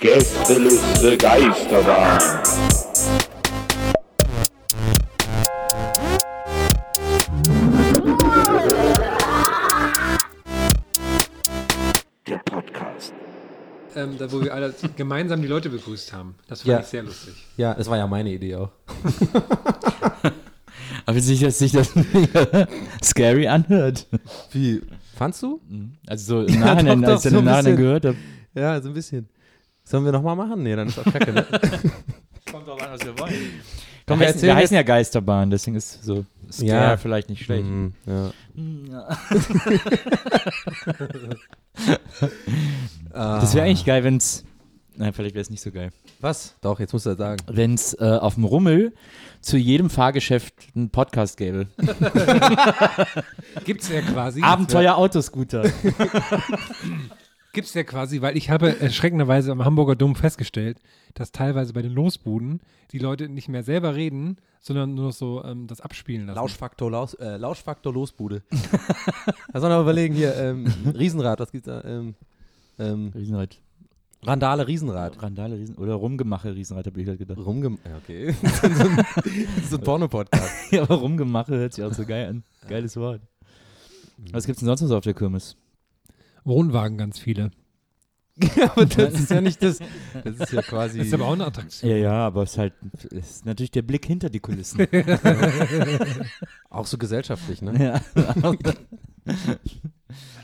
Gästeliste Geisterbahn. Der Podcast. ähm, da, wo wir alle gemeinsam die Leute begrüßt haben. Das fand Ja. ich sehr lustig. Ja, das war ja meine Idee auch. Aber sich das, sich das scary anhört. Wie? Fandst du? Also so im Nachhinein, doch, doch, als ich so dann im ein Nachhinein gehört habe. Ja, so ein bisschen. Sollen wir nochmal machen? Nee, dann ist auch kacke, ne? Kommt drauf an, was wir wollen. Komm, wir, wir heißen, wir heißen ja Geisterbahn, deswegen ist so scare Ja. vielleicht nicht schlecht. Mhm, ja. Das wäre eigentlich geil, wenn's. Nein, vielleicht wäre es nicht so geil. Was? Doch, jetzt musst du das sagen. Wenn es äh, auf dem Rummel zu jedem Fahrgeschäft einen Podcast gäbe. Gibt's ja quasi. Abenteuer Autoscooter. Gibt's ja quasi, weil ich habe erschreckenderweise am Hamburger Dom festgestellt, dass teilweise bei den Losbuden die Leute nicht mehr selber reden, sondern nur noch so ähm, das abspielen lassen. Lauschfaktor, Laus, äh, Lauschfaktor Losbude. da soll man überlegen, hier, ähm, Riesenrad, was gibt's da? Ähm, ähm, Riesenrad. Randale Riesenrad. Randale, Riesen oder Rumgemache Riesenrad, habe ich halt gedacht. Rumgem ja, okay. so ein, so ein Porno-Podcast. Ja, aber Rumgemache hört sich auch so geil an. Geiles Wort. Was gibt's denn sonst noch so auf der Kirmes? Wohnwagen ganz viele. aber das ist ja nicht das. Das ist ja quasi. Das ist aber auch eine Attraktion. Ja, ja, aber es ist halt es ist natürlich der Blick hinter die Kulissen. auch so gesellschaftlich, ne? ja.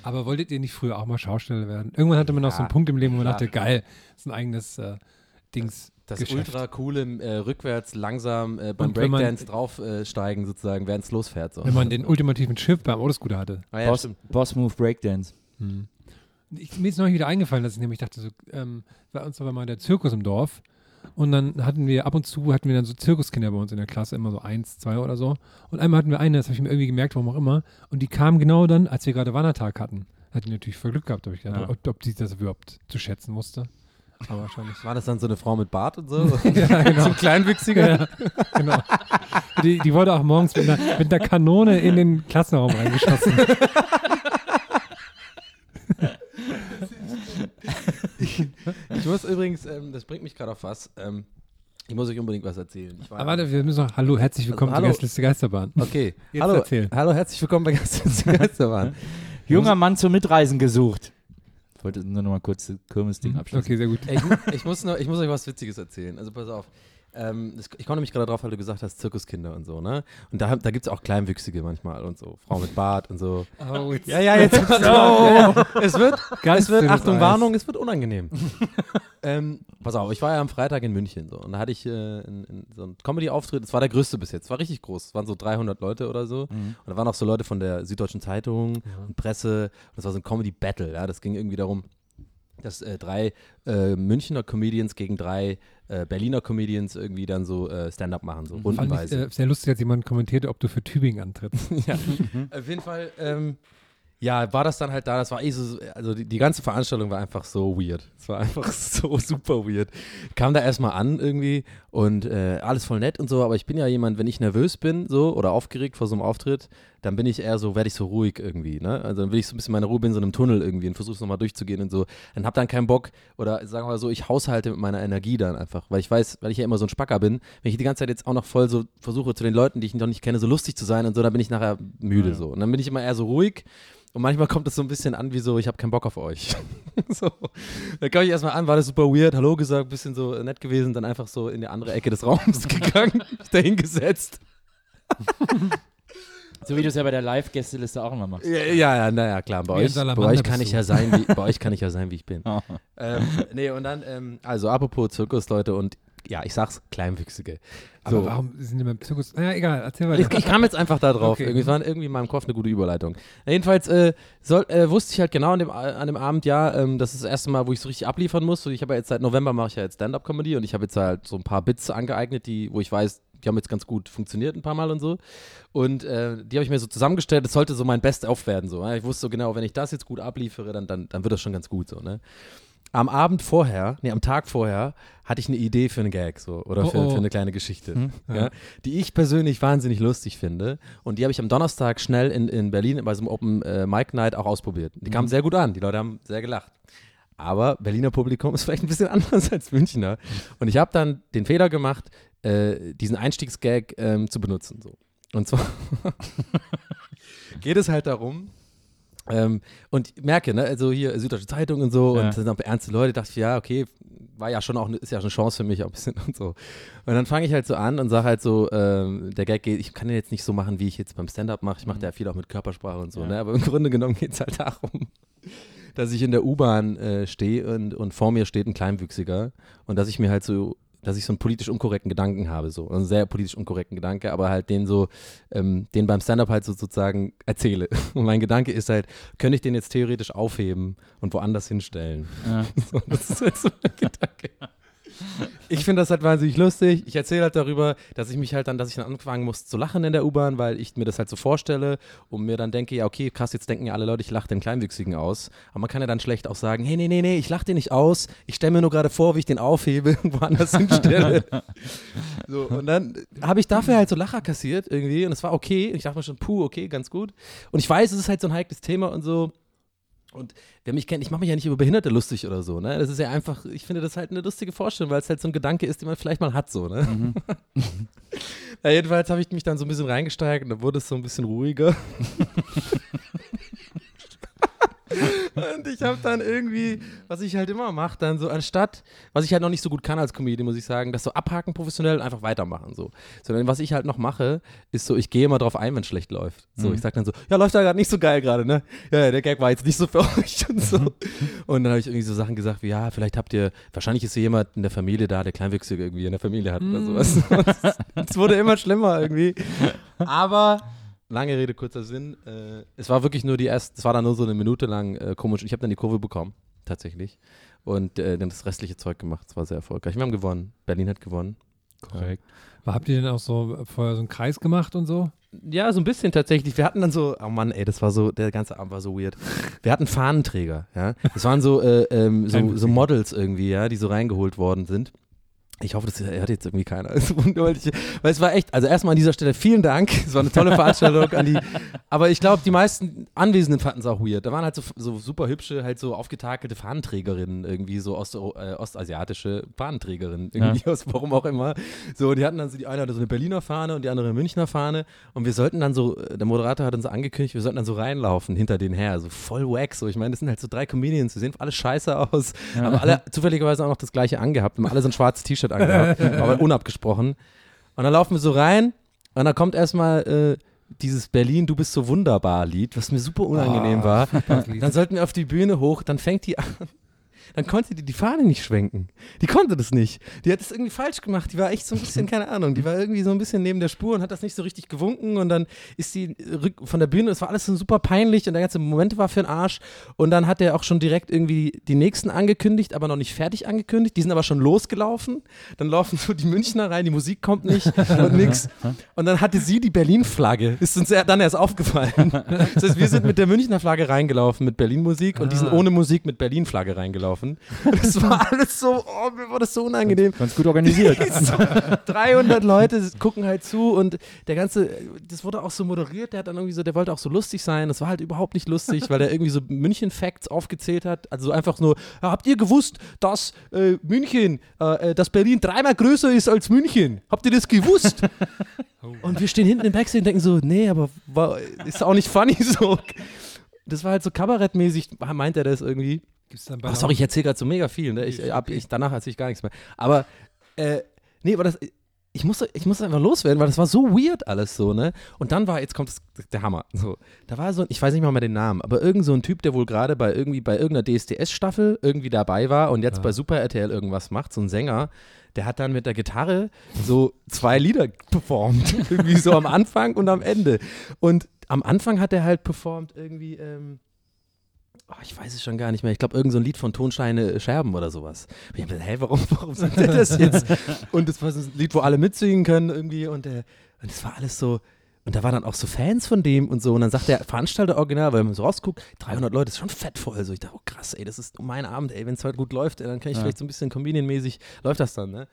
Aber wolltet ihr nicht früher auch mal Schausteller werden? Irgendwann hatte man noch so einen Ja, Punkt im Leben, wo man klar. dachte, geil, das ist ein eigenes äh, Dings. Das Geschäft. ultra coole, äh, rückwärts langsam äh, beim Und wenn man- Breakdance draufsteigen, sozusagen, während es losfährt. So. Wenn man den ultimativen Schiff beim Autoscooter hatte. ah, ja, Boss. Boss Move Breakdance. Ich, mir ist neulich wieder eingefallen, dass ich nämlich dachte, so, ähm, bei uns war mal der Zirkus im Dorf und dann hatten wir ab und zu hatten wir dann so Zirkuskinder bei uns in der Klasse, immer so eins, zwei oder so. Und einmal hatten wir eine, das habe ich mir irgendwie gemerkt, warum auch immer, und die kam genau dann, als wir gerade Wandertag hatten. Hat die natürlich voll Glück gehabt, habe ich gedacht, Ja. ob, ob die das überhaupt zu schätzen wusste. Aber wahrscheinlich. War das dann so eine Frau mit Bart und so? ja, genau. so ein Kleinwüchsiger? Ja, genau. Die, die wurde auch morgens mit einer, mit einer Kanone in den Klassenraum reingeschossen. Ich muss übrigens, ähm, das bringt mich gerade auf was. Ähm, ich muss euch unbedingt was erzählen. Ich war- Aber warte, wir müssen noch, hallo, herzlich willkommen Also, zur hallo. Gästeliste Geisterbahn. Okay, Jetzt hallo, erzähl. hallo, herzlich willkommen bei der Geisterbahn. Junger Mann zum Mitreisen gesucht. Ich wollte nur noch mal kurz das Kirmes-Ding abschließen. Okay, sehr gut. Ich, ich, muss noch, ich muss euch was Witziges erzählen. Also pass auf. Ähm, ich komme nämlich gerade drauf, weil du gesagt hast, Zirkuskinder und so, ne? Und da, da gibt es auch Kleinwüchsige manchmal und so. Frau mit Bart und so. Oh, jetzt Ja, ja, jetzt auf. Ja, ja. Es wird, Ganz es wird, Achtung, Eis. Warnung, es wird unangenehm. ähm, pass auf, ich war ja am Freitag in München so und da hatte ich äh, in, in so einen Comedy-Auftritt, das war der größte bis jetzt, war richtig groß, es waren so 300 Leute oder so Mhm. und da waren auch so Leute von der Süddeutschen Zeitung und Presse und das war so ein Comedy-Battle, ja, das ging irgendwie darum, dass äh, drei äh, Münchner Comedians gegen drei äh, Berliner Comedians irgendwie dann so äh, Stand-up machen, so Fand ich rundenweise. äh, sehr lustig, als jemand kommentierte, ob du für Tübingen antrittst. ja, auf jeden Fall, ähm, ja, war das dann halt da, das war eh so, also die, die ganze Veranstaltung war einfach so weird. Es war einfach so super weird. Kam da erstmal an irgendwie und äh, alles voll nett und so, aber ich bin ja jemand, wenn ich nervös bin so oder aufgeregt vor so einem Auftritt, dann bin ich eher so, werde ich so ruhig irgendwie, ne? Also dann will ich so ein bisschen meine Ruhe bin, so in einem Tunnel irgendwie und versuche es nochmal durchzugehen und so. Dann hab dann keinen Bock oder sagen wir mal so, ich haushalte mit meiner Energie dann einfach, weil ich weiß, weil ich ja immer so ein Spacker bin, wenn ich die ganze Zeit jetzt auch noch voll so versuche zu den Leuten, die ich noch nicht kenne, so lustig zu sein und so, dann bin ich nachher müde so. Und dann bin ich immer eher so ruhig und manchmal kommt es so ein bisschen an wie so, ich habe keinen Bock auf euch. so. Dann kam ich erstmal an, war das super weird, Hallo gesagt, bisschen so nett gewesen, dann einfach so in die andere Ecke des Raums gegangen, mich dahin gesetzt. So wie du es ja bei der Live-Gästeliste auch immer machst. Ja, ja, ja, naja, klar. Bei euch, bei euch kann ich ja sein, wie, bei euch kann ich ja sein, wie ich bin. ähm, nee, und dann, ähm, also apropos Zirkus, Leute, und ja, ich sag's, Kleinwüchsige. Aber So. warum sind die beim Zirkus? Naja, egal, erzähl weiter. Ich, ich kam jetzt einfach da drauf. Okay. Irgendwie, es war irgendwie in meinem Kopf eine gute Überleitung. Jedenfalls äh, soll, äh, wusste ich halt genau an dem, an dem Abend, ja, ähm, das ist das erste Mal, wo ich so richtig abliefern muss. Und ich habe ja jetzt seit November mache ich ja jetzt Stand-Up-Comedy und ich habe jetzt halt so ein paar Bits angeeignet, die, wo ich weiß, die haben jetzt ganz gut funktioniert ein paar Mal und so. Und äh, die habe ich mir so zusammengestellt, das sollte so mein Best-of werden. So. ja. Ich wusste so genau, wenn ich das jetzt gut abliefere, dann, dann, dann wird das schon ganz gut so. Ne? Am Abend vorher, nee, am Tag vorher, hatte ich eine Idee für einen Gag so oder Oh, für, oh. für eine kleine Geschichte, Hm. ja, die ich persönlich wahnsinnig lustig finde. Und die habe ich am Donnerstag schnell in, in Berlin bei so einem Open äh, Mic Night auch ausprobiert. Die kamen Mhm. sehr gut an, die Leute haben sehr gelacht. Aber Berliner Publikum ist vielleicht ein bisschen anders als Münchner. Und ich habe dann den Fehler gemacht, äh, diesen Einstiegsgag ähm, zu benutzen. So. Und zwar geht es halt darum, ähm, und merke, ne, also hier Süddeutsche Zeitung und so, Ja. und sind auch ernste Leute, dachte ich, ja, okay, war ja schon auch, ne- ist ja schon eine Chance für mich auch ein bisschen und so. Und dann fange ich halt so an und sage halt so, ähm, der Gag geht, ich kann den jetzt nicht so machen, wie ich jetzt beim Stand-Up mache. Ich mache Mhm. da viel auch mit Körpersprache und so, Ja. ne? Aber im Grunde genommen geht es halt darum, dass ich in der U-Bahn äh, stehe und, und vor mir steht ein Kleinwüchsiger und dass ich mir halt so, dass ich so einen politisch unkorrekten Gedanken habe, so einen sehr politisch unkorrekten Gedanke, aber halt den so, ähm, den beim Stand-Up halt so sozusagen erzähle. Und mein Gedanke ist halt, könnte ich den jetzt theoretisch aufheben und woanders hinstellen? Ja. So, das ist halt so mein Gedanke. Ich finde das halt wahnsinnig lustig. Ich erzähle halt darüber, dass ich mich halt dann, dass ich dann anfangen muss zu lachen in der U-Bahn, weil ich mir das halt so vorstelle und mir dann denke, ja, okay, krass, jetzt denken ja alle Leute, ich lache den Kleinwüchsigen aus. Aber man kann ja dann schlecht auch sagen, hey, nee, nee, nee, ich lache den nicht aus. Ich stelle mir nur gerade vor, wie ich den aufhebe und woanders hinstelle. so, und dann habe ich dafür halt so Lacher kassiert irgendwie und es war okay. Und ich dachte mir schon, puh, okay, ganz gut. Und ich weiß, es ist halt so ein heikles Thema und so. Und wer mich kennt, ich mache mich ja nicht über Behinderte lustig oder so, ne? Das ist ja einfach, ich finde das halt eine lustige Vorstellung, weil es halt so ein Gedanke ist, den man vielleicht mal hat, so, ne? Mhm. Ja, jedenfalls habe ich mich dann so ein bisschen reingesteigert und dann wurde es so ein bisschen ruhiger. und ich habe dann irgendwie, was ich halt immer mache, dann so anstatt, was ich halt noch nicht so gut kann als Comedian, muss ich sagen, das so abhaken professionell und einfach weitermachen, so. Sondern was ich halt noch mache, ist so, ich gehe immer drauf ein, wenn es schlecht läuft. So, Mhm. ich sag dann so, ja, läuft da gerade nicht so geil gerade, ne? Ja, der Gag war jetzt nicht so für euch und so. Und dann habe ich irgendwie so Sachen gesagt wie, ja, vielleicht habt ihr, wahrscheinlich ist hier jemand in der Familie da, der Kleinwüchsige irgendwie in der Familie hat oder sowas. Es wurde immer schlimmer irgendwie. Aber lange Rede, kurzer Sinn. Äh, es war wirklich nur die erste, es war dann nur so eine Minute lang äh, komisch. Ich habe dann die Kurve bekommen, tatsächlich. Und äh, dann das restliche Zeug gemacht. Es war sehr erfolgreich. Wir haben gewonnen. Berlin hat gewonnen. Korrekt. Aber habt ihr denn auch so vorher so einen Kreis gemacht und so? Ja, so ein bisschen tatsächlich. Wir hatten dann so, oh Mann, ey, das war so, der ganze Abend war so weird. Wir hatten Fahnenträger, ja. Das waren so, äh, ähm, so, so Models irgendwie, ja, die so reingeholt worden sind. Ich hoffe, das hört jetzt irgendwie keiner. Weil es war echt, also erstmal an dieser Stelle vielen Dank. Es war eine tolle Veranstaltung an die. Aber ich glaube, die meisten Anwesenden fanden es auch weird. Da waren halt so, so super hübsche, halt so aufgetakelte Fahnenträgerinnen, irgendwie so Ost, äh, ostasiatische Fahnenträgerinnen, irgendwie aus warum auch immer. So, die hatten dann so, die eine hatte so eine Berliner Fahne und die andere eine Münchner Fahne. Und wir sollten dann so, äh, der Moderator hat uns so angekündigt, wir sollten dann so reinlaufen hinter denen her. So voll wack. So, ich meine, das sind halt so drei Comedians, die sehen alle scheiße aus. Aber alle zufälligerweise auch noch das gleiche angehabt. Haben alle so ein schwarzes T-Shirt angehabt, aber unabgesprochen. Und dann laufen wir so rein und dann kommt erstmal äh, dieses Berlin, du bist so wunderbar Lied, was mir super unangenehm war. Dann sollten wir auf die Bühne hoch, dann fängt die an. Dann konnte die die Fahne nicht schwenken. Die konnte das nicht. Die hat das irgendwie falsch gemacht. Die war echt so ein bisschen, keine Ahnung, die war irgendwie so ein bisschen neben der Spur und hat das nicht so richtig gewunken. Und dann ist sie von der Bühne, es war alles so super peinlich und der ganze Moment war für den Arsch. Und dann hat er auch schon direkt irgendwie die nächsten angekündigt, aber noch nicht fertig angekündigt. Die sind aber schon losgelaufen. Dann laufen so die Münchner rein, die Musik kommt nicht und nix. Und dann hatte sie die Berlin-Flagge. Ist uns dann erst aufgefallen. Das heißt, wir sind mit der Münchner Flagge reingelaufen mit Berlin-Musik und die sind Ah. ohne Musik mit Berlin-Flagge reingelaufen. Und es war alles so, oh, mir war das so unangenehm. Ganz gut organisiert. 300 Leute gucken halt zu und der ganze, das wurde auch so moderiert, der hat dann irgendwie so, der wollte auch so lustig sein, das war halt überhaupt nicht lustig, weil der irgendwie so München-Facts aufgezählt hat, also einfach nur, habt ihr gewusst, dass äh, München, äh, äh, dass Berlin dreimal größer ist als München? Habt ihr das gewusst? Und wir stehen hinten im Backstage und denken so, nee, aber war, ist auch nicht funny so. Das war halt so kabarettmäßig, meint er das irgendwie. Gibt's dann bei Ach, sorry, ich erzähle gerade so mega viel. Ne? Ich, ab, ich, danach erzähle ich gar nichts mehr. Aber, äh, nee, aber das, ich musste, ich musste einfach loswerden, weil das war so weird alles so, ne? Und dann war, jetzt kommt das, der Hammer. So, da war so, ein- ich weiß nicht mal mehr den Namen, aber irgend so ein Typ, der wohl gerade bei irgendwie bei irgendeiner DSDS-Staffel irgendwie dabei war und jetzt Ja. bei Super RTL irgendwas macht, so ein Sänger, der hat dann mit der Gitarre so zwei Lieder performt. irgendwie so am Anfang und am Ende. Und am Anfang hat er halt performt irgendwie, ähm, Oh, ich weiß es schon gar nicht mehr. Ich glaube, irgendein so ein Lied von Tonsteine Scherben oder sowas. Und ich hab gedacht, hä, warum, warum singt er das jetzt? Und das war so ein Lied, wo alle mitsingen können irgendwie. Und, äh, und das war alles so. Und da waren dann auch so Fans von dem und so. Und dann sagt der Veranstalter original, weil man so rausguckt, 300 Leute, ist schon fett voll. So, ich dachte, oh krass, ey, das ist mein Abend, ey, wenn es heute gut läuft, ey, dann kann ich Ja. vielleicht so ein bisschen Comedian-mäßig, läuft das dann, ne?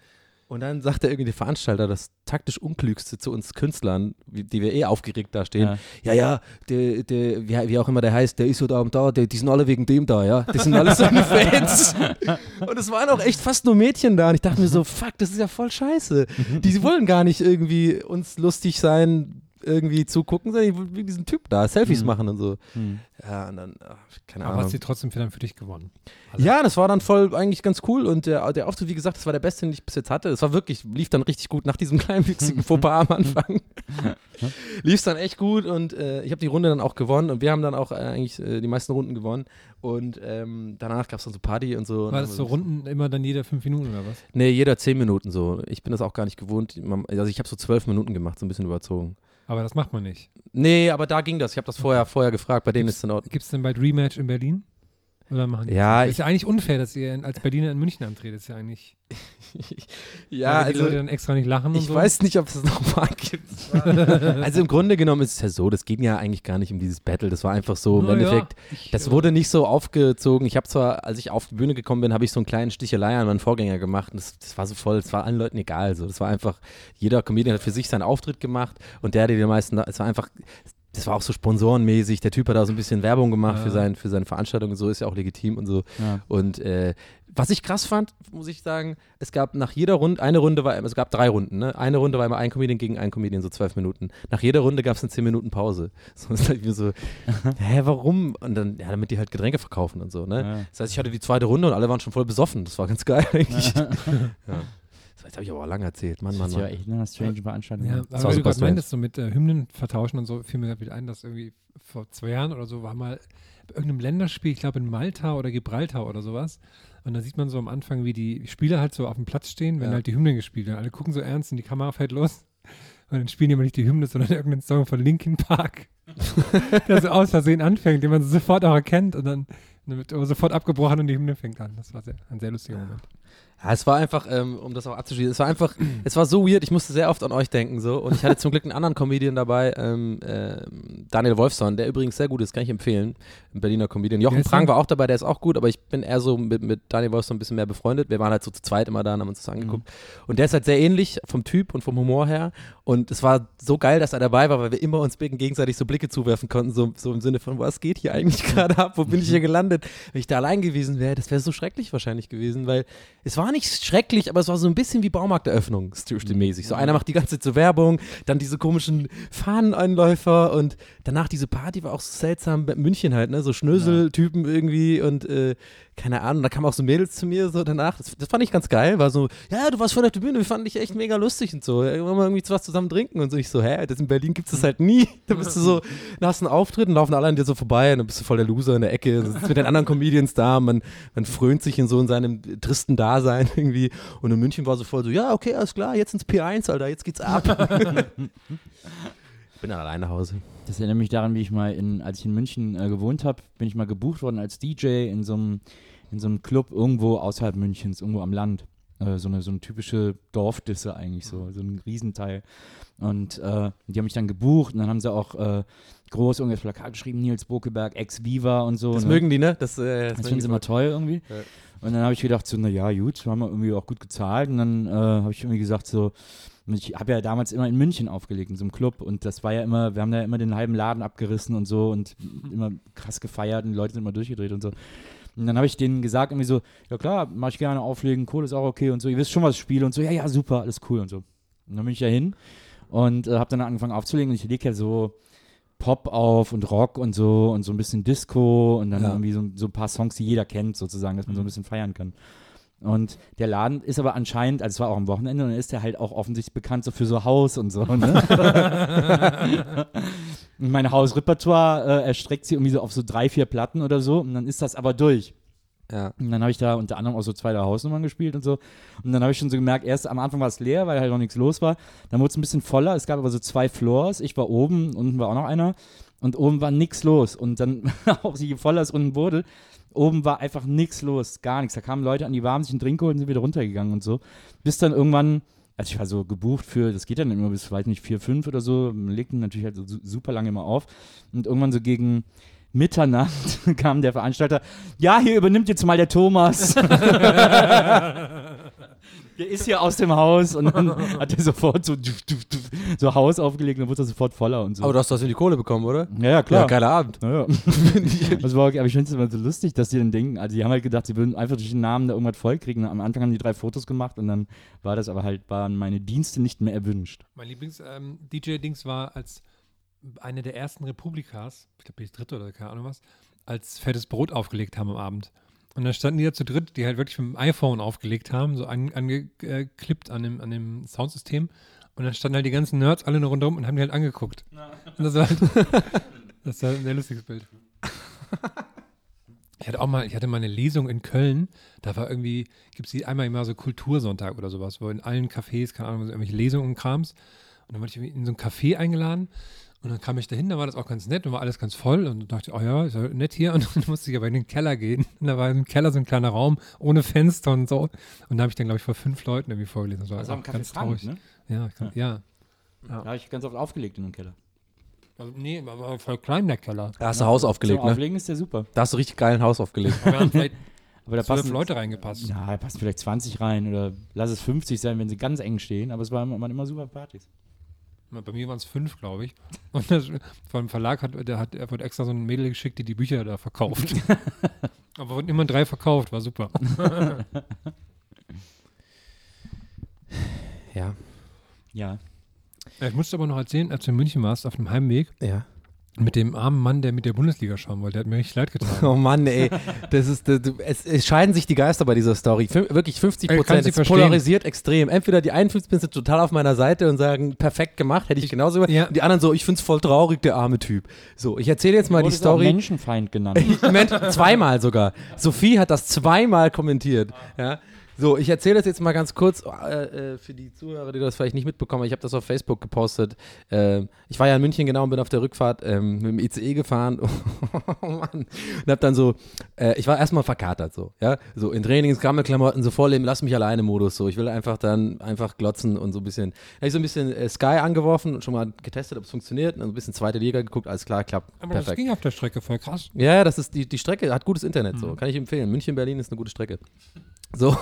Und dann sagt der irgendwie der Veranstalter, das taktisch Unklügste zu uns Künstlern, die wir eh aufgeregt da stehen. Ja, Ja. ja, der, der, wie, wie auch immer der heißt, der ist so da und da, der, die sind alle wegen dem da, ja. Die sind alle seine Fans. und es waren auch echt fast nur Mädchen da. Und ich dachte mir so, fuck, das ist ja voll scheiße. Die wollen gar nicht irgendwie uns lustig sein, irgendwie zugucken, sondern die wollen wie diesen Typ da, Selfies Mhm. machen und so. Hm. Ja, und dann, ach, keine Aber Ahnung. hast sie trotzdem für, dann für dich gewonnen. Also, Ja, das war dann voll eigentlich ganz cool und der, der Auftritt, wie gesagt, das war der beste, den ich bis jetzt hatte. Es war wirklich, lief dann richtig gut nach diesem kleinwüchsigen Fauxpas am Anfang. lief es dann echt gut und äh, ich habe die Runde dann auch gewonnen und wir haben dann auch äh, eigentlich äh, die meisten Runden gewonnen und ähm, danach gab es dann so Party und so. War das so Runden immer dann jeder fünf Minuten oder was? Nee, jeder zehn Minuten so. Ich bin das auch gar nicht gewohnt. Also ich habe so zwölf Minuten gemacht, so ein bisschen überzogen. Aber das macht man nicht. Nee, aber da ging das. Ich habe das vorher, vorher gefragt, bei denen ist es in Ordnung. Gibt es denn bald Rematch in Berlin? Oder machen die Ja, das? Ist ja eigentlich unfair, dass ihr als Berliner in München antretet. Ist ja eigentlich. Ja, weil die also Leute dann extra nicht lachen und Ich so. weiß nicht, ob es das nochmal gibt. also im Grunde genommen ist es ja so, das ging ja eigentlich gar nicht um dieses Battle. Das war einfach so im Na ja, Endeffekt. ich, Das äh, wurde nicht so aufgezogen. Ich habe zwar, als ich auf die Bühne gekommen bin, habe ich so einen kleinen Stichelei an meinen Vorgänger gemacht. Und das, das war so voll, das war allen Leuten egal. So. Das war einfach, jeder Comedian hat für sich seinen Auftritt gemacht und der, der die meisten, es war einfach, das war auch so sponsorenmäßig. Der Typ hat da so ein bisschen Werbung gemacht Ja. für, sein, für seine Veranstaltung und so, ist ja auch legitim und so. Ja. Und äh, was ich krass fand, muss ich sagen, es gab nach jeder Runde, eine Runde war, es gab drei Runden, ne? Eine Runde war immer ein Comedian gegen ein Comedian, so zwölf Minuten. Nach jeder Runde gab es eine zehn Minuten Pause. So ist halt wie so, hä, warum? Und dann, ja, damit die halt Getränke verkaufen und so, ne? Ja. Das heißt, ich hatte die zweite Runde und alle waren schon voll besoffen. Das war ganz geil eigentlich. ja. Das jetzt habe ich aber auch lange erzählt. Mann, Das Mann, ist ja Mann. echt eine strange Veranstaltung. Ja, Ja. aber weil du strange. meintest, so mit äh, Hymnen vertauschen und so, fiel mir gerade wieder ein, dass irgendwie vor zwei Jahren oder so war mal bei irgendeinem Länderspiel, ich glaube in Malta oder Gibraltar oder sowas. Und da sieht man so am Anfang, wie die Spieler halt so auf dem Platz stehen, wenn Ja. halt die Hymnen gespielt werden. Alle gucken so ernst und die Kamera fällt los. Und dann spielen die immer nicht die Hymne, sondern irgendeinen Song von Linkin Park, der so aus Versehen anfängt, den man so sofort auch erkennt und dann, dann wird aber sofort abgebrochen und die Hymne fängt an. Das war sehr, ein sehr lustiger Moment. Ja, es war einfach, ähm, um das auch abzuschließen, es war einfach, es war so weird, ich musste sehr oft an euch denken so. Und ich hatte zum Glück einen anderen Comedian dabei, ähm, ähm, Daniel Wolfson, der übrigens sehr gut ist, kann ich empfehlen, ein Berliner Comedian. Jochen der? war auch dabei, der ist auch gut, aber ich bin eher so mit, mit Daniel Wolfson ein bisschen mehr befreundet. Wir waren halt so zu zweit immer da und haben uns das angeguckt. Und der ist halt sehr ähnlich vom Typ und vom Humor her und es war so geil, dass er dabei war, weil wir immer uns gegenseitig so Blicke zuwerfen konnten, so, so im Sinne von, was geht hier eigentlich gerade ab, wo bin ich hier gelandet? Wenn ich da allein gewesen wäre, das wäre so schrecklich wahrscheinlich gewesen, weil es war nicht schrecklich, aber es war so ein bisschen wie Baumarkteröffnung, mäßig. So einer macht die ganze Zeit so Werbung, dann diese komischen Fahneneinläufer und danach diese Party war auch so seltsam, München halt, ne, so Schnöseltypen irgendwie und äh, keine Ahnung, da kamen auch so Mädels zu mir so danach, das, das fand ich ganz geil, war so, ja, du warst vor der Bühne, wir fanden dich echt mega lustig und so, wollen wir irgendwie was zusammen trinken? Und so, ich so, hä, das in Berlin gibt es das halt nie, da bist du so, da hast einen Auftritt und laufen alle an dir so vorbei und dann bist du voll der Loser in der Ecke, sitzt mit den anderen Comedians da, man, man frönt sich in so in seinem tristen Dasein irgendwie. Und in München war so voll so, ja, okay, alles klar, jetzt ins P1, Alter, jetzt geht's ab. ich bin dann allein nach Hause. Das erinnert mich daran, wie ich mal, in, als ich in München äh, gewohnt habe, bin ich mal gebucht worden als DJ in so einem in so einem Club irgendwo außerhalb Münchens, irgendwo am Land. Äh, so, eine, so eine typische Dorfdisse eigentlich, so, so ein Riesenteil. Und äh, die haben mich dann gebucht und dann haben sie auch äh, groß irgendwas Plakat geschrieben, Nils Bokeberg, ex-Viva und so. Das ne? mögen die, ne? Das, äh, Das mögen finden sie immer toll irgendwie. Ja. Und dann habe ich gedacht, so, naja, gut, haben wir irgendwie auch gut gezahlt. Und dann äh, habe ich irgendwie gesagt, so, ich habe ja damals immer in München aufgelegt, in so einem Club. Und das war ja immer, wir haben da ja immer den halben Laden abgerissen und so und immer krass gefeiert und die Leute sind immer durchgedreht und so. Und dann habe ich denen gesagt, irgendwie so, ja klar, mache ich gerne auflegen, Kohle ist auch okay und so, ihr wisst schon, was ich spiele und so, ja, ja, super, alles cool und so. Und dann bin ich da hin und äh, habe dann angefangen aufzulegen und ich lege ja so Pop auf und Rock und so und so ein bisschen Disco und dann Ja. irgendwie so, so ein paar Songs, die jeder kennt, sozusagen, dass man so ein bisschen feiern kann. Und der Laden ist aber anscheinend, also es war auch am Wochenende, und dann ist der halt auch offensichtlich bekannt so für so Haus und so. Ne? und mein Hausrepertoire äh, erstreckt sich irgendwie so auf so drei, vier Platten oder so und dann ist das aber durch. Ja. Und dann habe ich da unter anderem auch so zwei, drei Hausnummern gespielt und so. Und dann habe ich schon so gemerkt, erst am Anfang war es leer, weil halt noch nichts los war. Dann wurde es ein bisschen voller. Es gab aber so zwei Floors. Ich war oben, unten war auch noch einer. Und oben war nichts los. Und dann, auch je voller es unten wurde, oben war einfach nichts los. Gar nichts. Da kamen Leute an, die warmen sich einen Drink geholt und sind wieder runtergegangen und so. Bis dann irgendwann also ich war so gebucht für, das geht dann immer bis, weiß nicht, vier, fünf oder so, man legt ihn natürlich halt so su- super lange immer auf. Und irgendwann so gegen Mitternacht kam der Veranstalter, ja, hier übernimmt jetzt mal der Thomas. der ist hier aus dem Haus und dann hat er sofort so, so Haus aufgelegt und dann wurde er sofort voller und so. Aber du hast trotzdem die Kohle bekommen, oder? ja, ja, klar. Ja, geiler Abend. Ja, ja. das war, aber ich finde es immer so lustig, dass die dann denken, also die haben halt gedacht, sie würden einfach durch den Namen da irgendwas vollkriegen. Am Anfang haben die drei Fotos gemacht und dann war das aber halt, waren meine Dienste nicht mehr erwünscht. Mein Lieblings-DJ-Dings war als eine der ersten Republikas, ich glaube, die dritte oder keine Ahnung was, als fettes Brot aufgelegt haben am Abend. Und da standen die da zu dritt, die halt wirklich mit dem iPhone aufgelegt haben, so an- angeklippt an dem, an dem Soundsystem. Und dann standen halt die ganzen Nerds alle nur rundherum und haben die halt angeguckt. Und das war halt, das war ein sehr lustiges Bild. Ich hatte auch mal, ich hatte mal eine Lesung in Köln, da war irgendwie, gibt es einmal immer so Kultursonntag oder sowas, wo in allen Cafés, keine Ahnung, irgendwelche Lesungen und Krams. Und dann wurde ich in so ein Café eingeladen und dann kam ich dahin, da war das auch ganz nett und war alles ganz voll und dachte, oh ja, ist ja nett hier. Und dann musste ich aber in den Keller gehen. Und da war im Keller so ein kleiner Raum ohne Fenster und so. Und da habe ich dann, glaube ich, vor fünf Leuten irgendwie vorgelesen. Das war Also am auch Café ganz Frank, traurig. ne? Ja, ich kann, ja. Da habe ich ganz oft aufgelegt in dem Keller. Also, nee, aber voll klein der Keller. Da hast du Haus aufgelegt, Zum ne? Auflegen ist der super. Da hast du richtig geilen Haus aufgelegt. Da haben vielleicht Aber da zwölf passen Leute reingepasst. Ja, da passen vielleicht 20 rein oder lass es 50 sein, wenn sie ganz eng stehen. Aber es waren immer, waren immer super Partys. Bei mir waren es fünf, glaube ich. Und das, vom Verlag hat, der hat, er wurde extra so ein Mädel geschickt, die die Bücher da verkauft. Aber wurden immer drei verkauft, war super. ja. Ja. Ja, Ich musste aber noch erzählen, als du in München warst, auf dem Heimweg, Ja. Mit dem armen Mann, der mit der Bundesliga schauen wollte. Der hat mir richtig leid getan. Oh Mann, ey. Das ist, das, es, es scheiden sich die Geister bei dieser Story. Fün wirklich 50 Ey, kann Prozent. Es polarisiert extrem. Entweder die 51 sind total auf meiner Seite und sagen, perfekt gemacht, hätte ich genauso gemacht. Ja. Und die anderen so, ich find's voll traurig, der arme Typ. So, ich erzähle jetzt mal die es auch Story. Menschenfeind genannt. Moment, zweimal sogar. Sophie hat das zweimal kommentiert. Ja. So, ich erzähle das jetzt mal ganz kurz äh, äh, für die Zuhörer, die das vielleicht nicht mitbekommen. Ich habe das auf Facebook gepostet. Ähm, ich war ja in München genau und bin auf der Rückfahrt ähm, mit dem ICE gefahren. oh Mann. Und hab dann so, äh, ich war erstmal verkatert so, ja. So in Trainings, Gammelklamotten, so vorleben, lass mich alleine Modus. So, ich will einfach dann einfach glotzen und so ein bisschen. Da habe ich so ein bisschen äh, Sky angeworfen und schon mal getestet, ob es funktioniert. Und dann so ein bisschen zweite Liga geguckt, alles klar, klappt. Aber das perfekt. ging auf der Strecke voll krass. Ja, das ist die, die Strecke, hat gutes Internet, Mhm. so. Kann ich empfehlen. München, Berlin ist eine gute Strecke. So,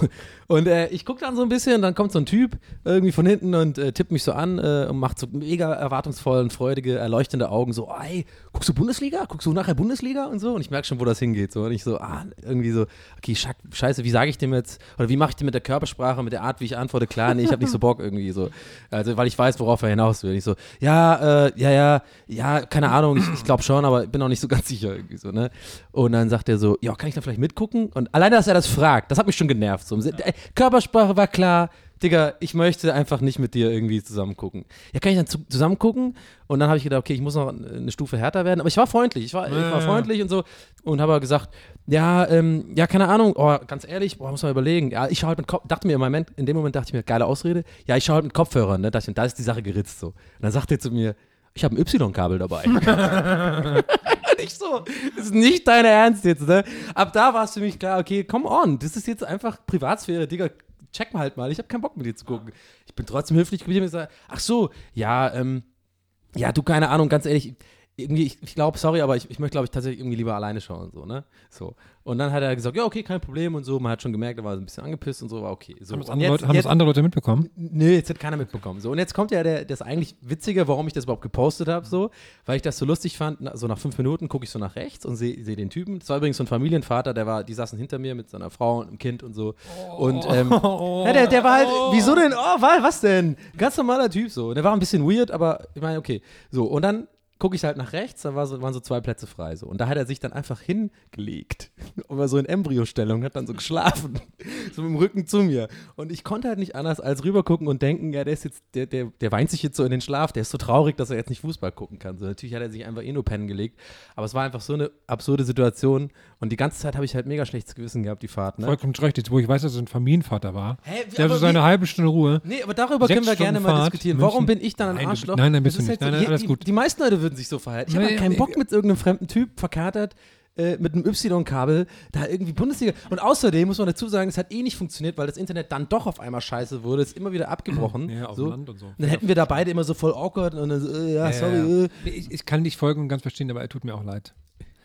und äh, ich gucke dann so ein bisschen, dann kommt so ein Typ irgendwie von hinten und äh, tippt mich so an äh, und macht so mega erwartungsvoll und freudige, erleuchtende Augen, so, ey, guckst du Bundesliga? Guckst du nachher Bundesliga und so? Und ich merke schon, wo das hingeht. So. Und ich so, ah, irgendwie so, okay, scheiße, wie sage ich dem jetzt, oder wie mache ich dem mit der Körpersprache, mit der Art, wie ich antworte? Klar, nee, ich habe nicht so Bock irgendwie so. Also, weil ich weiß, worauf er hinaus will. Ich so, ja, äh, ja, ja, ja, keine Ahnung, ich, ich glaube schon, aber bin auch nicht so ganz sicher irgendwie so, ne? Und dann sagt er so, ja, kann ich da vielleicht mitgucken? Und alleine, dass er das fragt, das hat mich schon genervt. So. Äh, Körpersprache war klar, Digga, ich möchte einfach nicht mit dir irgendwie zusammen gucken. Ja, kann ich dann zu, zusammen gucken? Und dann habe ich gedacht, okay, ich muss noch eine Stufe härter werden. Aber ich war freundlich, ich war, ich war freundlich und so. Und habe gesagt, ja, ähm, ja, keine Ahnung, oh, ganz ehrlich, boah, muss man überlegen. Ja, ich schaue halt mit Kopf, dachte mir im Moment, in dem Moment dachte ich mir, geile Ausrede. Ja, ich schaue halt mit Kopfhörern, ne? Da, da ist die Sache geritzt so. Und dann sagt er zu mir, ich habe ein Y-Kabel dabei. nicht so. Das ist nicht dein Ernst jetzt, ne? Ab da war es für mich klar, okay, come on, das ist jetzt einfach Privatsphäre, Digga. Check mal halt mal, ich habe keinen Bock mit dir zu gucken. Ich bin trotzdem höflich geblieben und gesagt, ach so, ja, ähm, ja, du, keine Ahnung, ganz ehrlich, irgendwie, ich, ich glaube, sorry, aber ich, ich möchte, glaube ich, tatsächlich irgendwie lieber alleine schauen, so, ne? So. Und dann hat er gesagt, ja, okay, kein Problem und so. Man hat schon gemerkt, er war so ein bisschen angepisst und so, war okay. So. Haben das Und andere, jetzt- Leute, haben jetzt- das andere Leute mitbekommen? Nö, jetzt hat keiner mitbekommen. So, und jetzt kommt ja der, das eigentlich Witzige, warum ich das überhaupt gepostet habe, so, weil ich das so lustig fand. na- So nach fünf Minuten gucke ich so nach rechts und sehe seh den Typen. Das war übrigens so ein Familienvater, der war, die saßen hinter mir mit seiner Frau und einem Kind und so. Und ähm, ja, der, der war halt, wieso denn? Oh, wa- was denn? Ganz normaler Typ so. Und der war ein bisschen weird, aber ich meine, okay. So, und dann gucke ich halt nach rechts, da war so, waren so zwei Plätze frei. So. Und da hat er sich dann einfach hingelegt. Und war so in Embryostellung, hat dann so geschlafen. so mit dem Rücken zu mir. Und ich konnte halt nicht anders als rübergucken und denken, ja, der ist jetzt, der, der, der weint sich jetzt so in den Schlaf, der ist so traurig, dass er jetzt nicht Fußball gucken kann. So, natürlich hat er sich einfach eh nur pennen gelegt. Aber es war einfach so eine absurde Situation. Und die ganze Zeit habe ich halt mega schlechtes Gewissen gehabt, die Fahrt. Ne? Vollkommen recht, jetzt wo ich weiß, dass es ein Familienvater war. Hä, Der hatte so eine halbe Stunde Ruhe. Nee, aber darüber Sechs können wir gerne Stunden mal Fahrt, diskutieren. Warum bin ich dann ein Nein, Arschloch? nein, nein, bist du nicht. jetzt- Nein, nein, alles die, gut. Die meisten Leute würden sich so verhalten. Ich habe halt keinen Bock mit irgendeinem fremden Typ verkatert äh, mit einem Y-Kabel da irgendwie Bundesliga. Und außerdem muss man dazu sagen, es hat eh nicht funktioniert, weil das Internet dann doch auf einmal scheiße wurde. Es ist immer wieder abgebrochen. Ja, auf so. dem Land und so. Dann hätten wir da beide immer so voll awkward und dann so, äh, ja, sorry. Äh. Ich, ich kann dich folgen und ganz verstehen, aber er tut mir auch leid.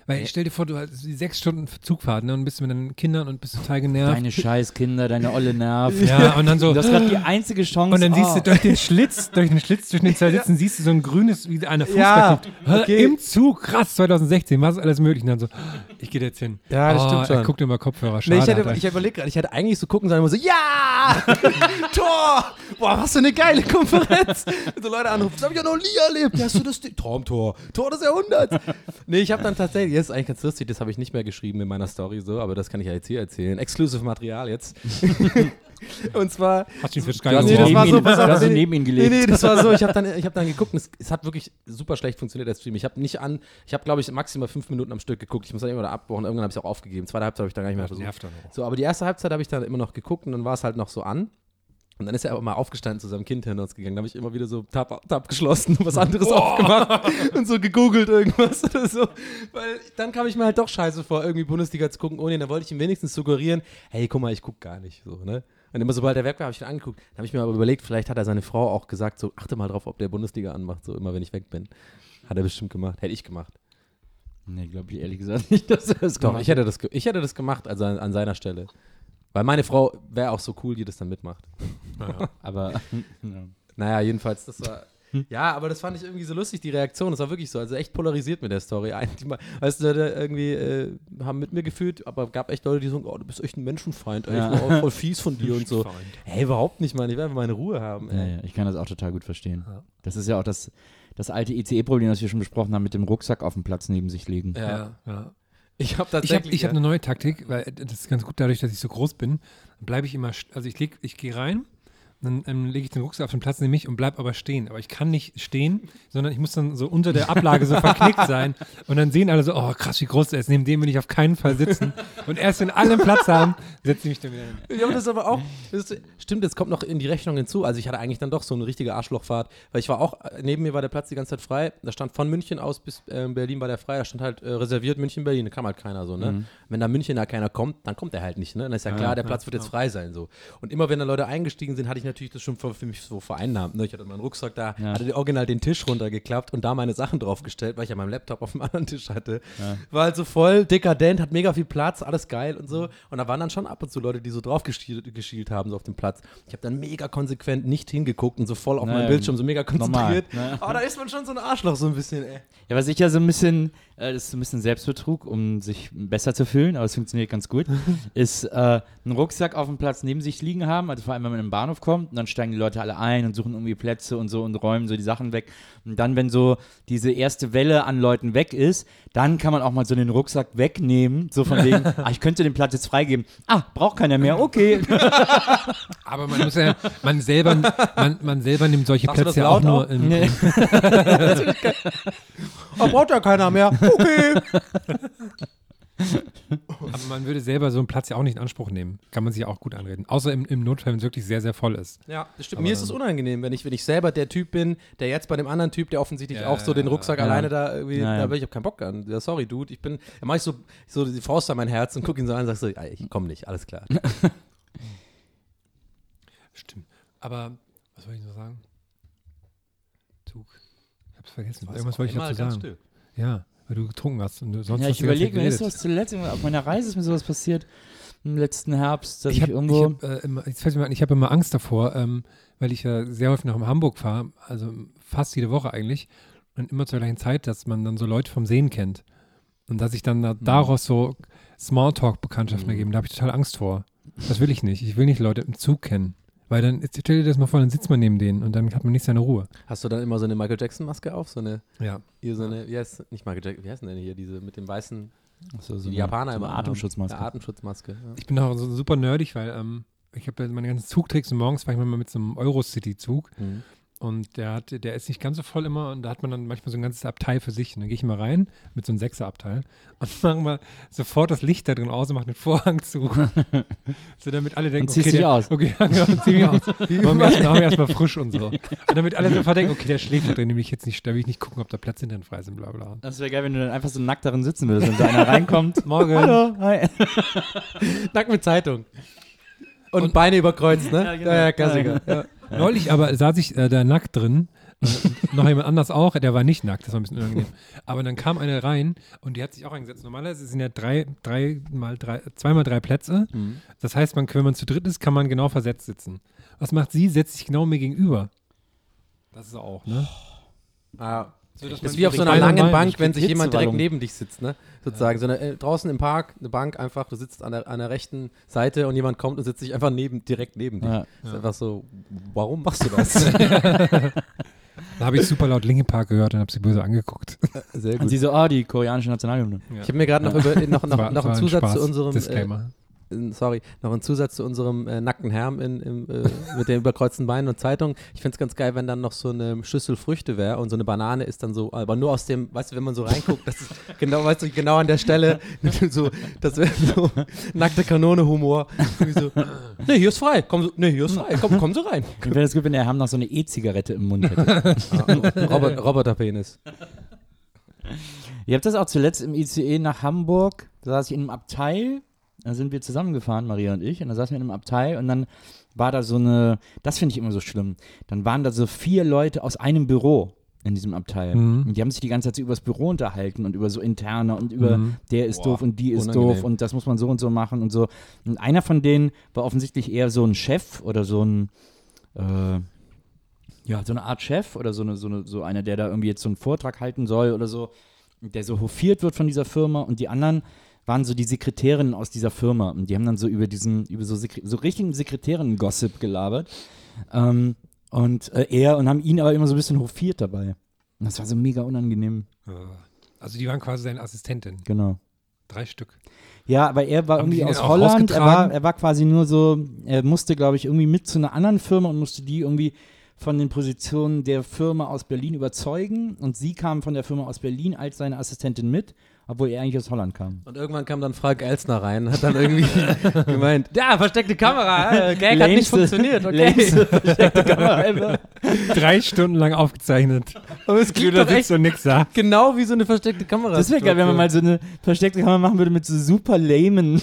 Weil stell dir vor, du hast sechs Stunden Zugfahrt ne, und bist mit deinen Kindern und bist total genervt. Deine Scheißkinder, deine olle Nerv. ja, und dann so. Das ist gerade die einzige Chance. Und dann siehst oh. du durch den Schlitz, durch den Schlitz zwischen den zwei Sitzen, siehst du so ein grünes, wie eine Ja, Fußball. okay. Im Zug, krass, 2016, was ist alles möglich? Und dann so, ich gehe jetzt hin. Ja, das oh, stimmt schon. Er guckt immer Kopfhörer, Nee, schade. ich hätte, ich überlege gerade, ich hätte eigentlich so gucken sollen, immer so, ja! Tor! Boah, was für eine geile Konferenz! so Leute anrufen, das habe ich ja noch nie erlebt. Hast du das? Traumtor. Tor des Jahrhunderts. nee, ich habe dann tatsächlich, das ist eigentlich ganz lustig, das habe ich nicht mehr geschrieben in meiner Story so, aber das kann ich ja jetzt hier erzählen. Exclusive Material jetzt. Und zwar, Hast du ihn für Sky Nee, das neben war so, ihn, pass auf, nee, neben ihn Nee, gelegt. nee, das war so, ich habe dann, ich hab dann geguckt und es, es hat wirklich super schlecht funktioniert, der Stream. Ich habe nicht an, ich habe glaube ich maximal fünf Minuten am Stück geguckt. Ich muss dann immer da abbauen, irgendwann habe ich es auch aufgegeben. Zweite Halbzeit habe ich dann gar nicht mehr versucht. nervt dann auch. So, aber die erste Halbzeit habe ich dann immer noch geguckt und dann war es halt noch so an. Und dann ist er aber mal aufgestanden zu seinem Kind hinter uns gegangen. Da habe ich immer wieder so Tab, Tab geschlossen und was anderes aufgemacht und so gegoogelt irgendwas oder so. Weil dann kam ich mir halt doch scheiße vor, irgendwie Bundesliga zu gucken ohne ihn. Da wollte ich ihm wenigstens suggerieren, hey, guck mal, ich gucke gar nicht so, ne? Und immer sobald er weg war, habe ich ihn angeguckt. Dann habe ich mir aber überlegt, vielleicht hat er seine Frau auch gesagt, so achte mal drauf, ob der Bundesliga anmacht, so immer wenn ich weg bin. Hat er bestimmt gemacht. Hätte ich gemacht. Nee, glaube ich ehrlich gesagt nicht, dass er das Doch, gemacht ich hätte das, ich hätte das gemacht, also an, an seiner Stelle. Weil meine Frau wäre auch so cool, die das dann mitmacht. hat. Aber ja. Naja, jedenfalls, das war. Ja, aber das fand ich irgendwie so lustig, die Reaktion. Das war wirklich so. Also echt polarisiert mit der Story. Mal, weißt du, Leute irgendwie äh, haben mit mir gefühlt, aber gab echt Leute, die so, oh, du bist echt ein Menschenfeind, ey, Ja. ich war auch voll fies von dir und so. Hey, überhaupt nicht, Mann. Ich will einfach meine Ruhe haben. Ja, Ey. ja, ich kann das auch total gut verstehen. Ja. Das ist ja auch das, das alte ICE-Problem, das wir schon besprochen haben, mit dem Rucksack auf dem Platz neben sich liegen. Ja. Ja, ja. Ich habe Ich habe tatsächlich. ich hab eine neue Taktik, weil das ist ganz gut dadurch, dass ich so groß bin. Bleibe ich immer, also ich, leg, ich gehe rein, dann ähm, lege ich den Rucksack auf den Platz neben mich und bleib aber stehen. Aber ich kann nicht stehen, sondern ich muss dann so unter der Ablage so verknickt sein. Und dann sehen alle so, oh krass, wie groß der ist. Neben dem will ich auf keinen Fall sitzen. Und erst wenn alle einen Platz haben, setze ich mich dann wieder hin. Ja, aber das ist aber auch, das ist, stimmt, jetzt kommt noch in die Rechnung hinzu. Also ich hatte eigentlich dann doch so eine richtige Arschlochfahrt, weil ich war auch, äh, neben mir war der Platz die ganze Zeit frei. Da stand von München aus bis äh, Berlin war der frei. Da stand halt äh, reserviert München, Berlin. Da kam halt keiner so, ne? Wenn da München da keiner kommt, dann kommt er halt nicht, ne? Dann ist ja klar, der Platz wird jetzt frei sein, so. Und immer wenn da Leute eingestiegen sind, hatte ich natürlich das schon für, mich so vereinnahmt, ne? Ich hatte meinen Rucksack da, Ja. hatte original den Tisch runtergeklappt und da meine Sachen draufgestellt, weil ich ja meinen Laptop auf dem anderen Tisch hatte. War halt so voll dekadent, hat mega viel Platz, alles geil und so. Und da waren dann schon ab und zu Leute, die so drauf geschielt, geschielt haben, so auf dem Platz. Ich habe dann mega konsequent nicht hingeguckt und so voll auf Naja, meinen Bildschirm, so mega normal, konzentriert. ne? Aber da ist man schon so ein Arschloch, so ein bisschen, ey. Ja, was ich ja so ein bisschen, äh, das ist so ein bisschen Selbstbetrug, um sich besser zu fühlen, aber es funktioniert ganz gut, ist äh, einen Rucksack auf dem Platz neben sich liegen haben, also vor allem, wenn man den Bahnhof kommt, und dann steigen die Leute alle ein und suchen irgendwie Plätze und so und räumen so die Sachen weg. Und dann, wenn so diese erste Welle an Leuten weg ist, dann kann man auch mal so den Rucksack wegnehmen, so von wegen, ah, ich könnte den Platz jetzt freigeben. Ah, braucht keiner mehr, okay. Aber man muss ja, man selber, man, man selber nimmt solche du Plätze ja auch nur im, Nee. Oh, braucht ja keiner mehr. Okay. Aber man würde selber so einen Platz ja auch nicht in Anspruch nehmen. Kann man sich auch gut anreden. Außer im, im Notfall, wenn es wirklich sehr, sehr voll ist. Ja, das stimmt. Aber Mir ist es unangenehm, wenn ich, wenn ich selber der Typ bin, der jetzt bei dem anderen Typ, der offensichtlich Ja, auch so den Rucksack ja. alleine da irgendwie, ja. da bin ich hab keinen Bock an. Ja, sorry, Dude, ich bin, da mach ich so, so die Faust an mein Herz und guck ihn so an und sag so, ich komm nicht, alles klar. Stimmt. Aber, was soll ich noch sagen? Zug. Ich hab's vergessen. Irgendwas wollte ich dazu sagen. Ja, weil du getrunken hast und sonst Ja, ich überlege mir, ist was zuletzt, auf meiner Reise ist mir sowas passiert, im letzten Herbst, dass ich, Ich habe irgendwo... hab, äh, immer, jetzt fällt mir ein, ich habe immer Angst davor, ähm, weil ich ja sehr häufig nach Hamburg fahre, also fast jede Woche eigentlich, und immer zur gleichen Zeit, dass man dann so Leute vom Sehen kennt. Und dass sich dann da, daraus so Smalltalk-Bekanntschaften Mhm. ergeben. Da habe ich total Angst vor. Das will ich nicht. Ich will nicht Leute im Zug kennen. Weil dann, jetzt stell dir das mal vor, dann sitzt man neben denen und dann hat man nicht seine Ruhe. Hast du dann immer so eine Michael Jackson-Maske auf? So eine, Ja. hier so eine, wie heißt, nicht Michael Jackson, wie heißt denn hier, diese mit dem weißen, so, die so eine- Japaner so immer. Atemschutzmaske. Eine Atemschutzmaske. Ja. Ich bin auch so super nerdig, weil ähm, ich habe ja meine ganzen Zugtricks und morgens fahre ich mal mit so einem Eurocity-Zug. Mhm. Und der, hat, der ist nicht ganz so voll immer und da hat man dann manchmal so ein ganzes Abteil für sich. Und dann gehe ich mal rein mit so einem Sechserabteil und machen mal sofort das Licht da drin aus und machen den Vorhang zu. so damit alle denken, Und okay, der, aus. Okay, ja, genau, und zieh mich aus. Machen wir erstmal erst frisch und so. Und damit alle sofort denken, okay, der schläft da drin, nämlich jetzt nicht, da will ich nicht gucken, ob da Platz hinten frei sind, bla bla. Das wäre geil, wenn du dann einfach so nackt darin sitzen würdest, wenn so einer reinkommt. Morgen. Hallo, hi. Nackt mit Zeitung. Und, Beine überkreuzt, ne? Ja, genau. ja, Klassiker. Ja. Neulich aber saß ich äh, da nackt drin. Äh, noch jemand anders auch, der war nicht nackt, das war ein bisschen unangenehm. Aber dann kam eine rein und die hat sich auch eingesetzt. Normalerweise sind ja drei, drei mal drei, zweimal drei Plätze. Das heißt, man, wenn man zu dritt ist, kann man genau versetzt sitzen. Was macht sie? Setzt sich genau mir gegenüber. Das ist auch, ne? Ah. So, dass Das ist wie auf so einer langen Bank, wenn sich jemand direkt neben dich sitzt, ne? Sozusagen. So eine, äh, draußen im Park, eine Bank einfach, du sitzt an der, an der rechten Seite und jemand kommt und sitzt sich einfach neben, direkt neben dich. Ja. Das ist einfach so, warum machst du das? Da habe ich super laut Linkin Park gehört und habe sie böse angeguckt. Sehr Und sie so, oh, die koreanische Nationalhymne. Ich habe mir gerade noch, über, noch, noch, war- noch einen ein Zusatz Spaß. zu unserem, äh, Disclaimer. äh, sorry, noch einen Zusatz zu unserem äh, nackten Herrn in, im, äh, mit den überkreuzten Beinen und Zeitung. Ich fände es ganz geil, wenn dann noch so eine Schüssel Früchte wäre und so eine Banane ist dann so, aber nur aus dem, weißt du, wenn man so reinguckt, das ist genau, weißt du, genau an der Stelle, so, das wäre so nackte Kanone-Humor. So, nee, hier ist frei, komm, so, nee, hier ist frei, komm, komm so rein. Ich wäre das gut, wenn der Herr noch so eine E-Zigarette im Mund hätte. Robert, Roboterpenis. Ihr habt das auch zuletzt im ICE nach Hamburg, da saß ich in einem Abteil, da sind wir zusammengefahren, Maria und ich, und da saßen wir in einem Abteil und dann war da so eine, das finde ich immer so schlimm, dann waren da so vier Leute aus einem Büro in diesem Abteil. Mhm. Und die haben sich die ganze Zeit so übers Büro unterhalten und über so interne und über Mhm. der ist Boah, doof und die ist unangenehm. doof und das muss man so und so machen und so. Und einer von denen war offensichtlich eher so ein Chef oder so ein, äh, ja, so eine Art Chef oder so, eine, so, eine, so einer, der da irgendwie jetzt so einen Vortrag halten soll oder so, der so hofiert wird von dieser Firma und die anderen waren so die Sekretärinnen aus dieser Firma und die haben dann so über diesen, über so, Sekre so richtigen Sekretärinnen-Gossip gelabert ähm, und äh, er und haben ihn aber immer so ein bisschen hofiert dabei. Und das war so mega unangenehm, Also die waren quasi seine Assistentin. genau. Drei Stück. Ja, aber er war Haben irgendwie aus Holland. Er war, er war quasi nur so, er musste, glaube ich, irgendwie mit zu einer anderen Firma und musste die irgendwie von den Positionen der Firma aus Berlin überzeugen. Und sie kam von der Firma aus Berlin als seine Assistentin mit, obwohl er eigentlich aus Holland kam. Und irgendwann kam dann Frank Elsner rein, hat dann irgendwie gemeint, ja, versteckte Kamera, äh, Gag hat nicht funktioniert, okay. versteckte Kamera. Drei Stunden lang aufgezeichnet. Aber es klingt doch echt und nix sagt. genau wie so eine versteckte Kamera. Das wäre geil, wenn man mal so eine versteckte Kamera machen würde mit so super lamen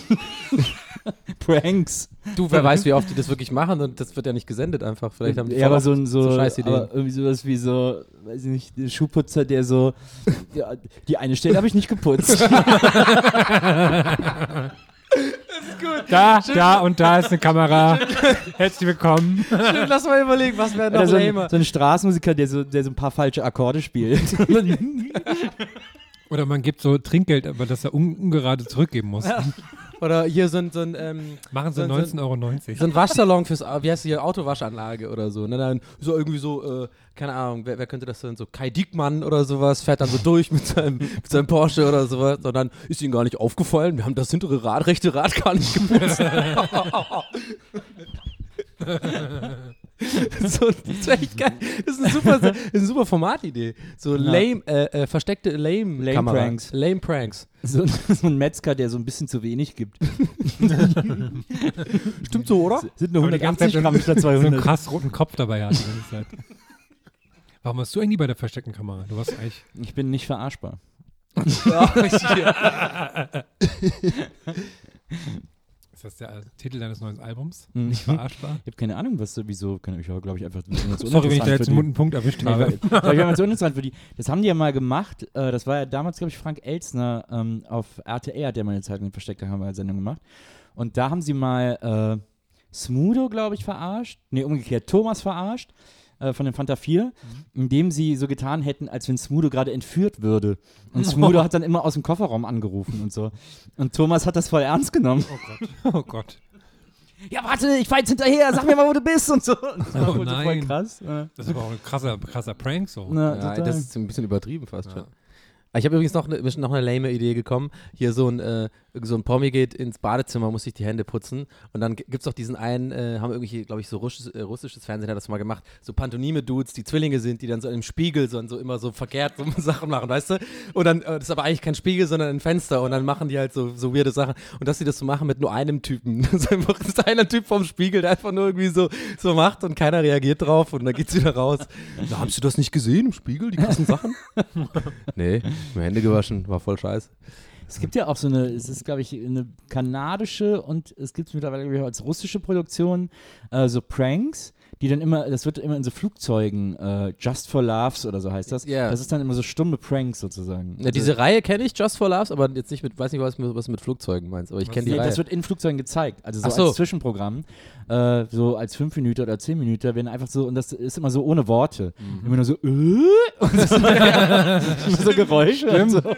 Pranks. Du, wer weiß, wie oft die das wirklich machen und das wird ja nicht gesendet einfach. Vielleicht haben die ja, aber so ein so, so scheiß Ideen. aber irgendwie sowas wie so, weiß ich nicht, der Schuhputzer, der so, ja, die eine Stelle habe ich nicht geputzt. Da, da und da ist eine Kamera. Herzlich willkommen. oft. Lass mal überlegen, was wäre noch Oder so ein, so ein Straßenmusiker, der so, der so ein paar falsche Akkorde spielt. Oder man gibt so Trinkgeld, aber das er un ungerade zurückgeben muss. Oder hier so ein, so ein, ähm, Machen sie So- so- 19,90 Euro. so ein Waschsalon fürs, wie heißt hier, Autowaschanlage oder so. Ne? Dann so irgendwie so, äh, keine Ahnung, wer, wer könnte das sein? So Kai Diekmann oder sowas, fährt dann so durch mit seinem, mit seinem Porsche oder sowas. Und dann ist ihm gar nicht aufgefallen, wir haben das hintere Rad, rechte Rad gar nicht geputzt. so, das wäre echt geil. Das ist eine super, das ist eine super Formatidee. So lame, äh, äh, versteckte lame, Lame Kamera. Pranks. Lame Pranks. so, so ein Metzger, der so ein bisschen zu wenig gibt. Stimmt so, oder? Sind nur Aber die ganze 180 Zeit Gramm statt So einen 200. krass roten Kopf dabei hat die ganze Zeit. Warum hast du eigentlich bei der versteckten Kamera? Du warst eigentlich. Ich bin nicht verarschbar. Ist das der Titel deines neuen Albums? Mhm. Nicht verarschbar? Ich habe keine Ahnung, was sowieso, kann ich glaube ich einfach. Sorry, wenn ich da jetzt einen guten Punkt erwischt Nee, habe. weil- weil uns so uninteressant für die. Das haben die ja mal gemacht. Äh, das war ja damals, glaube ich, Frank Elzner ähm, auf RTL hat der mal eine Zeit lang eine versteckte Kamera-Sendung gemacht. Und da haben sie mal äh, Smudo, glaube ich, verarscht. Nee, umgekehrt, Thomas verarscht äh, von den Fanta 4, indem sie so getan hätten, als wenn Smudo gerade entführt würde. Und Smudo hat dann immer aus dem Kofferraum angerufen und so. Und Thomas hat das voll ernst genommen. Oh Gott. Ja, warte, ich fahr jetzt hinterher, sag mir mal, wo du bist und so. Das war Oh voll nein. krass. Ja. Das ist aber auch ein krasser, krasser Prank so. Na, Ja, das ist ein bisschen übertrieben fast Ja. schon. Ich habe übrigens noch ist noch eine lame Idee gekommen. Hier so ein, äh, so ein Promi geht ins Badezimmer, muss sich die Hände putzen und dann gibt es auch diesen einen, äh, haben irgendwelche, glaube ich, so russisches, äh, russisches Fernsehen hat das mal gemacht, so Pantomime-Dudes, die Zwillinge sind, die dann so im Spiegel so, so immer so verkehrt so Sachen machen, weißt du? Und dann, äh, das ist aber eigentlich kein Spiegel, sondern ein Fenster und dann machen die halt so, so weirde Sachen und dass sie das so machen mit nur einem Typen. Das ist einfach das ist einer Typ vom Spiegel, der einfach nur irgendwie so, so macht und keiner reagiert drauf und dann geht's wieder raus. Na, haben Sie das nicht gesehen im Spiegel, die krassen Sachen? nee, mir Hände gewaschen, war voll scheiße. Es gibt ja auch so eine, es ist, glaube ich, eine kanadische und es gibt mittlerweile als russische Produktion, äh, so Pranks, die dann immer, das wird immer in so Flugzeugen, äh, Just for Laughs oder so heißt das. Ja. Das ist dann immer so stumme Pranks sozusagen. Ja, diese Reihe kenne ich, Just for Laughs, aber jetzt nicht mit, weiß nicht, was, mit- was du mit Flugzeugen meinst, aber ich kenne die Nee, Reihe. das wird in Flugzeugen gezeigt, also so, so. als Zwischenprogramm, äh, so als 5 Minuten oder 10 Minuten, werden einfach so, und das ist immer so ohne Worte. Mhm. Immer nur so, äh, und das sind immer so Geräusche. Und so. Das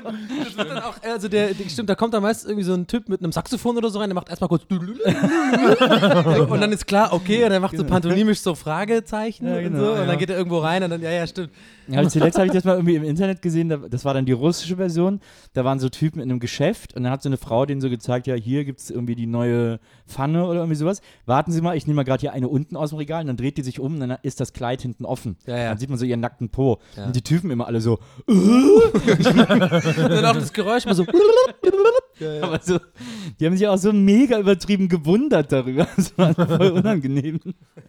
wird dann auch, also der, der, stimmt, da kommt dann meist irgendwie so ein Typ mit einem Saxophon oder so rein, der macht erstmal kurz und dann ist klar, okay, und er macht so pantomimisch so Fragezeichen Ja, und genau, so und ja. dann geht er irgendwo rein und dann, ja, ja, stimmt. Ja, zuletzt habe ich das mal irgendwie im Internet gesehen, da, das war dann die russische Version, da waren so Typen in einem Geschäft und dann hat so eine Frau denen so gezeigt, ja, hier gibt es irgendwie die neue Pfanne oder irgendwie sowas. Warten Sie mal, ich nehme mal gerade hier eine unten aus dem Regal und dann dreht die sich um und dann ist das Kleid hinten offen. Ja, ja. Dann sieht man so ihren nackten Po. Ja. Und die Typen immer alle so, Und dann auch das Geräusch mal so. aber so, die haben sich auch so mega übertrieben gewundert darüber. Das war voll unangenehm.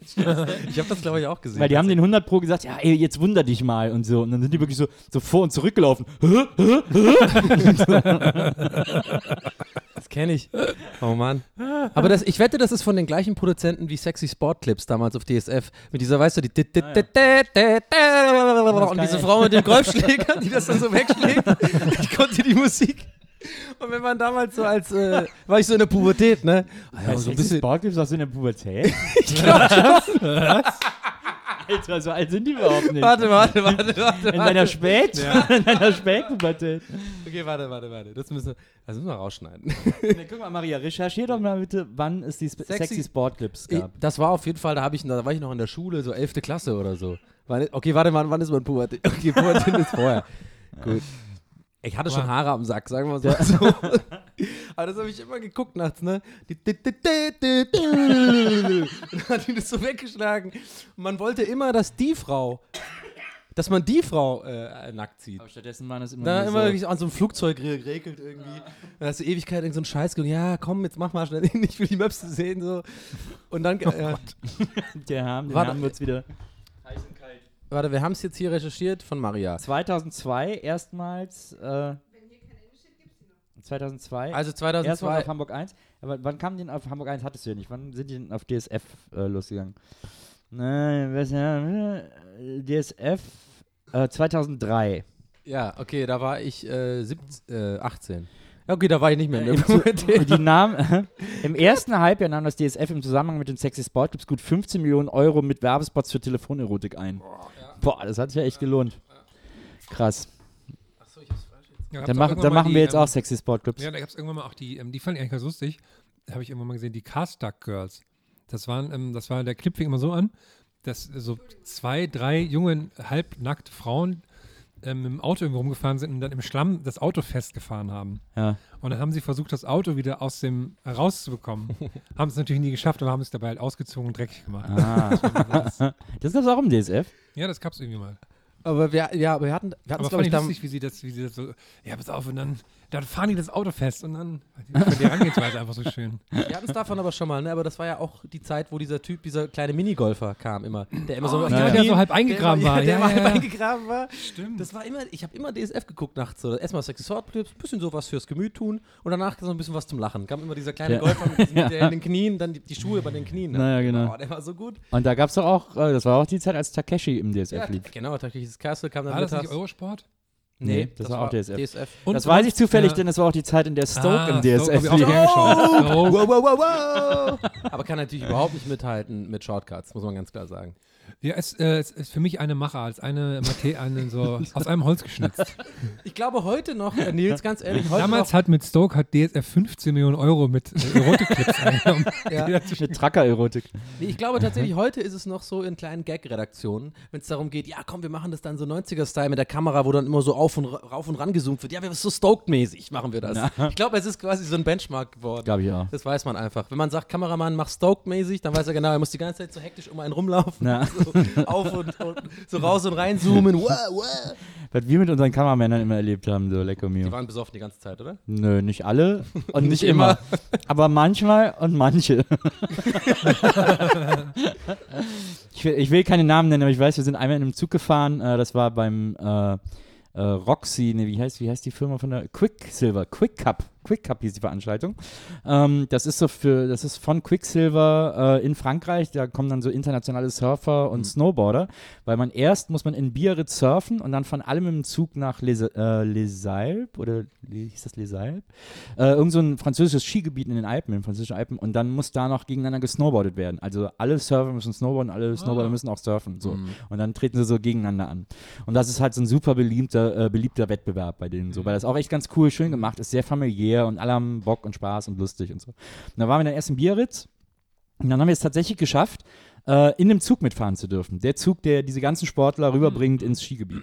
Ich habe das, glaube ich, auch gesehen. Weil die haben den 100 Pro gesagt, ja, ey, jetzt wunder dich mal und so. Und dann sind die wirklich so, so vor und zurückgelaufen. Das kenne ich. Oh Mann. Aber das, ich wette, das ist von den gleichen Produzenten wie Sexy Sport Clips damals auf DSF. Mit dieser, weißt du, die. Und diese. Frau mit dem Golfschläger, die das dann so wegschlägt. Ich konnte die Musik. Und wenn man damals so als, äh, war ich so in der Pubertät, ne? Ah ja, so ein bisschen. Sportclips hast du in der Pubertät? ich glaube schon. Alter, so alt sind die überhaupt nicht. Warte, warte, warte, warte. in deiner Spät, in deiner Spätpubertät. Okay, warte, warte, warte. Das müssen wir, das müssen wir rausschneiden. Nee, guck mal, Maria, recherchier doch mal bitte, wann es die Sp Sexy- Sexy, Sportclips Ich, gab. das war auf jeden Fall, da, ich, da war ich noch in der Schule, so 11. Klasse oder so. Okay, warte mal, wann ist man Pubertät? Okay, Pubertät ist vorher. Gut. Ich hatte schon Haare am Sack, sagen wir mal so. Aber das habe ich immer geguckt nachts, ne? Und dann hat die das so weggeschlagen. Und man wollte immer, dass die Frau, dass man die Frau äh, nackt sieht. Aber stattdessen waren es immer, Da immer wirklich an so einem Flugzeug re- regelt irgendwie. Dann hast du Ewigkeit irgend so einen Scheiß gemacht. Ja, komm, jetzt mach mal schnell hin, ich will die Möpse sehen. So. Und dann, äh, der Harm, den Warte. Harm wird's wieder. Warte, wir haben es jetzt hier recherchiert von Maria. 2002 erstmals, äh, 2002, Also erstmal 2002. auf Hamburg 1. Aber wann kam die denn auf Hamburg 1? Hattest du ja nicht. Wann sind die denn auf DSF äh, losgegangen? Nein, was, äh, DSF äh, 2003. Ja, okay, da war ich äh, 17, äh, 18. Ja, okay, da war ich nicht mehr in der Im, die nahm, Im ersten Halbjahr nahm das DSF im Zusammenhang mit den Sexy Sportclips gut 15 Millionen Euro mit Werbespots für Telefonerotik ein. Boah, das hat sich ja echt gelohnt. Krass. Ja, gab's Dann, auch machen, irgendwann dann mal machen die, wir jetzt ähm, auch Sexy Sportclips. Ja, da gab es irgendwann mal auch die, ähm, die fand ich eigentlich ganz lustig. Da habe ich irgendwann mal gesehen, die Carstuck Girls. Das waren, ähm, das war, der Clip fing immer so an, dass so zwei, drei junge, halbnackte Frauen ähm, im Auto irgendwo rumgefahren sind und dann im Schlamm das Auto festgefahren haben. Ja. Und dann haben sie versucht, das Auto wieder aus dem rauszubekommen. haben es natürlich nie geschafft, aber haben es dabei halt ausgezogen und dreckig gemacht. Ah. das gab's auch im DSF. Ja, das gab es irgendwie mal. Aber wir, ja, aber wir hatten, wir hatten Aber glaube fand ich, ich lustig, wie sie das, wie sie das so, ja, pass auf, und dann, dann fahren die das Auto fest und dann, die Herangehensweise einfach so schön. wir hatten es davon aber schon mal, ne? Aber das war ja auch die Zeit, wo dieser Typ, dieser kleine Minigolfer kam immer. Der immer so auf ja, der so halb eingegraben der war. Immer, der Ja, war ja, halb eingegraben war. Stimmt. Das war immer, ich habe immer DSF geguckt nachts. So. Erstmal Sexy Sword Clips, ein bisschen sowas fürs Gemüt tun und danach so ein bisschen was zum Lachen. Kam immer dieser kleine Ja. Golfer mit, diesen, der in den Knien, dann die, die Schuhe bei den Knien. Ne? Naja, genau. Oh, der war so gut. Und da gab's doch auch, äh, das war auch die Zeit, als Takeshi im DSF Ja, lief. genau, tatsächlich Castle kam dann War das nicht. Eurosport? Nee, das war auch DSF. DSF. Und das weiß ich zufällig, ja. denn das war auch die Zeit, in der Stoke Ah, im Stoke DSF auch lief. Stoke. Wow, wow, wow, wow. Aber kann natürlich überhaupt nicht mithalten mit Shortcuts, muss man ganz klar sagen. Ja, es, äh, es ist für mich eine Macher, als eine Mate, eine so aus einem Holz geschnitzt. Ich glaube heute noch, äh, Nils, ganz ehrlich, heute Damals hat mit Stoke hat DSF 15 Millionen Euro mit äh, Erotikclips eingenommen. noch, ja, Eine Tracker-Erotik. Nee, ich glaube tatsächlich, heute ist es noch so in kleinen Gag-Redaktionen, wenn es darum geht, ja komm, wir machen das dann so 90er-Style mit der Kamera, wo dann immer so auf und ra- rauf und ran gezoomt wird. Ja, wir so Stoked-mäßig machen wir das. Ich glaube, es ist quasi so ein Benchmark geworden. Glaube ich auch. Das weiß man einfach. Wenn man sagt, Kameramann, mach Stoked-mäßig, dann weiß er genau, er muss die ganze Zeit so hektisch um einen rumlaufen. Ja. So auf und, und so raus und rein zoomen. Wow, wow. Was wir mit unseren Kameramännern immer erlebt haben, so lecker Die mio. waren besoffen die ganze Zeit, oder? Nö, nicht alle und nicht Nicht immer. immer. Aber manchmal und manche. ich, will, ich will keine Namen nennen, aber ich weiß, wir sind einmal in einem Zug gefahren. Äh, das war beim äh, äh, Roxy, ne, wie heißt, wie heißt die Firma von der Quicksilver? Quick Cup. Quick Cup hieß die Veranstaltung. Ähm, das ist so für, das ist von Quicksilver äh, in Frankreich. Da kommen dann so internationale Surfer und Snowboarder, weil man erst muss man in Biarritz surfen und dann von allem im Zug nach Les, äh, Les Alpes oder wie hieß das Les Alpes? Äh, irgend so ein französisches Skigebiet in den Alpen, in den französischen Alpen und dann muss da noch gegeneinander gesnowboardet werden. Also alle Surfer müssen snowboarden, alle Snowboarder müssen auch surfen. So. Und dann treten sie so gegeneinander an. Und das ist halt so ein super beliebter, äh, beliebter Wettbewerb bei denen so, weil das auch echt ganz cool, schön gemacht ist, sehr familiär und alle haben Bock und Spaß und lustig und so. Und da waren wir dann erst in Biarritz und dann haben wir es tatsächlich geschafft, äh, in dem Zug mitfahren zu dürfen. Der Zug, der diese ganzen Sportler rüberbringt ins Skigebiet.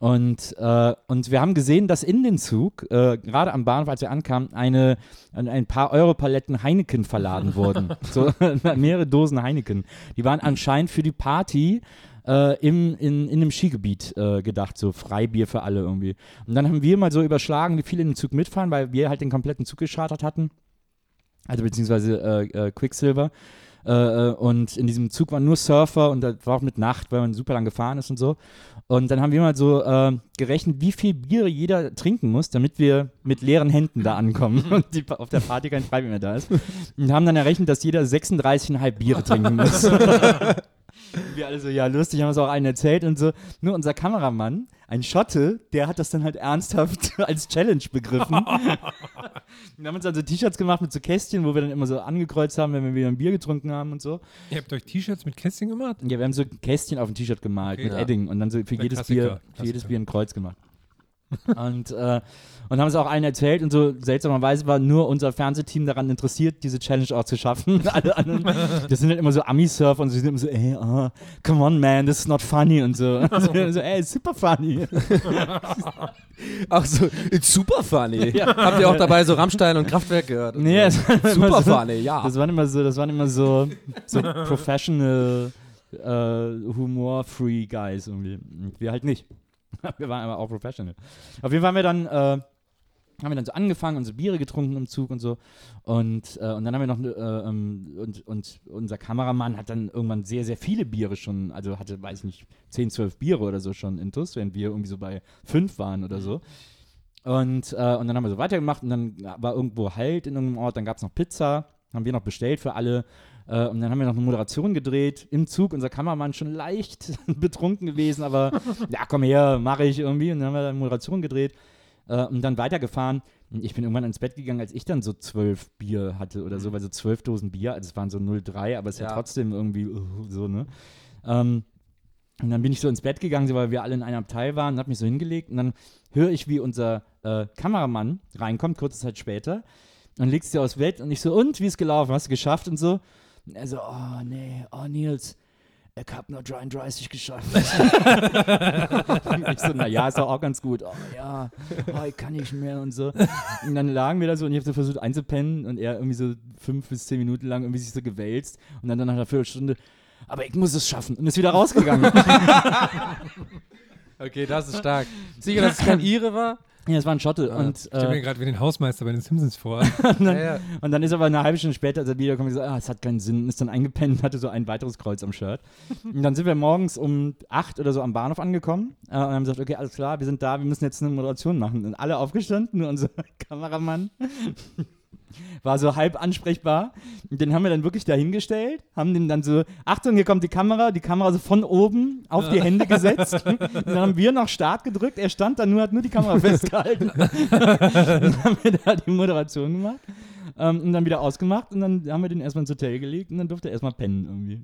Und, äh, und wir haben gesehen, dass in den Zug, äh, gerade am Bahnhof, als wir ankamen, eine, ein, ein paar Europaletten Heineken verladen wurden. so mehrere Dosen Heineken. Die waren anscheinend für die Party äh, im, in, in einem Skigebiet äh, gedacht, so Freibier für alle irgendwie. Und dann haben wir mal so überschlagen, wie viele in den Zug mitfahren, weil wir halt den kompletten Zug geschartert hatten. Also beziehungsweise äh, äh, Quicksilver. Äh, äh, und in diesem Zug waren nur Surfer und das war auch mit Nacht, weil man super lang gefahren ist und so. Und dann haben wir mal so gerechnet, wie viel Bier jeder trinken muss, damit wir mit leeren Händen da ankommen und die, auf der Party kein Freibier mehr da ist. Und haben dann errechnet, dass jeder 36,5 Biere trinken muss. wir alle so, ja, lustig, haben uns auch einen erzählt und so. Nur unser Kameramann, ein Schotte, der hat das dann halt ernsthaft als Challenge begriffen. Wir haben uns dann so T-Shirts gemacht mit so Kästchen, wo wir dann immer so angekreuzt haben, wenn wir wieder ein Bier getrunken haben und so. Ihr habt euch T-Shirts mit Kästchen gemacht? Ja, wir haben so Kästchen auf ein T-Shirt gemalt Okay. mit Ja. Edding und dann so für Der jedes Klassiker, Bier, für jedes. Bier ein Kreuz gemacht. Und, äh, und haben es auch allen erzählt und so seltsamerweise war nur unser Fernsehteam daran interessiert, diese Challenge auch zu schaffen. Alle anderen, das sind halt immer so Ami-Surfer und sie sind immer so, ey, oh, come on man, this is not funny und so. Also, so ey, super funny. Ach so, it's super funny. Habt ihr auch dabei so Rammstein und Kraftwerk gehört? Nee, immer super so, funny, ja. Das waren immer so, das waren immer so, so professional, äh, humor-free Guys irgendwie. Und wir halt nicht. Wir waren aber auch professional. Auf jeden Fall haben wir dann, äh, haben wir dann so angefangen, unsere Biere getrunken im Zug und so. Und, äh, und dann haben wir noch, äh, ähm, und, und unser Kameramann hat dann irgendwann sehr, sehr viele Biere schon, also hatte, weiß ich nicht, 10, 12 Biere oder so schon intus, während wir irgendwie so bei 5 waren oder so. Und, äh, und dann haben wir so weitergemacht und dann war irgendwo Halt in irgendeinem Ort, dann gab es noch Pizza, haben wir noch bestellt für alle. Äh, und dann haben wir noch eine Moderation gedreht im Zug. Unser Kameramann schon leicht betrunken gewesen, aber ja, komm her, mache ich irgendwie. Und dann haben wir eine Moderation gedreht äh, und dann weitergefahren. Und ich bin irgendwann ins Bett gegangen, als ich dann so zwölf Bier hatte oder so, weil so zwölf Dosen Bier, also es waren so 0,3, aber es ist ja. Ja. trotzdem irgendwie uh, so, ne? Ähm, und dann bin ich so ins Bett gegangen, weil wir alle in einem Abteil waren und habe mich so hingelegt. Und dann höre ich, wie unser äh, Kameramann reinkommt, kurze Zeit später. Und legst sie aufs Bett und ich so, und, wie ist gelaufen? Hast du geschafft und so? Er so, oh nee, oh Nils, ich hab nur 33 geschafft. ich so, naja, ist doch auch ganz gut. Oh ja, oh, ich kann nicht mehr und so. Und dann lagen wir da so und ich habe so versucht einzupennen und er irgendwie so fünf bis zehn Minuten lang irgendwie sich so gewälzt und dann, dann nach einer Viertelstunde, aber ich muss es schaffen und ist wieder rausgegangen. Okay, das ist stark. Sicher, dass es kein Ire war? ja, es war ein Schotte und, Ich stelle mir äh, gerade wie den Hausmeister bei den Simpsons vor. Ja, ja. und dann ist aber eine halbe Stunde später, als er wiederkommt, gesagt, ah, es hat keinen Sinn, ist dann eingepennt und hatte so ein weiteres Kreuz am Shirt. Und dann sind wir morgens um acht oder so am Bahnhof angekommen äh, und haben gesagt, okay, alles klar, wir sind da, wir müssen jetzt eine Moderation machen. Und alle aufgestanden, nur unser Kameramann war so halb ansprechbar. Und den haben wir dann wirklich dahingestellt, haben den dann so, Achtung, hier kommt die Kamera, die Kamera so von oben auf die Hände gesetzt. Und dann haben wir noch Start gedrückt, er stand da nur, hat nur die Kamera festgehalten. dann haben wir da die Moderation gemacht. Ähm, und dann wieder ausgemacht und dann haben wir den erstmal ins Hotel gelegt und dann durfte er erstmal pennen irgendwie.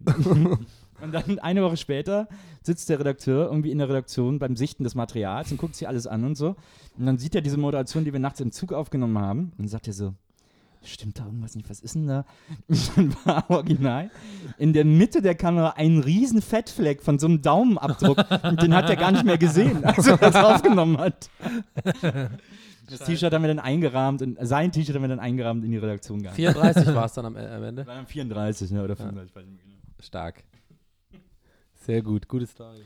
und dann eine Woche später sitzt der Redakteur irgendwie in der Redaktion beim Sichten des Materials und guckt sich alles an und so. Und dann sieht er diese Moderation, die wir nachts im Zug aufgenommen haben und sagt er so, stimmt da irgendwas nicht, was ist denn da? Dann war original in der Mitte der Kamera ein riesen Fettfleck von so einem Daumenabdruck und den hat er gar nicht mehr gesehen, als er das aufgenommen hat. Das T-Shirt haben wir dann eingerahmt und sein T-Shirt haben wir dann eingerahmt in die Redaktion gehabt. 34 war es dann am, äh, am Ende. War dann 34 ne, oder 35. weiß nicht mehr genau. Stark. Sehr gut, gute Story.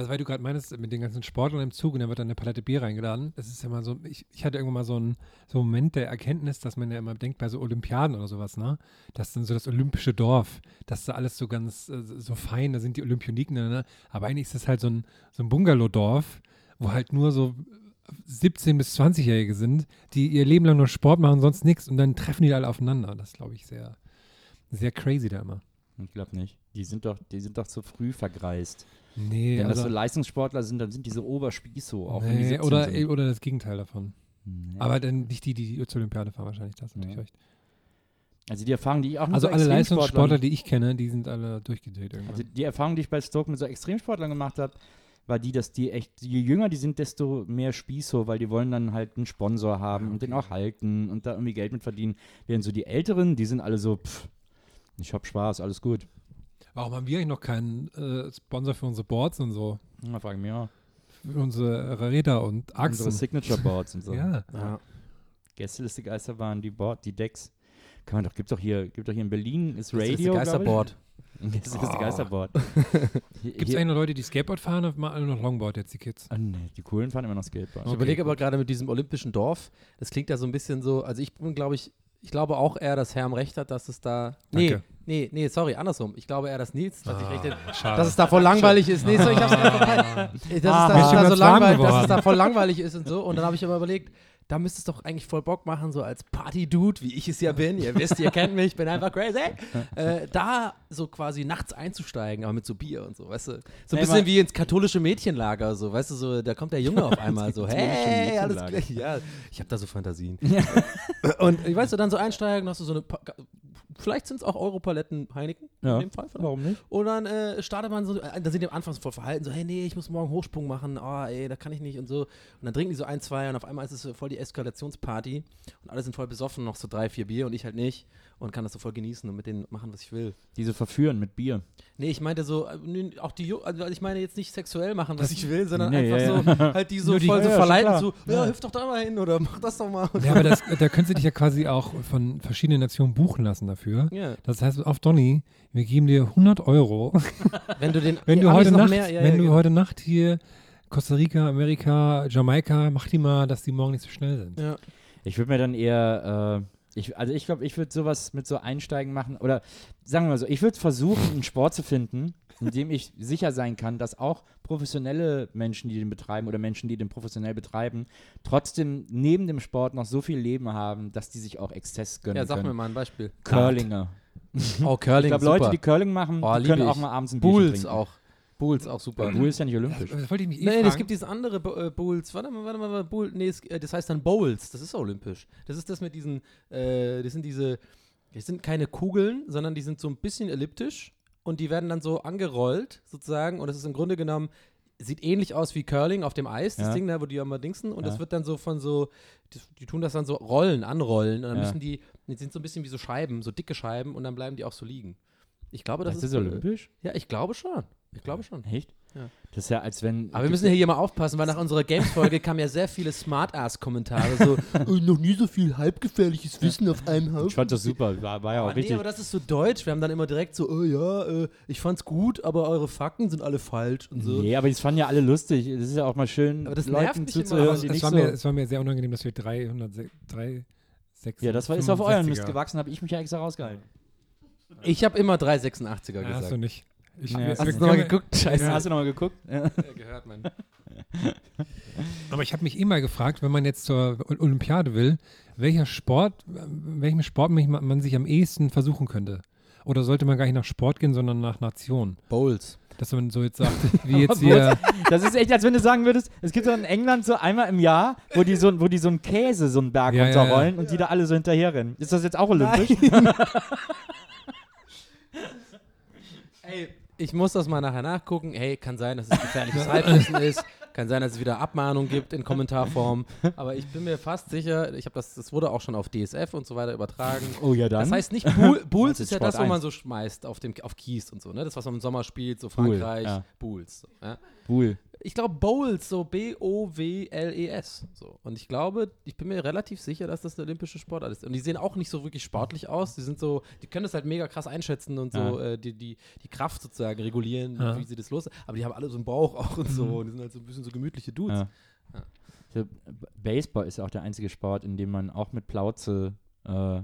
Also, weil du gerade meinst, mit den ganzen Sportlern im Zug und dann wird dann eine Palette Bier reingeladen. Das ist ja mal so, ich, ich hatte irgendwann mal so einen, so Moment der Erkenntnis, dass man ja immer denkt bei so Olympiaden oder sowas, ne? Das dann so das olympische Dorf, das ist da alles so ganz, äh, so fein, da sind die Olympioniken, ne? Aber eigentlich ist das halt so ein, so ein Bungalow-Dorf, wo halt nur so 17- bis 20-Jährige sind, die ihr Leben lang nur Sport machen, sonst nichts und dann treffen die alle aufeinander. Das glaube ich sehr, sehr crazy da immer. Ich glaube nicht. Die sind doch, die sind doch zu früh vergreist. Nee, Wenn das also, so Leistungssportler sind, dann sind die so Oberspießo. Auch wenn die nee 17 oder, sind. oder das Gegenteil davon. Nee. Aber dann nicht die, die, zur Olympiade fahren, wahrscheinlich, das ist natürlich Ja. recht. Also die Erfahrung, die ich auch mit Also so alle Leistungssportler, die ich kenne, die sind alle durchgedreht irgendwann. Also die Erfahrung, die ich bei Stoke mit so Extremsportlern gemacht habe, war die, dass die echt, je jünger die sind, desto mehr Spießo, weil die wollen dann halt einen Sponsor haben und den auch halten und da irgendwie Geld mit verdienen. Während so die Älteren, die sind alle so, pff, ich hab Spaß, alles gut. Warum haben wir eigentlich noch keinen äh, Sponsor für unsere Boards und so? Da frage ich mich auch. Für unsere Räder und Unsere Achsen. Signature Boards und so. Ja. Ja. Gästeliste Geisterbahn, die Board, die Decks. Kann man doch, gibt doch hier, gibt doch hier in Berlin, ist Das ist Radio. das Geisterboard. Gästeliste Oh. Geisterboard. Gibt es eigentlich noch Leute, die Skateboard fahren oder machen alle noch Longboard jetzt, die Kids? Ah, nee, die coolen fahren immer noch Skateboard. Ich überlege aber gerade mit diesem olympischen Dorf, das klingt ja so ein bisschen so, also ich bin, glaube ich, ich glaube auch eher, dass Herm recht hat, dass es da. Nee, Danke. nee, nee, sorry, andersrum. Ich glaube eher, dass Nils recht, Ah, schade. dass es da voll langweilig ist. Nee, so, ich hab's einfach verpeilt. Dass es da, Ah. dass es da so langweilig, dass es da voll langweilig ist und so. Und dann habe ich aber überlegt, da müsste es doch eigentlich voll Bock machen, so als Party-Dude, wie ich es ja bin. Ihr wisst, ihr kennt mich, ich bin einfach crazy. Äh, da so quasi nachts einzusteigen, aber mit so Bier und so, weißt du? So ein Nee, bisschen wie ins katholische Mädchenlager, so, weißt du, so, da kommt der Junge auf einmal so, hey, alles Mädchenlager. gleich. Ja, ich habe da so Fantasien. und ich weiß du, dann so einsteigen, hast du so eine, vielleicht sind es auch Europaletten Heineken, Ja. in dem Fall. vielleicht. Warum nicht? Und dann äh, startet man so, äh, da sind die am Anfang voll verhalten, so, hey, nee, ich muss morgen Hochsprung machen, oh, ey, da kann ich nicht und so. Und dann trinken die so ein, zwei und auf einmal ist es so voll die Eskalationsparty und alle sind voll besoffen, noch so drei, vier Bier und ich halt nicht und kann das so voll genießen und mit denen machen, was ich will. Diese verführen mit Bier. Nee, ich meinte so, äh, auch die, Ju- also ich meine jetzt nicht sexuell machen, was ich will, sondern Nee, einfach ja, so, halt die so die- voll so Ja, ja, verleiten, so, ja, hüpf doch da mal hin oder mach das doch mal. Ja, aber das, da könntest du dich ja quasi auch von verschiedenen Nationen buchen lassen dafür. ja, Das heißt, auf Donny, wir geben dir 100 Euro, wenn du den, wenn du, heute Nacht, mehr, ja, wenn ja, du genau. heute Nacht hier Costa Rica, Amerika, Jamaika, mach die mal, dass die morgen nicht so schnell sind. ja. Ich würde mir dann eher, äh, ich, also ich glaube, ich würde sowas mit so Einsteigen machen oder sagen wir mal so, ich würde versuchen, einen Sport zu finden, in dem ich sicher sein kann, dass auch professionelle Menschen, die den betreiben oder Menschen, die den professionell betreiben, trotzdem neben dem Sport noch so viel Leben haben, dass die sich auch Exzess gönnen ja, sag mir können. mal ein Beispiel. Curlinger. Oh, Curling, Ich glaube, Leute, die Curling machen, Oh, die können auch ich. mal abends ein Bierchen Bulls trinken. auch. Bulls auch super. Bull ist ja nicht olympisch. Das wollte ich mich eh Nee, fragen. es gibt dieses andere äh, Bulls. Warte mal, warte mal, warte mal Bull, nee, es, äh, das heißt dann Bowls. Das ist olympisch. Das ist das mit diesen, äh, das sind diese, das sind keine Kugeln, sondern die sind so ein bisschen elliptisch und die werden dann so angerollt sozusagen und das ist im Grunde genommen sieht ähnlich aus wie Curling auf dem Eis, das Ja. Ding da, wo die immer dingsen und Ja. das wird dann so von so, die, die tun das dann so rollen, anrollen und dann Ja. müssen die, die sind so ein bisschen wie so Scheiben, so dicke Scheiben und dann bleiben die auch so liegen. Ich glaube, das, Das ist äh, olympisch? Ja, ich glaube schon. Ich glaube schon. Echt? Ja. Das ist ja, als wenn. Aber wir müssen ja hier mal aufpassen, weil nach unserer Games-Folge kamen ja sehr viele Smart-Ass-Kommentare. So, "Äh, noch nie so viel halbgefährliches Wissen auf einem Ich Haufen. fand das super, war, war ja auch Aber nee, richtig. aber das ist so deutsch. Wir haben dann immer direkt so, oh ja, äh, ich fand's gut, aber eure Fakten sind alle falsch und so. Nee, aber die fanden ja alle lustig. Es ist ja auch mal schön, Aber das nervt Leuten mich immer. zuzuhören, es, nicht war so. mir, es war mir sehr unangenehm, dass wir 300, 3, 6, ja, das war, ist auf euren Mist gewachsen, habe ich mich ja extra rausgehalten. Ich habe immer 386er Ja, hast gesagt. du nicht. Ich, Ja, hast du nochmal geguckt? Scheiße. Hast du nochmal geguckt? Ja. Ja, gehört, Mann. Aber ich habe mich immer gefragt, wenn man jetzt zur Olympiade will, welcher Sport, welchem Sport man sich am ehesten versuchen könnte. Oder sollte man gar nicht nach Sport gehen, sondern nach Nation? Bowls. Dass man so jetzt sagt, wie jetzt hier. Das ist echt, als wenn du sagen würdest, es gibt so in England so einmal im Jahr, wo die so, wo die so einen Käse, so einen Berg Ja, ja, ja. runterrollen und die da alle so hinterherrennen. Ist das jetzt auch olympisch? Ey, ich muss das mal nachher nachgucken. Hey, kann sein, dass es gefährliches Halbwissen ist. Kann sein, dass es wieder Abmahnung gibt in Kommentarform. Aber ich bin mir fast sicher, ich habe das, das wurde auch schon auf DSF und so weiter übertragen. Oh ja, dann. Das heißt nicht, Bull, Bulls Das ist ist ja Sport das, wo man 1. so schmeißt auf, dem, auf Kies und so, ne? Das, was man im Sommer spielt, so Bull, Frankreich, ja. Bulls. Ja? cool. Ich glaube Bowls, so B-O-W-L-E-S. So. Und ich glaube, ich bin mir relativ sicher, dass das eine olympische Sportart ist. Und die sehen auch nicht so wirklich sportlich aus. Die sind so, die können das halt mega krass einschätzen und so Ja. äh, die, die, die Kraft sozusagen regulieren, Ja. wie sie das los. Aber die haben alle so einen Bauch auch und so. Und die sind halt so ein bisschen so gemütliche Dudes. Ja. Ja. Baseball ist auch der einzige Sport, in dem man auch mit Plauze äh,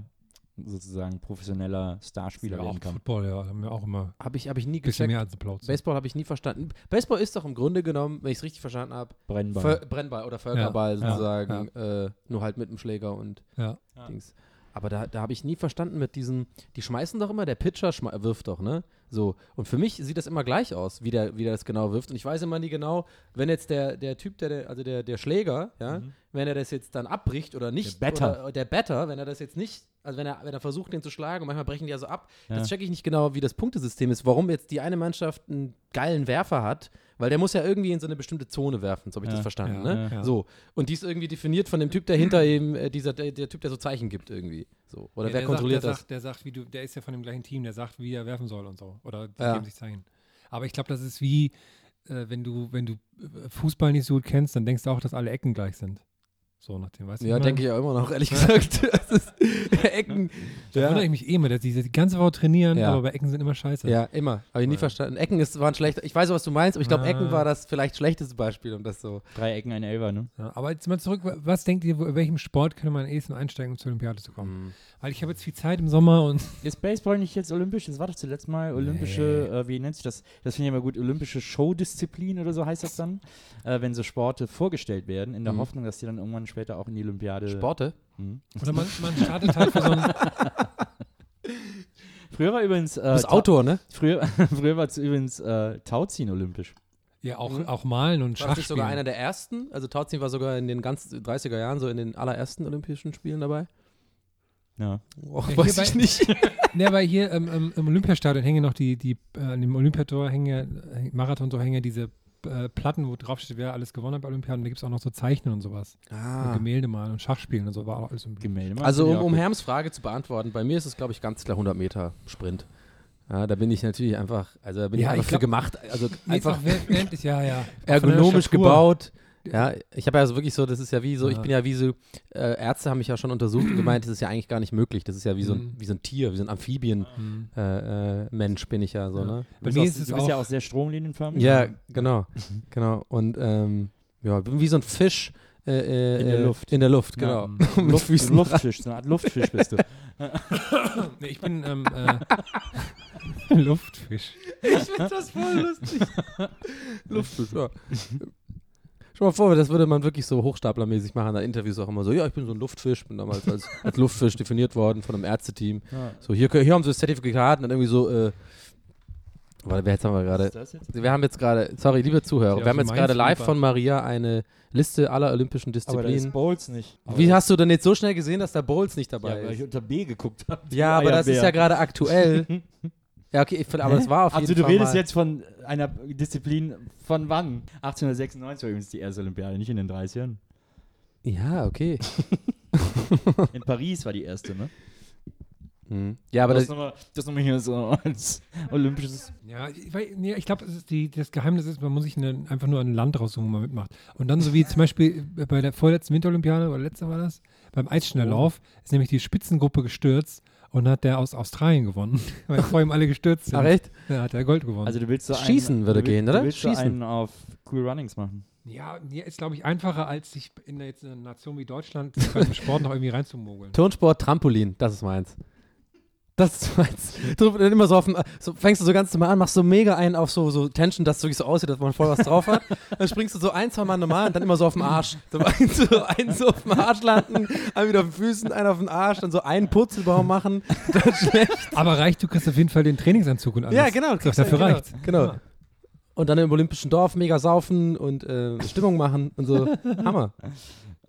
sozusagen professioneller Starspieler Ja, werden kann. Football, ja, haben wir auch immer Habe ich, hab ich nie ein bisschen gecheckt. mehr als Applaus. Baseball habe ich nie verstanden. Baseball ist doch im Grunde genommen, wenn ich es richtig verstanden habe, Brennball. Völ- Brennball oder Völkerball Ja, sozusagen. Äh, nur halt mit dem Schläger und Ja. Dings. Aber da, da habe ich nie verstanden mit diesen, die schmeißen doch immer, der Pitcher wirft doch, ne? So. Und für mich sieht das immer gleich aus, wie der, wie der das genau wirft. Und ich weiß immer nie genau, wenn jetzt der, der Typ, der, also der, der Schläger, ja, wenn er das jetzt dann abbricht oder nicht, Der Batter. Oder, der Batter, wenn er das jetzt nicht, also wenn er, wenn er versucht, den zu schlagen, und manchmal brechen die ja so ab, Ja. das checke ich nicht genau, wie das Punktesystem ist, warum jetzt die eine Mannschaft einen geilen Werfer hat, weil der muss ja irgendwie in so eine bestimmte Zone werfen, so habe ich Ja. das verstanden, Ja, ne? So. Und die ist irgendwie definiert von dem Typ, der hinter ihm, äh, dieser, der, der Typ, der so Zeichen gibt irgendwie. So. Oder Ja, wer der kontrolliert sagt, der das? Sagt, der sagt, wie du, der ist ja von dem gleichen Team, der sagt, wie er werfen soll und so. Oder die Ja. geben sich Zeichen. Aber ich glaube, das ist wie, äh, wenn du, wenn du äh, Fußball nicht so gut kennst, dann denkst du auch, dass alle Ecken gleich sind. So nach dem, weißt du? Ja, denke ich ja immer noch, ehrlich gesagt. Das ist, Ecken. Da Ja. wundere ich mich eh immer, dass die die ganze Woche trainieren, Ja. aber bei Ecken sind immer scheiße. ja, immer. Habe ich nie Ja. verstanden. Ecken ist, waren schlecht. Ich weiß, was du meinst, aber ich glaube, Ah. Ecken war das vielleicht schlechteste Beispiel, um das so. Drei Ecken, ein Elfer, ne? Ja, aber jetzt mal zurück, was denkt ihr, in welchem Sport könnte man am ehesten einsteigen, um zur Olympiade zu kommen? Weil ich habe jetzt viel Zeit im Sommer und Ist Baseball nicht jetzt olympisch? Das war doch zuletzt mal olympische, äh, wie nennt sich das? Das finde ich immer gut, olympische Showdisziplin oder so heißt das dann. Äh, wenn so Sporte vorgestellt werden, in der Mhm. Hoffnung, dass die dann irgendwann später auch in die Olympiade. Sporte? Mhm. oder man, man startet halt für so ein, Früher war übrigens. Äh, Du bist Ta- Autor, ne? Früher, früher war es übrigens äh, Tauziehen olympisch. ja auch, Mhm. auch malen und War Schach nicht sogar einer der ersten? Also Tauziehen war sogar in den ganz 30er Jahren so in den allerersten Olympischen Spielen dabei? Ja. Oh, Ja, weiß hier ich bei- nicht. Ne, aber hier ähm, im, im Olympiastadion hängen noch die, die äh, an dem Olympiator hängen ja, äh, Marathon so hängen ja diese äh, Platten, wo drauf steht, wer alles gewonnen hat bei Olympiaden. Da gibt es auch noch so Zeichnen und sowas. Und Ah. Gemälde malen und Schachspielen und so war auch alles im Gemälde. machen Also um, um. Herms Frage zu beantworten, bei mir ist es, glaube ich, ganz klar 100 Meter Sprint. Ja, da bin ich natürlich einfach, also da bin Ja, ich einfach ich für glaub- gemacht, also einfach während- ja, ja. Ergonomisch gebaut. Ja, ich habe ja so wirklich so, das ist ja wie so, ich Ja. bin ja wie so, äh, Ärzte haben mich ja schon untersucht und gemeint, das ist ja eigentlich gar nicht möglich. Das ist ja wie so ein, Mhm. wie so ein Tier, wie so ein Amphibien-Mensch Mhm. äh, bin ich ja so, Ja. ne? Bei Du mir bist, ist es du bist ja auch- sehr stromlinienförmig. Ja, genau, genau. Und ähm, ja, bin wie so ein Fisch äh, äh, In der äh, Luft. In der Luft, Ja, genau. Mit Luft, Luftfisch, so eine Art Luftfisch bist du. Nee, ich bin ähm, äh, Luftfisch. das voll lustig. Luftfisch, ja. Schau mal vor, das würde man wirklich so hochstaplermäßig machen. Da Interviews auch immer so, ja, ich bin so ein Luftfisch, bin damals als, als Luftfisch definiert worden von einem Ärzteteam. Ja. So, hier, hier haben sie das Zertifikat und dann irgendwie so, äh, warte, wer jetzt haben wir gerade? Ist? Wir haben jetzt gerade, sorry, liebe Zuhörer, wir haben jetzt gerade live von Maria eine Liste aller olympischen Aber da ist Disziplinen. Bowls nicht. Wie hast du denn jetzt so schnell gesehen, dass da Bowls nicht Ja, dabei weil ich ist? unter B geguckt habe. Ja, aber das ist ja gerade aktuell. ja, okay, ich, aber das war auf Also jeden du Fall redest mal. jetzt von einer Disziplin von wann? 1896 war übrigens die erste Olympiade, nicht in den 30ern. Ja, okay. In Paris war die erste, ne? Mhm. Ja, aber das, das, nochmal, nochmal hier so als olympisches. Ja, ich, nee, ich glaube, das Geheimnis ist, man muss sich eine, einfach nur ein Land raussuchen, wo man mitmacht. Und dann so wie zum Beispiel bei der vorletzten Winterolympiade, oder letzte war das, beim Eisschnelllauf ist nämlich die Spitzengruppe gestürzt und hat der aus Australien gewonnen, weil vor ihm alle gestürzt sind. ach echt? Ja, hat er Gold gewonnen. Also du willst so Schießen einen, würde gehen, oder? Du willst Schießen. so einen auf Cool Runnings machen. ja, ja, ist glaube ich einfacher, als sich in jetzt eine Nation wie Deutschland beim Sport noch irgendwie reinzumogeln. Turnsport, Trampolin, das ist meins. Das ist meins. Du dann immer so auf dem, so fängst du so ganz normal an, machst so mega einen auf so, so Tension, dass es wirklich so aussieht, dass man voll was drauf hat. Dann springst du so ein, zwei Mal normal und dann immer so auf dem Arsch. So einen so, einen so auf dem Arsch landen, einen wieder auf den Füßen, einen auf den Arsch, dann so einen Purzelbaum machen. Dann schlecht. Aber reicht, du kriegst auf jeden Fall den Trainingsanzug und alles. Ja, genau. Doch, dafür genau, reicht's. Genau. Und dann im Olympischen Dorf mega saufen und äh, Stimmung machen und so. Hammer.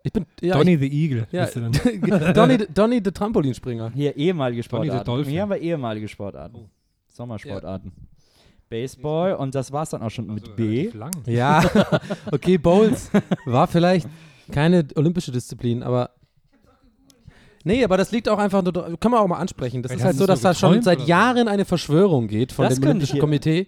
Ich bin, ja, Donny the Eagle. ja bist du dann. Donny, Donny der Trampolinspringer. Hier ehemalige Donny the Sportarten. Hier haben wir ehemalige Sportarten. Sommersportarten. Baseball und das war's dann auch schon mit Also, B. relativ Lang. Ja, okay, Bowls war vielleicht keine olympische Disziplin, aber. Nee, aber das liegt auch einfach, nur, kann man auch mal ansprechen. Das Vielleicht ist halt so, dass so da schon seit. Jahren eine Verschwörung geht von Das dem Olympischen Komitee.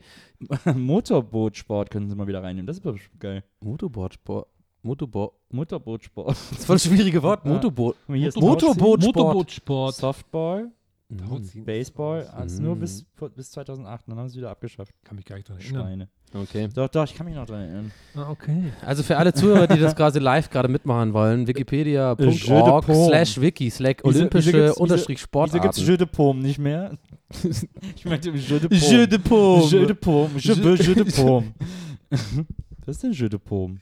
Motorbootsport können Sie mal wieder reinnehmen. Das ist geil. Motorbootsport. Motorboot. Motorbootsport. Das ist voll das schwierige Wort. Motorboot. Motorbootsport. Motorbootsport. Softball, Tauziehen. Baseball, also nur Mhm. bis, bis 2008. Dann haben sie wieder abgeschafft. Kann mich gar nicht dran erinnern. Schweine. Okay. Doch, doch, ich kann mich noch dran erinnern. Ah, okay. Also für alle Zuhörer, die das gerade live gerade mitmachen wollen, wikipedia.org slash wiki slash olympische unterstrich Wieso gibt es Sportarten. Jeu de Paume nicht mehr? ich meinte Jeu de Paume. Jeu de Paume. Jeu de veux Jeu de Paume. Was ist denn Jeu de Paume?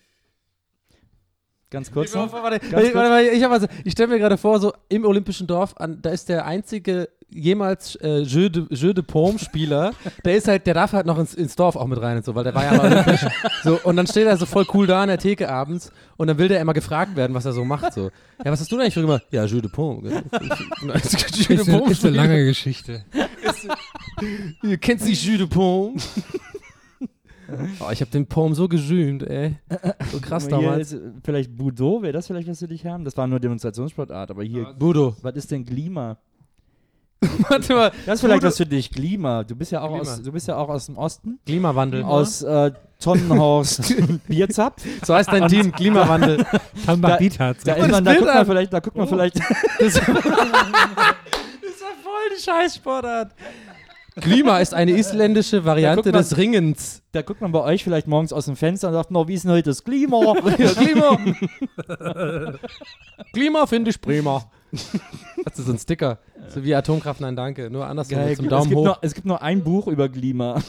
Ganz kurz noch. Warte, Ganz warte, ich, also, ich stelle mir gerade vor, so im Olympischen Dorf, an, da ist der einzige jemals äh, Jeu de, Jeu de Paume-Spieler, der ist halt, der darf halt noch ins, ins Dorf auch mit rein und so, weil der war ja mal olympisch. so, und dann steht er so voll cool da an der Theke abends und dann will der immer gefragt werden, was er so macht. So. Ja, was hast du denn eigentlich für gemacht? Ja, Jeu de de Ist, eine, ist eine lange Geschichte. Ihr kennt die Jeu de Paume. Oh, ich habe den Paume so gesühnt, ey. So krass damals. Ist, vielleicht Budo, wäre das vielleicht was für dich haben? Das war nur Demonstrationssportart, aber hier, Budo. was ist denn Glima? Warte mal. Das ist vielleicht Budo- was für dich, Glima. Du bist ja auch, aus, du bist ja auch aus dem Osten, Klimawandel. aus äh, Tonnenhorst Bierzapf. So heißt dein Team, Klimawandel. Tambakditat. Da, Guck mal ist man, da guckt man an. vielleicht, da guckt man vielleicht, Das ist voll die Scheißsportart. Klima ist eine isländische Variante mal. des Ringens. da guckt man bei euch vielleicht morgens aus dem Fenster und sagt, no, wie ist denn heute das Klima? Klima. Klima finde ich prima. Das ist so ein Sticker. So wie Atomkraft, nein, danke. Nur andersrum Geil, zum es, Daumen gibt hoch. nur, es gibt nur ein Buch über Klima.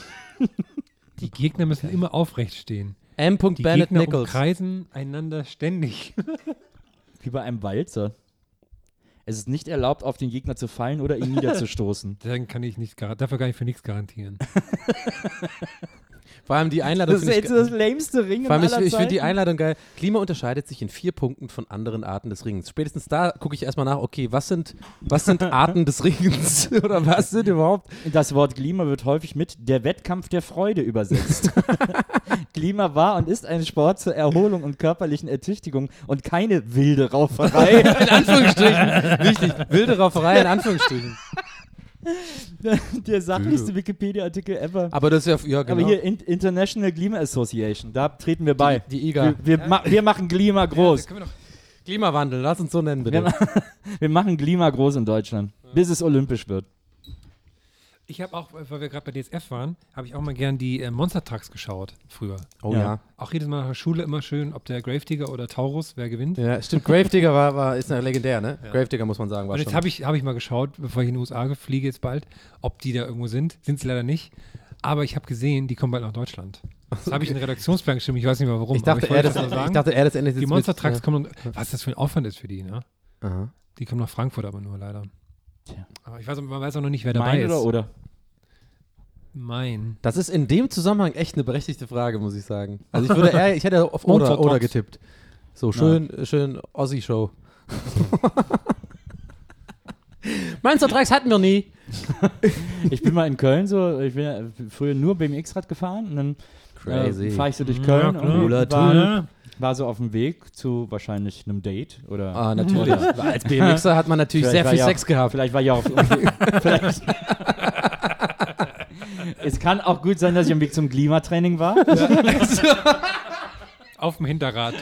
Die Gegner müssen immer aufrecht stehen. M. Die Bennett Gegner Nichols. umkreisen einander ständig. Wie bei einem Walzer. Es ist nicht erlaubt, auf den Gegner zu fallen oder ihn niederzustoßen. Deswegen kann ich nicht, dafür kann ich für nichts garantieren. Vor allem die Einladung Das ist jetzt das lämste Ringen vor allem ich, aller ich finde die. Einladung geil. Klima unterscheidet sich in vier Punkten von anderen Arten des Ringens. Spätestens da gucke ich erstmal nach, okay, was sind, was sind Arten des Ringens? Oder was sind überhaupt? Das Wort Klima wird häufig mit der Wettkampf der Freude übersetzt. Klima war und ist ein Sport zur Erholung und körperlichen Ertüchtigung und keine wilde Rauferei. In Anführungsstrichen. Wichtig. Wilde Rauferei in Anführungsstrichen. der sachlichste Wikipedia-Artikel ever. Aber das ist ja, ja genau. Aber hier in International Klima Association, da treten wir bei. die, die IGA. Wir, wir, ma wir machen Klima groß. wir doch Klimawandel, lass uns so nennen, Wir, bitte. ma wir machen Klima groß in Deutschland, bis es olympisch wird. Ich habe auch, weil wir gerade bei DSF waren, habe ich auch mal gern die äh, Monster Trucks geschaut, früher. Oh Ja. ja. Auch jedes Mal nach der Schule immer schön, ob der Gravedigger oder Taurus, wer gewinnt. Ja, stimmt. Gravedigger war, war, ist ja legendär, ne? Ja. Gravedigger muss man sagen, war Und jetzt habe ich, hab ich mal geschaut, bevor ich in die USA fliege jetzt bald, ob die da irgendwo sind. Sind sie leider nicht. Aber ich habe gesehen, die kommen bald nach Deutschland. Das habe ich in den Redaktionsplan geschrieben, ich weiß nicht mehr warum. ich, dachte, aber er das, das nur ich sagen. dachte, er das jetzt die Monster Trucks ja. kommen was das für ein Aufwand ist für die, ne? Aha. Die kommen nach Frankfurt aber nur leider. Tja. Aber ich weiß, man weiß auch noch nicht, wer dabei Mein ist. oder oder? Mein. Das ist in dem Zusammenhang echt eine berechtigte Frage, muss ich sagen. Also ich würde eher, ich hätte auf Oder, oder getippt. So, schön, schön Ossi-Show. Monster Trucks hatten wir nie. Ich bin mal in Köln so, ich bin ja früher nur BMX-Rad gefahren und dann Crazy. äh, fahre ich so durch Ja, Köln klar. und Cooler war, Ja. war so auf dem Weg zu wahrscheinlich einem Date oder Ah, natürlich. Als BMXer hat man natürlich Vielleicht sehr viel ja Sex auch, gehabt. Vielleicht war ich auch auf vielleicht, Es kann auch gut sein, dass ich am Weg zum Klimatraining war. Auf dem Hinterrad.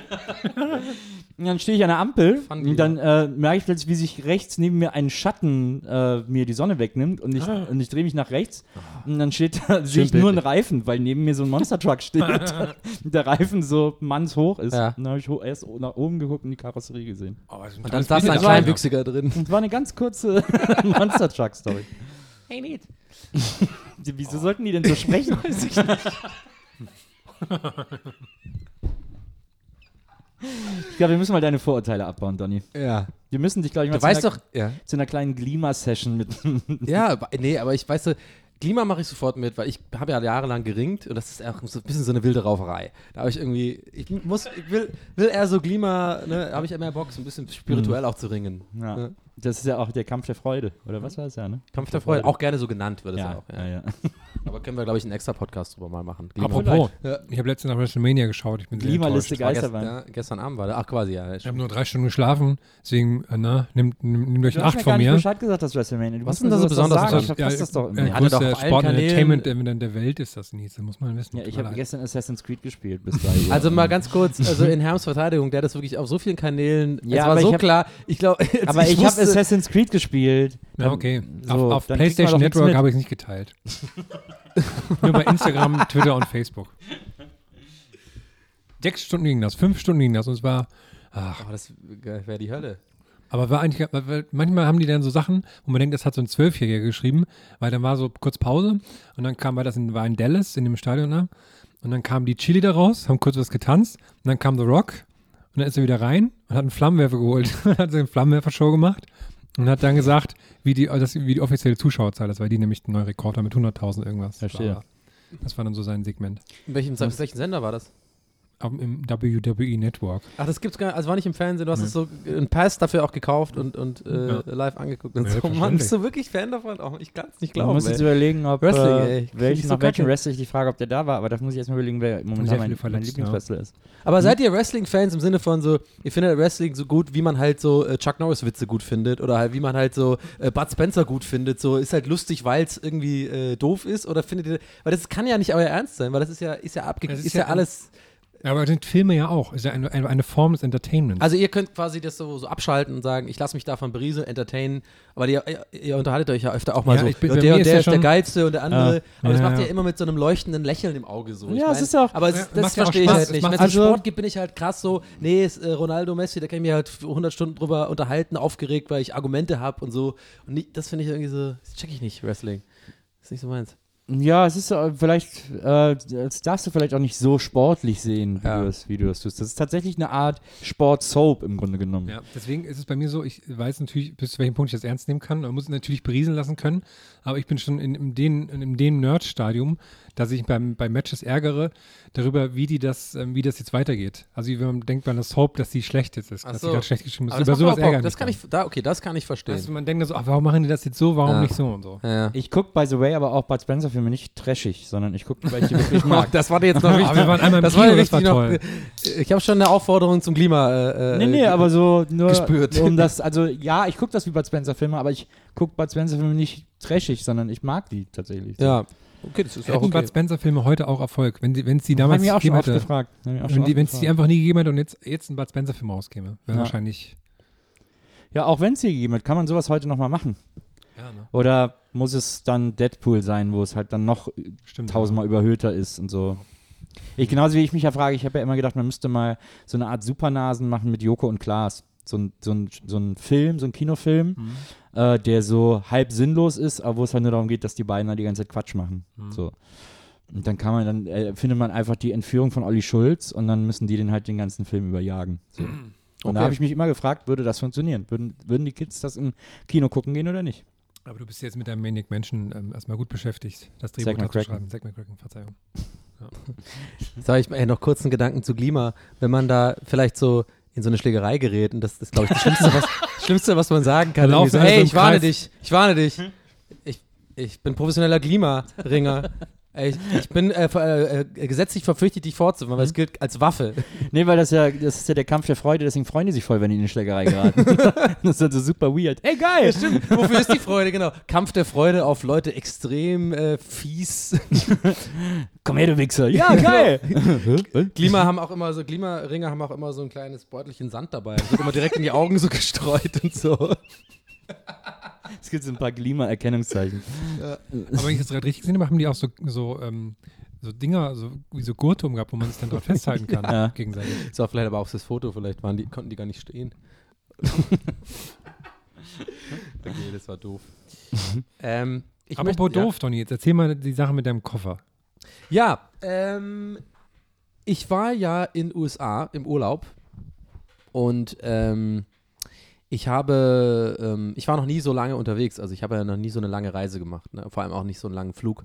Und dann stehe ich an der Ampel Fun und dann äh, merke ich plötzlich, wie sich rechts neben mir ein Schatten äh, mir die Sonne wegnimmt und ich, und ich drehe mich nach rechts und dann steht da, sehe ich nur einen Reifen, weil neben mir so ein Monster Truck steht und der Reifen so mannshoch ist. Ja. Und dann habe ich erst nach oben geguckt und die Karosserie gesehen. Oh, Und dann saß ein. Kleinwüchsiger drin. Und es war eine ganz kurze Monster Truck Story. Wieso sollten die denn so sprechen? Weiß ich nicht. Ich glaube, wir müssen mal deine Vorurteile abbauen, Donny. Ja. Wir müssen dich, glaube ich, mal Du weißt zu, doch, einer, ja. zu einer kleinen Glima-Session mit. Ja, aber- nee, aber ich weiß so, Klima mache ich sofort mit, weil ich habe ja jahrelang geringt und das ist auch so ein bisschen so eine wilde Rauferei. Da habe ich irgendwie, ich muss, ich will, will eher so Klima, ne, habe ich immer Bock, so ein bisschen spirituell auch zu ringen. Ja. Ja. Das ist ja auch der Kampf der Freude, oder was war es ja, ne? Kampf der Freude, auch gerne so genannt wird es Ja, auch. ja, Ja. ja. Aber können wir, glaube ich, einen extra Podcast drüber mal machen. Klima. Apropos, Ja. ich habe letztens nach WrestleMania geschaut. Ich bin sehr Klimaliste enttäuscht. War gest, gestern Abend war der, ach quasi, ja. Ich habe nur drei Stunden geschlafen, deswegen, äh, na, nimmt nimm, nimm euch Du hast Acht mir von gar nicht mir. Bescheid gesagt, dass WrestleMania. Du Was denn mir da so besonders? Sagen. Ich Das- verpasse das doch immer. Ja, hatte doch allen Sport Kanälen- Entertainment der, der Welt ist das nicht. Das muss man wissen. Ja, ich mir habe gestern Assassin's Creed gespielt bis 3 Uhr. Also mal ganz kurz, also in Herms Verteidigung, der hat das wirklich auf so vielen Kanälen, Ja, es war aber so klar, ich glaube, Aber ich, habe Assassin's Creed gespielt. Ja, okay. So, auf auf PlayStation Network habe ich es nicht geteilt. Nur bei Instagram, Twitter und Facebook. Sechs Stunden ging das, fünf Stunden ging das und es war, ach, Aber das wäre die Hölle. aber war eigentlich, weil- weil manchmal haben die dann so Sachen, wo man denkt, das hat so ein Zwölfjähriger geschrieben, weil dann war so kurz Pause und dann kam, weil das in, war in Dallas, in dem Stadion da, und dann kamen die Chili da raus, haben kurz was getanzt und dann kam The Rock und dann ist er wieder rein und hat einen Flammenwerfer geholt und hat so eine Flammenwerfer-Show gemacht und hat dann gesagt, wie die, das, wie die offizielle Zuschauerzahl ist, weil die nämlich einen neuen Rekord haben mit 100.000 irgendwas. Verstehe. Das war dann so sein Segment. In welchem, welchen Sender war das? Im WWE Network. Ach, das gibt's gar nicht, also war nicht im Fernsehen, du hast es so einen Pass dafür auch gekauft und, und äh, Ja. live angeguckt und Ja, so. Mann, bist du wirklich Fan davon? Oh, ich kann es nicht Man glauben. muss jetzt ey. überlegen, ob Wrestling, äh, welchen, ich so nach welchem. Wrestler ich die Frage, ob der da war, aber das muss ich erstmal überlegen, wer momentan mein, mein Lieblingswrestler ist. Aber seid ihr Wrestling-Fans im Sinne von so, ihr findet Wrestling so gut, wie man halt so äh, Chuck Norris-Witze gut findet oder halt wie man halt so äh, Bud Spencer gut findet, so ist halt lustig, weil es irgendwie äh, doof ist oder findet ihr, weil das kann ja nicht euer Ernst sein, weil das ist ja, ist ja abge, Das ist, ist ja, ja- alles, Aber das sind Filme ja auch. Ist ja eine, eine, eine Form des Entertainments. also ihr könnt quasi das so, so abschalten und sagen, ich lasse mich davon berieseln, entertainen, aber ihr, ihr, ihr unterhaltet euch ja öfter auch mal Ja, so, ich bin- ja, bei der und ist der ja ist der Geilste und der andere, aber das Ja, macht ja. ihr immer mit so einem leuchtenden Lächeln im Auge so. Ich Ja, es ist auch- aber es, Ja, das macht ja verstehe ich halt nicht. macht- Wenn es also- Sport gibt, bin ich halt krass so, nee, ist äh, Ronaldo, Messi, da kann ich mir halt 100 Stunden drüber unterhalten, aufgeregt, weil ich Argumente habe und so. Und nicht, das finde ich irgendwie so, das check ich nicht, Wrestling. ist nicht so meins. Ja, es ist äh, vielleicht, äh, das darfst du vielleicht auch nicht so sportlich sehen, wie Ja. du es wie du es tust. Das ist tatsächlich eine Art Sport-Soap im Grunde genommen. Ja, deswegen ist es bei mir so, ich weiß natürlich, bis zu welchem Punkt ich das ernst nehmen kann. Man muss es natürlich berieseln lassen können, aber ich bin schon in, in den, in dem Nerd-Stadium, dass ich beim, bei Matches ärgere darüber, wie die das, ähm, wie das jetzt weitergeht. Also wie wenn man denkt bei einer Soap, dass die schlecht jetzt ist, dass so. die gerade schlecht geschrieben ist. Aber Über das, sowas ärgern das kann ich, da, okay, das kann ich verstehen. Du, man denkt so, ach, warum machen die das jetzt so, warum Ja. nicht so und so. ja. Ich gucke, by the way, aber auch Bud Spencer-Filme nicht trashig, sondern ich gucke, weil ich die wirklich mag. das war dir jetzt noch Aber wichtig. wir waren einmal im das Kino, war war wichtig noch. toll. Ich habe schon eine Aufforderung zum Klima. Äh, äh, Nee, nee, aber so nur gespürt. um das, also ja, ich gucke das wie Bud Spencer-Filme, aber ich gucke Bud Spencer-Filme nicht trashig, sondern ich mag die tatsächlich. Ja, okay, das ist auch Hätten okay. Bud Spencer-Filme heute auch Erfolg, wenn sie wenn es die damals auch schon gegeben oft hätte. gefragt. Auch Wenn es die einfach nie gegeben hätte und jetzt, jetzt ein Bud Spencer-Film rauskäme, wäre Ja. wahrscheinlich. Ja, auch wenn es die gegeben hat, kann man sowas heute nochmal machen. Ja, ne? Oder muss es dann Deadpool sein, wo es halt dann noch Stimmt. tausendmal überhöhter ist und so. Ich, genauso wie ich mich ja frage, ich habe ja immer gedacht, man müsste mal so eine Art Supernasen machen mit Joko und Klaas. So ein, so ein, so ein Film, so ein Kinofilm, Mhm. äh, der so halb sinnlos ist, aber wo es halt nur darum geht, dass die beiden da die ganze Zeit Quatsch machen. Mhm. So. Und dann kann man, dann äh, findet man einfach die Entführung von Olli Schulz und dann müssen die den halt den ganzen Film überjagen. So. Und Okay. da habe ich mich immer gefragt, würde das funktionieren? Würden, würden die Kids das im Kino gucken gehen oder nicht? Aber du bist jetzt mit deinem Maniac Menschen ähm, erstmal gut beschäftigt, das Drehbuch McCracken. schreiben. Zack McCracken, Verzeihung. Sag ich mal, ey, noch kurz einen Gedanken zu Klima. Wenn man da vielleicht so in so eine Schlägerei gerät, und das ist, glaube ich, das Schlimmste, was, Schlimmste, was man sagen kann. So im ich warne Kreis. dich, ich warne dich. Ich, ich bin professioneller Klimaringer. Ich, ich bin äh, ver- äh, äh, gesetzlich verpflichtet, dich vorzuführen, weil es gilt als Waffe. Nee, weil das ja, das ist ja der Kampf der Freude, deswegen freuen die sich voll, wenn die in eine Schlägerei geraten. das ist halt so super weird. Ey, geil! Stimmt. Wofür ist die Freude? Genau. Kampf der Freude auf Leute extrem äh, fies. Komm her, du Wichser. Ja, geil! Klima haben auch immer so, Klimaringer haben auch immer so ein kleines Beutelchen Sand dabei. Das wird immer direkt in die Augen so gestreut und so. Es gibt so ein paar Klima-Erkennungszeichen. Aber wenn ich das gerade richtig gesehen habe, haben die auch so, so, ähm, so Dinger, so, wie so Gurte umgehabt, wo man sich dann drauf festhalten kann, Ja. gegenseitig. Das war vielleicht aber auch das Foto, vielleicht waren die, konnten die gar nicht stehen. okay, das war doof. ähm, ich Apropos möchte, ja. doof, Donny, jetzt erzähl mal die Sache mit deinem Koffer. Ja, ähm, ich war ja in USA im Urlaub und ähm, ich habe, ähm, ich war noch nie so lange unterwegs, also ich habe ja noch nie so eine lange Reise gemacht, ne? vor allem auch nicht so einen langen Flug.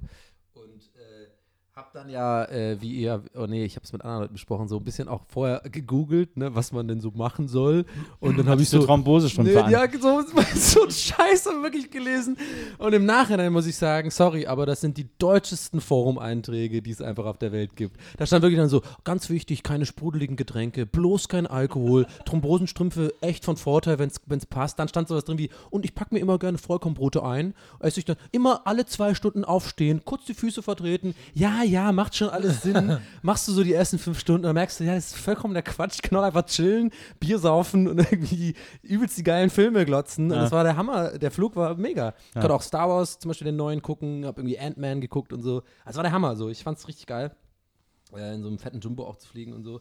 Habe dann ja, äh, wie ihr, oh nee, ich habe es mit anderen Leuten besprochen, so ein bisschen auch vorher gegoogelt, ne, was man denn so machen soll. Und dann habe ich so Thrombose schon Nee, ja, so, so ein Scheiß habe ich wirklich gelesen. Und im Nachhinein muss ich sagen, sorry, aber das sind die deutschesten Forum-Einträge, die es einfach auf der Welt gibt. Da stand wirklich dann so, ganz wichtig, keine sprudeligen Getränke, bloß kein Alkohol, Thrombosenstrümpfe echt von Vorteil, wenn es passt. Dann stand sowas drin wie, und ich packe mir immer gerne Vollkornbrote ein. Esse ich dann immer alle zwei Stunden aufstehen, kurz die Füße vertreten. Ja, ja, macht schon alles Sinn. Machst du so die ersten fünf Stunden, dann merkst du, ja, das ist vollkommen der Quatsch. Ich kann auch einfach chillen, Bier saufen und irgendwie übelst die geilen Filme glotzen. Und Ja. das war der Hammer. Der Flug war mega. Ich Ja. konnte auch Star Wars zum Beispiel den neuen gucken, hab irgendwie Ant-Man geguckt und so. Das war der Hammer. So. Ich fand's richtig geil, äh, in so einem fetten Jumbo auch zu fliegen und so.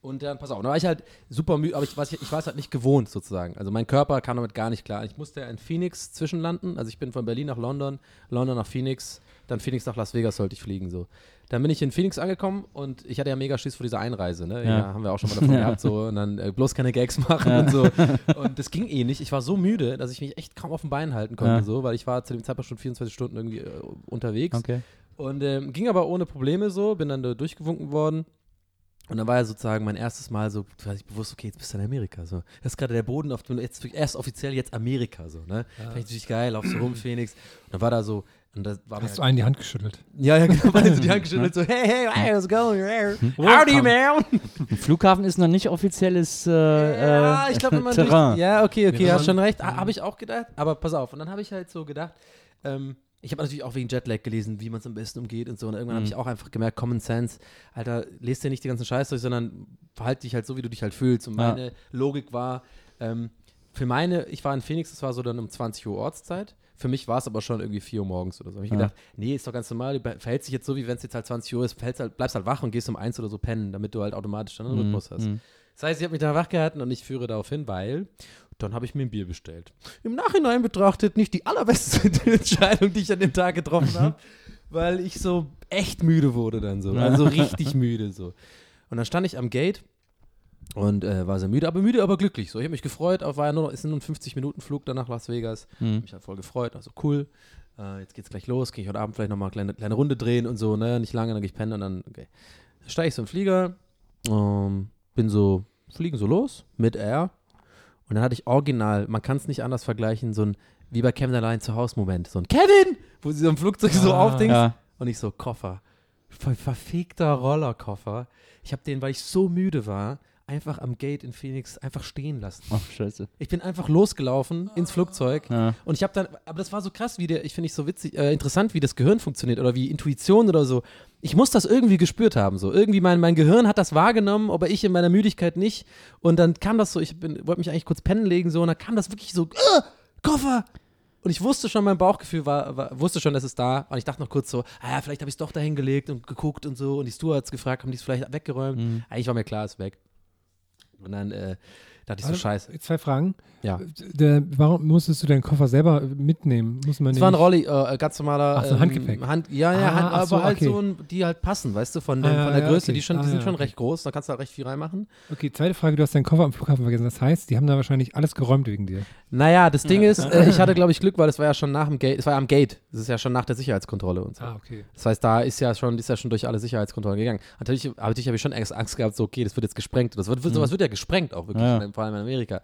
Und dann, pass auf, da war ich halt super müde, aber ich, was, ich, ich war es halt nicht gewohnt sozusagen. Also mein Körper kam damit gar nicht klar. Ich musste ja in Phoenix zwischenlanden. Also ich bin von Berlin nach London, London nach Phoenix, dann Phoenix nach Las Vegas sollte ich fliegen so. Dann bin ich in Phoenix angekommen und ich hatte ja mega Schiss vor dieser Einreise, ne? Ja, Ja. haben wir auch schon mal davon Ja. gehabt, so und dann äh, bloß keine Gags machen und so. Und das ging eh nicht. Ich war so müde, dass ich mich echt kaum auf den Beinen halten konnte, Ja. so, weil ich war zu dem Zeitpunkt schon 24 Stunden irgendwie äh, unterwegs. Okay. Und ähm, ging aber ohne Probleme so, bin dann da durchgewunken worden. Und dann war ja sozusagen mein erstes Mal so, weiß ich bewusst, okay, jetzt bist du in Amerika. So. Das ist gerade der Boden auf dem, jetzt erst offiziell jetzt Amerika. So, ne? Fand ich natürlich geil, laufst so rum, Phoenix. Und dann war da so, und das war Hast du einen die Hand geschüttelt? ja, ja, genau, weil so die Hand geschüttelt, so, hey, hey, hey, how's it going? Howdy, man! Ein Flughafen ist noch nicht offizielles äh, Ja, äh, ich glaube, wenn man durch, Terrain. Ja, okay, okay, Ja, hast schon recht. Habe ich auch gedacht. Aber pass auf. Und dann habe ich halt so gedacht, ähm, ich habe natürlich auch wegen Jetlag gelesen, wie man es am besten umgeht und so. Und irgendwann habe Mhm. ich auch einfach gemerkt, Common Sense, Alter, lest dir nicht die ganzen Scheiß durch, sondern verhalte dich halt so, wie du dich halt fühlst. Und Ja. meine Logik war, ähm, für meine, ich war in Phoenix, das war so dann um 20 Uhr Ortszeit. Für mich war es aber schon irgendwie 4 Uhr morgens oder so. Hab ich Ja. gedacht, nee, ist doch ganz normal, du verhältst dich jetzt so, wie wenn es jetzt halt 20 Uhr ist, halt, bleibst halt wach und gehst um 1 oder so pennen, damit du halt automatisch dann einen Mhm, Rhythmus hast. mhm. Das heißt, ich habe mich da wach gehalten und ich führe darauf hin, weil dann habe ich mir ein Bier bestellt. Im Nachhinein betrachtet nicht die allerbeste Entscheidung, die ich an dem Tag getroffen habe, weil ich so echt müde wurde dann so. Also richtig müde so. Und dann stand ich am Gate und äh, war sehr müde, aber müde, aber glücklich. So, ich habe mich gefreut, auf war ja nur noch, ist nur ein 50 Minuten Flug dann nach Las Vegas. Mhm. mich halt voll gefreut, also cool. Äh, jetzt geht's gleich los, gehe ich heute Abend vielleicht nochmal eine kleine, kleine Runde drehen und so, ne? Nicht lange, dann gehe ich pennen und dann, okay. Steige ich so in den Flieger, ähm, bin so, fliegen so los, mit Air. Und dann hatte ich original, man kann es nicht anders vergleichen, so ein, wie bei Kevin allein zu Hause Moment, so ein Kevin, wo sie so im Flugzeug so Ah, aufdingst. Ja. Und ich so, Koffer. Ver verfegter Rollerkoffer. Ich habe den, weil ich so müde war, einfach am Gate in Phoenix einfach stehen lassen. Oh, scheiße. Ich bin einfach losgelaufen ins Flugzeug Ja. und ich habe dann, aber das war so krass, wie der, ich finde ich so witzig, äh, interessant, wie das Gehirn funktioniert oder wie Intuition oder so. Ich muss das irgendwie gespürt haben, so. Irgendwie mein, mein Gehirn hat das wahrgenommen, aber ich in meiner Müdigkeit nicht. Und dann kam das so, ich wollte mich eigentlich kurz pennen legen, so, und dann kam das wirklich so, äh, Koffer! Und ich wusste schon, mein Bauchgefühl war, war wusste schon, dass es da. Und ich dachte noch kurz so, ah, ja, vielleicht habe ich es doch dahin gelegt und geguckt und so. Und die Stewards gefragt, haben die es vielleicht weggeräumt? Mhm. Eigentlich war mir klar, ist weg. Und dann äh, dachte ich so, Warte, scheiße. Zwei Fragen. Ja. Der, warum musstest du deinen Koffer selber mitnehmen? Muss man Es nicht- war ein Rolli, äh, ganz normaler. Ach so, Handgepäck. Hand, ja, ja, Ah, Hand, aber so, halt okay. so, ein, die halt passen, weißt du, von, dem, Ah, von der ja, Größe. okay. Die, schon, die Ah, sind ja, schon okay. recht groß, da kannst du halt recht viel reinmachen. Okay, zweite Frage, du hast deinen Koffer am Flughafen vergessen. Das heißt, die haben da wahrscheinlich alles geräumt wegen dir. Naja, das Ding ist, äh, ich hatte, glaube ich, Glück, weil es war ja schon nach dem Gate, es war ja am Gate. Das ist ja schon nach der Sicherheitskontrolle und so. okay. Das heißt, da ist ja schon, ist ja schon durch alle Sicherheitskontrollen gegangen. Natürlich, natürlich habe ich schon Angst, gehabt, so, okay, das wird jetzt gesprengt. Das wird, wird, Sowas wird ja gesprengt, auch wirklich, Ja. Vor allem in Amerika.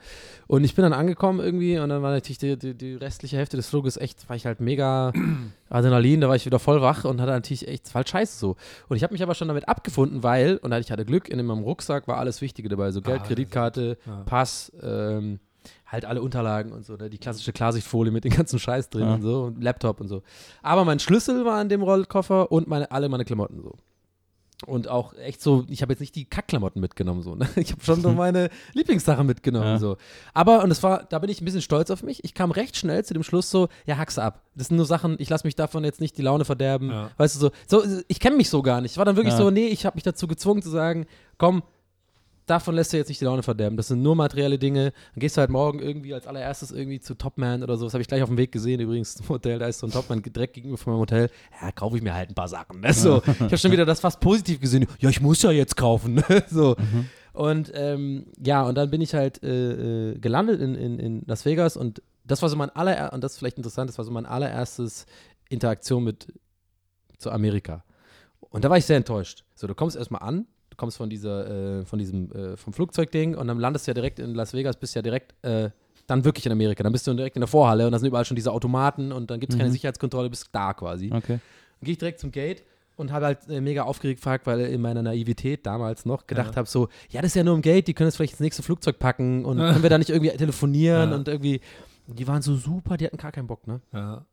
Und ich bin dann angekommen irgendwie und dann war natürlich die, die, die restliche Hälfte des Fluges echt, war ich halt mega Adrenalin, da war ich wieder voll wach und hatte natürlich echt, es war halt scheiße so. Und ich habe mich aber schon damit abgefunden, weil, und ich hatte Glück, in meinem Rucksack war alles Wichtige dabei, so Geld, Ah, Kreditkarte, Ja. Pass, ähm, halt alle Unterlagen und so, ne? die klassische Klarsichtfolie mit dem ganzen Scheiß drin Ja. und so, und Laptop und so. Aber mein Schlüssel war in dem Rollkoffer und meine, alle meine Klamotten so. Und auch echt so, ich habe jetzt nicht die Kackklamotten mitgenommen, so, ne? Ich habe schon so meine Lieblingssachen mitgenommen, Ja. so. Aber, und es war, da bin ich ein bisschen stolz auf mich. Ich kam recht schnell zu dem Schluss so, ja, hack's ab. Das sind nur Sachen, ich lasse mich davon jetzt nicht die Laune verderben. Ja. Weißt du, so, so ich kenne mich so gar nicht. Ich war dann wirklich Ja. so, nee, ich habe mich dazu gezwungen zu sagen, komm, davon lässt du jetzt nicht die Laune verderben. Das sind nur materielle Dinge. Dann gehst du halt morgen irgendwie als allererstes irgendwie zu Topman oder so. Das habe ich gleich auf dem Weg gesehen übrigens im Hotel. Da ist so ein Topman direkt gegenüber von meinem Hotel. Ja, kaufe ich mir halt ein paar Sachen. Ne? So, ich habe schon wieder das fast positiv gesehen. Ja, ich muss ja jetzt kaufen. Ne? so. Und ähm, ja, und dann bin ich halt äh, äh, gelandet in, in, in Las Vegas und das war so mein aller und das ist vielleicht interessant, das war so mein allererstes Interaktion mit zu Amerika. Und da war ich sehr enttäuscht. So, du kommst erstmal an, kommst von dieser, äh, von diesem, äh, vom Flugzeugding und dann landest du ja direkt in Las Vegas, bist ja direkt äh, dann wirklich in Amerika. Dann bist du direkt in der Vorhalle und da sind überall schon diese Automaten und dann gibt es keine Mhm. Sicherheitskontrolle, bist da quasi. Okay. Dann gehe ich direkt zum Gate und habe halt äh, mega aufgeregt gefragt, weil in meiner Naivität damals noch gedacht habe, so, ja, das ist ja nur im Gate, die können das vielleicht ins nächste Flugzeug packen und können wir da nicht irgendwie telefonieren Ja. und irgendwie, die waren so super, die hatten gar keinen Bock, ne? Ja.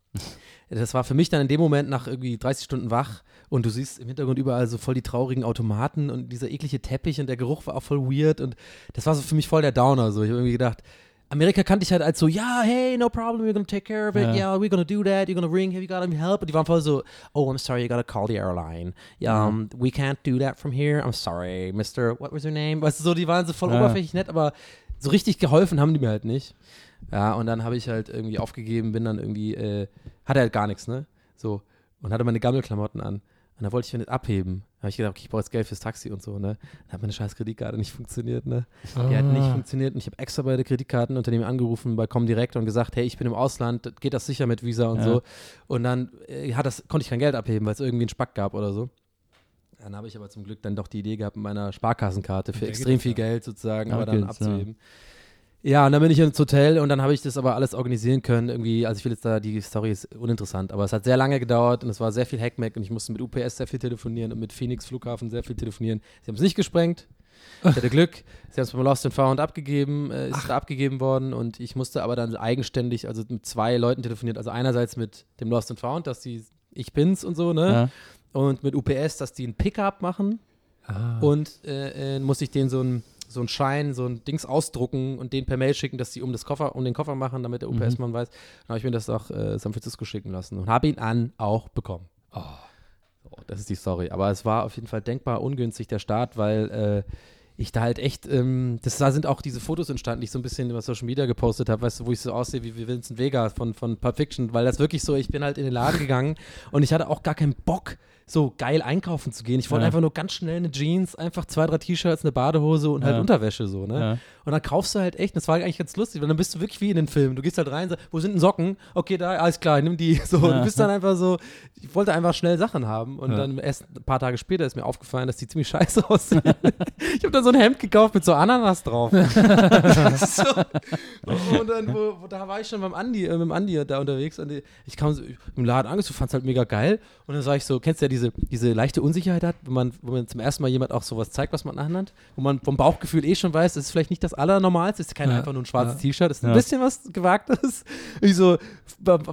Das war für mich dann in dem Moment nach irgendwie 30 Stunden wach und du siehst im Hintergrund überall so voll die traurigen Automaten und dieser eklige Teppich und der Geruch war auch voll weird und das war so für mich voll der Downer. So, ich habe irgendwie gedacht, Amerika kannte ich halt als so, ja, hey, no problem, we're gonna take care of it, Ja. yeah, we're gonna do that, you're gonna ring, have you got any help? Und die waren voll so, oh, I'm sorry, you gotta call the airline. Yeah, um, we can't do that from here, I'm sorry, Mr., what was your name? Weißt du, so, die waren so voll Ja. oberflächlich nett, aber so richtig geholfen haben die mir halt nicht. Ja, und dann habe ich halt irgendwie aufgegeben, bin dann irgendwie, äh, hatte halt gar nichts, ne? So. Und hatte meine Gammelklamotten an. Und da wollte ich nicht abheben. Da habe ich gedacht, okay, ich brauche jetzt Geld fürs Taxi und so, ne? Dann hat meine scheiß Kreditkarte nicht funktioniert, ne? Die hat Ah. nicht funktioniert und ich habe extra bei der Kreditkartenunternehmen angerufen bei Comdirect und gesagt, hey, ich bin im Ausland, geht das sicher mit Visa und Ja. so. Und dann äh, hat das, konnte ich kein Geld abheben, weil es irgendwie einen Spack gab oder so. Dann habe ich aber zum Glück dann doch die Idee gehabt, mit meiner Sparkassenkarte für extrem viel. Geld sozusagen, aber dann geht's, ja. Ja, und dann bin ich ins Hotel und dann habe ich das aber alles organisieren können. Irgendwie, also ich will jetzt da, die Story ist uninteressant, aber es hat sehr lange gedauert und es war sehr viel Hackmack und ich musste mit UPS sehr viel telefonieren und mit Phoenix Flughafen sehr viel telefonieren. Sie haben es nicht gesprengt. Ich hatte Glück. Sie haben es beim Lost and Found abgegeben, äh, ist da abgegeben worden und ich musste aber dann eigenständig, also mit zwei Leuten telefoniert. Also einerseits mit dem Lost and Found, dass die ich bin's und so, ne? Ja. Und mit UPS, dass die ein Pickup machen Ah. und äh, äh, muss ich denen so ein so ein Schein, so ein Dings ausdrucken und den per Mail schicken, dass die um das Koffer, um den Koffer machen, damit der UPS-Mann weiß. Dann habe ich mir das nach äh, San Francisco schicken lassen und habe ihn an auch bekommen. Oh. So, das ist die Story. Aber es war auf jeden Fall denkbar ungünstig der Start, weil äh, ich da halt echt, ähm, das, da sind auch diese Fotos entstanden, die ich so ein bisschen über Social Media gepostet habe, weißt du, wo ich so aussehe wie, wie Vincent Vega von, von Pulp Fiction, weil das wirklich so, ich bin halt in den Laden gegangen und ich hatte auch gar keinen Bock, so geil einkaufen zu gehen. Ich wollte Ja. einfach nur ganz schnell eine Jeans, einfach zwei, drei T-Shirts, eine Badehose und halt Ja. Unterwäsche so, ne? Ja. Und dann kaufst du halt echt, das war eigentlich ganz lustig, weil dann bist du wirklich wie in den Filmen. Du gehst halt rein, sagst, wo sind denn Socken? Okay, da, alles klar, nimm die. So, du bist dann einfach so, ich wollte einfach schnell Sachen haben. Und dann erst ein paar Tage später ist mir aufgefallen, dass die ziemlich scheiße aussehen. ich habe dann so ein Hemd gekauft mit so Ananas drauf. so. Und dann, wo, wo, da war ich schon beim Andi, äh, mit dem Andi da unterwegs. Und ich kam so im Laden an, du fand's halt mega geil. Und dann sag ich so, kennst du ja diese, diese leichte Unsicherheit hat, wenn man, wo man zum ersten Mal jemand auch sowas zeigt, was man anhat, wo man vom Bauchgefühl eh schon weiß, das ist vielleicht nicht das Allernormalste, es ist kein Ja. einfach nur ein schwarzes Ja. T-Shirt, es ist ein Ja. bisschen was Gewagtes. Ich so,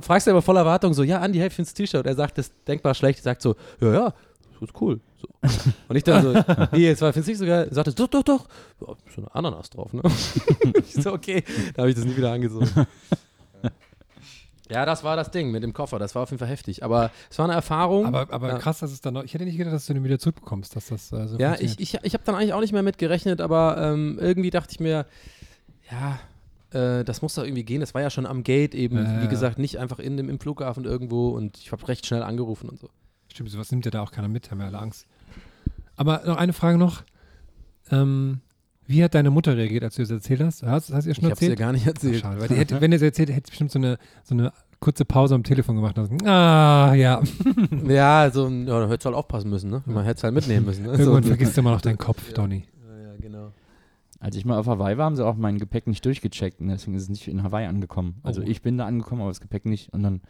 fragst du aber voller Erwartung so, ja, Andi, hey, findest T-Shirt? Er sagt, das ist denkbar schlecht, er sagt so, ja, ja, das ist cool. So. Und ich dann so, nee, jetzt war, findest du nicht so geil? Er sagte, doch, doch, doch, ja, so eine Ananas drauf, ne? ich so, okay, da habe ich das nie wieder angezogen. Ja, das war das Ding mit dem Koffer. Das war auf jeden Fall heftig. Aber es war eine Erfahrung. Aber, aber ja. krass, dass es dann noch. Ich hätte nicht gedacht, dass du den wieder zurückbekommst, dass das äh, so Ja, ich, ich, ich habe dann eigentlich auch nicht mehr mit gerechnet, aber ähm, irgendwie dachte ich mir, ja, äh, das muss doch irgendwie gehen. Das war ja schon am Gate eben, Ja, wie gesagt, nicht einfach in dem, im Flughafen irgendwo und ich habe recht schnell angerufen und so. Stimmt, sowas nimmt ja da auch keiner mit, haben ja alle Angst. Aber noch eine Frage noch. Ähm, wie hat deine Mutter reagiert, als du das erzählt hast? Hast, hast du ihr schon Ich habe es dir erzählt? gar nicht Ach, erzählt. schade, weil die hätte, wenn er es erzählt, hätte sie bestimmt so eine, so eine kurze Pause am Telefon gemacht. Und gesagt, ah, ja. Ja, also, ja, da hättest du halt aufpassen müssen, ne? Man hätte es halt mitnehmen müssen. Ne? Irgendwann so, vergisst du immer noch deinen Kopf, Ja. Donny. Ja, ja, genau. Als ich mal auf Hawaii war, haben sie auch mein Gepäck nicht durchgecheckt und deswegen ist es nicht in Hawaii angekommen. Also Oh. ich bin da angekommen, aber das Gepäck nicht. Und dann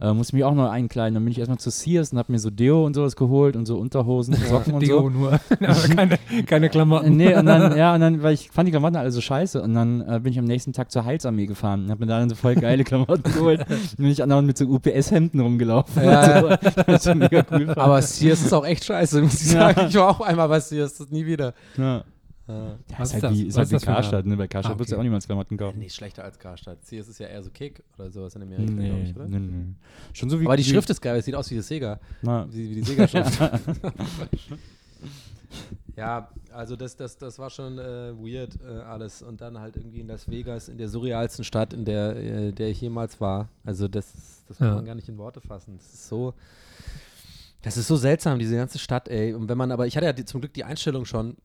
äh, musste ich mich auch noch einkleiden. Dann bin ich erstmal zu Sears und habe mir so Deo und sowas geholt und so Unterhosen, Socken und Deo so. nur. Aber keine, keine Klamotten. Nee, und dann, ja, und dann, weil ich fand die Klamotten alle so scheiße. Und dann äh, bin ich am nächsten Tag zur Heilsarmee gefahren und habe mir da dann so voll geile Klamotten geholt. Und bin ich andauernd mit so UPS-Hemden rumgelaufen. Ja. so. Cool. Aber Sears ist auch echt scheiße, muss ich Ja. sagen. Ich war auch einmal bei Sears, das nie wieder. ja. Ja. Ja, Was ist ist halt das? wie, ist Was halt ist wie Karstadt, ne? Bei Karstadt Ah, würdest du okay. auch niemals Klamotten kaufen. Nee, schlechter als Karstadt. Sears ist ja eher so Kick oder sowas in Amerika, glaube Nee, ich, oder? nee, nee. Schon so wie Aber die Schrift ist geil, es sieht aus wie die Sega. Na, Wie, wie die Sega-Schrift. Ja, also das, das, das war schon äh, weird äh, alles. Und dann halt irgendwie in Las Vegas, in der surrealsten Stadt, in der, äh, der ich jemals war. Also das, das kann Ja. man gar nicht in Worte fassen. Das ist so, das ist so seltsam, diese ganze Stadt, ey. Und wenn man aber, ich hatte ja die, zum Glück die Einstellung schon,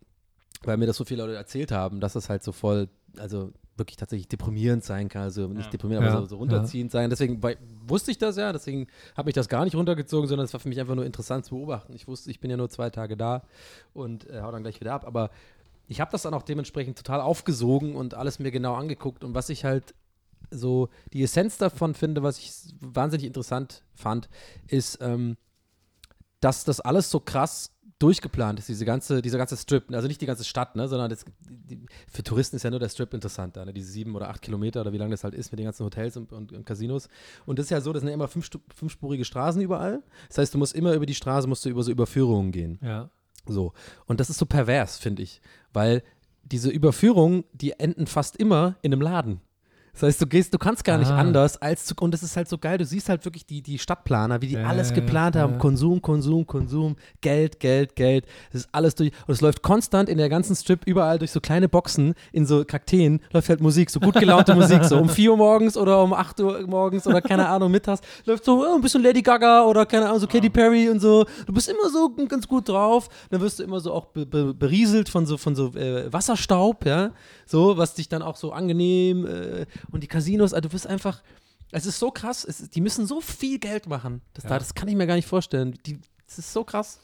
weil mir das so viele Leute erzählt haben, dass das halt so voll, also wirklich tatsächlich deprimierend sein kann. Also nicht deprimierend, Ja, aber so, so runterziehend sein. Deswegen bei, wusste ich das ja, deswegen habe ich das gar nicht runtergezogen, sondern es war für mich einfach nur interessant zu beobachten. Ich wusste, ich bin ja nur zwei Tage da und äh, hau dann gleich wieder ab. Aber ich habe das dann auch dementsprechend total aufgesogen und alles mir genau angeguckt. Und was ich halt so die Essenz davon finde, was ich wahnsinnig interessant fand, ist, ähm, dass das alles so krass durchgeplant ist, diese ganze, dieser ganze Strip, also nicht die ganze Stadt, ne, sondern das, die, für Touristen ist ja nur der Strip interessant, da, ne, diese sieben oder acht Kilometer oder wie lang das halt ist mit den ganzen Hotels und, und, und Casinos. Und das ist ja so, das sind ja immer fünf, fünfspurige Straßen überall. Das heißt, du musst immer über die Straße, musst du über so Überführungen gehen. Ja. So. Und das ist so pervers, finde ich. Weil diese Überführungen, die enden fast immer in einem Laden. Das heißt, du gehst, du kannst gar nicht Ah. anders als zu, und das ist halt so geil, du siehst halt wirklich die, die Stadtplaner, wie die Ja, alles geplant haben. Konsum, Konsum, Konsum, Geld, Geld, Geld. Das ist alles durch. Und es läuft konstant in der ganzen Strip überall durch so kleine Boxen in so Kakteen, läuft halt Musik, so gut gelaunte Musik, so um 4 Uhr morgens oder um 8 Uhr morgens oder keine Ahnung, mittags, läuft so oh, ein bisschen Lady Gaga oder keine Ahnung, so Katy Perry und so. Du bist immer so ganz gut drauf. Dann wirst du immer so auch be be berieselt von so, von so äh, Wasserstaub, ja, so, was dich dann auch so angenehm äh, und die Casinos, also du wirst einfach, es ist so krass, es, die müssen so viel Geld machen. Das, da, das kann ich mir gar nicht vorstellen. Die, das ist so krass.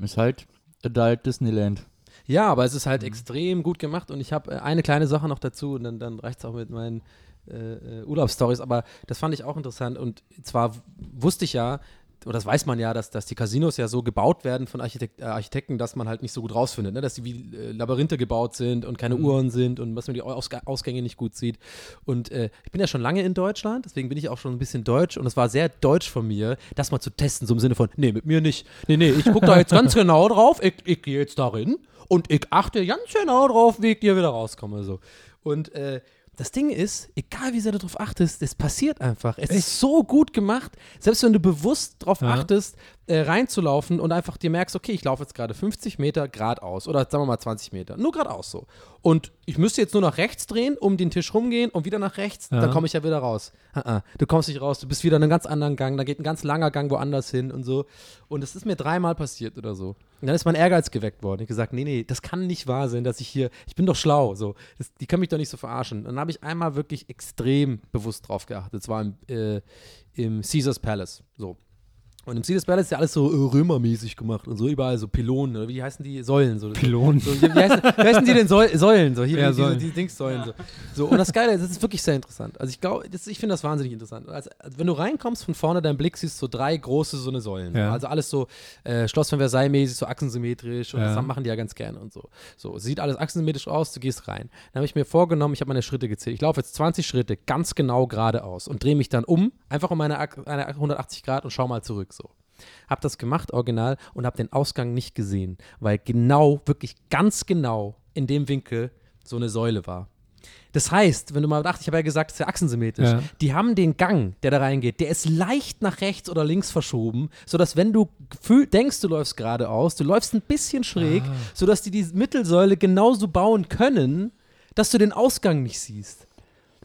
Ist halt Adult Disneyland. Ja, aber es ist halt extrem gut gemacht und ich habe äh, eine kleine Sache noch dazu und dann, dann reicht es auch mit meinen äh, äh, Urlaubsstories, aber das fand ich auch interessant und zwar wusste ich ja, oder das weiß man ja, dass, dass die Casinos ja so gebaut werden von Architekt, äh, Architekten, dass man halt nicht so gut rausfindet, ne? dass die wie äh, Labyrinthe gebaut sind und keine Uhren sind und dass man die Ausg Ausgänge nicht gut sieht. Und äh, ich bin ja schon lange in Deutschland, deswegen bin ich auch schon ein bisschen deutsch und es war sehr deutsch von mir, das mal zu testen, so im Sinne von, nee, mit mir nicht. Nee, nee, ich gucke da jetzt ganz genau drauf, ich, ich gehe jetzt darin und ich achte ganz genau drauf, wie ich hier wieder rauskomme. So. Und äh, das Ding ist, egal wie sehr du darauf achtest, es passiert einfach. Es ist so gut gemacht, selbst wenn du bewusst darauf Ja. achtest, äh, reinzulaufen und einfach dir merkst, okay, ich laufe jetzt gerade 50 Meter geradeaus oder sagen wir mal 20 Meter, nur geradeaus so. Und ich müsste jetzt nur nach rechts drehen, um den Tisch rumgehen und wieder nach rechts, Ja. dann komme ich ja wieder raus. Ah, ah. Du kommst nicht raus, du bist wieder in einem ganz anderen Gang, da geht ein ganz langer Gang woanders hin und so. Und es ist mir dreimal passiert oder so. Und dann ist mein Ehrgeiz geweckt worden. Ich gesagt, nee, nee, das kann nicht wahr sein, dass ich hier, ich bin doch schlau, so. Das, die können mich doch nicht so verarschen. Und dann habe ich einmal wirklich extrem bewusst drauf geachtet. Es war im, äh, im Caesars Palace, so. Und im Caesars Palace ist ja alles so äh, römermäßig gemacht und so überall so Pylonen, oder wie heißen die? Säulen. So, Pylonen. So, wie, heißen, wie heißen die denn Säu Säulen? So, hier, Ja, diese, Säulen. die Dingssäulen. So. so. Und das Geile ist, das ist wirklich sehr interessant. Also ich glaube, ich finde das wahnsinnig interessant. Also, wenn du reinkommst, von vorne dein Blick siehst, so drei große so eine Säulen. Ja. Also alles so äh, Schloss von Versailles-mäßig, so achsensymmetrisch und Ja. das machen die ja ganz gerne und so. So, sieht alles achsensymmetrisch aus, du gehst rein. Dann habe ich mir vorgenommen, ich habe meine Schritte gezählt. Ich laufe jetzt 20 Schritte ganz genau geradeaus und drehe mich dann um, einfach um meine, Ach- eine 180 Grad und schau mal zurück so. Hab das gemacht, original, und hab den Ausgang nicht gesehen, weil genau, wirklich ganz genau in dem Winkel so eine Säule war. Das heißt, wenn du mal dachtest, ich habe ja gesagt, es ist ja achsensymmetrisch, Ja. die haben den Gang, der da reingeht, der ist leicht nach rechts oder links verschoben, sodass wenn du denkst, du läufst geradeaus, du läufst ein bisschen schräg, Ah. sodass die die Mittelsäule genauso bauen können, dass du den Ausgang nicht siehst.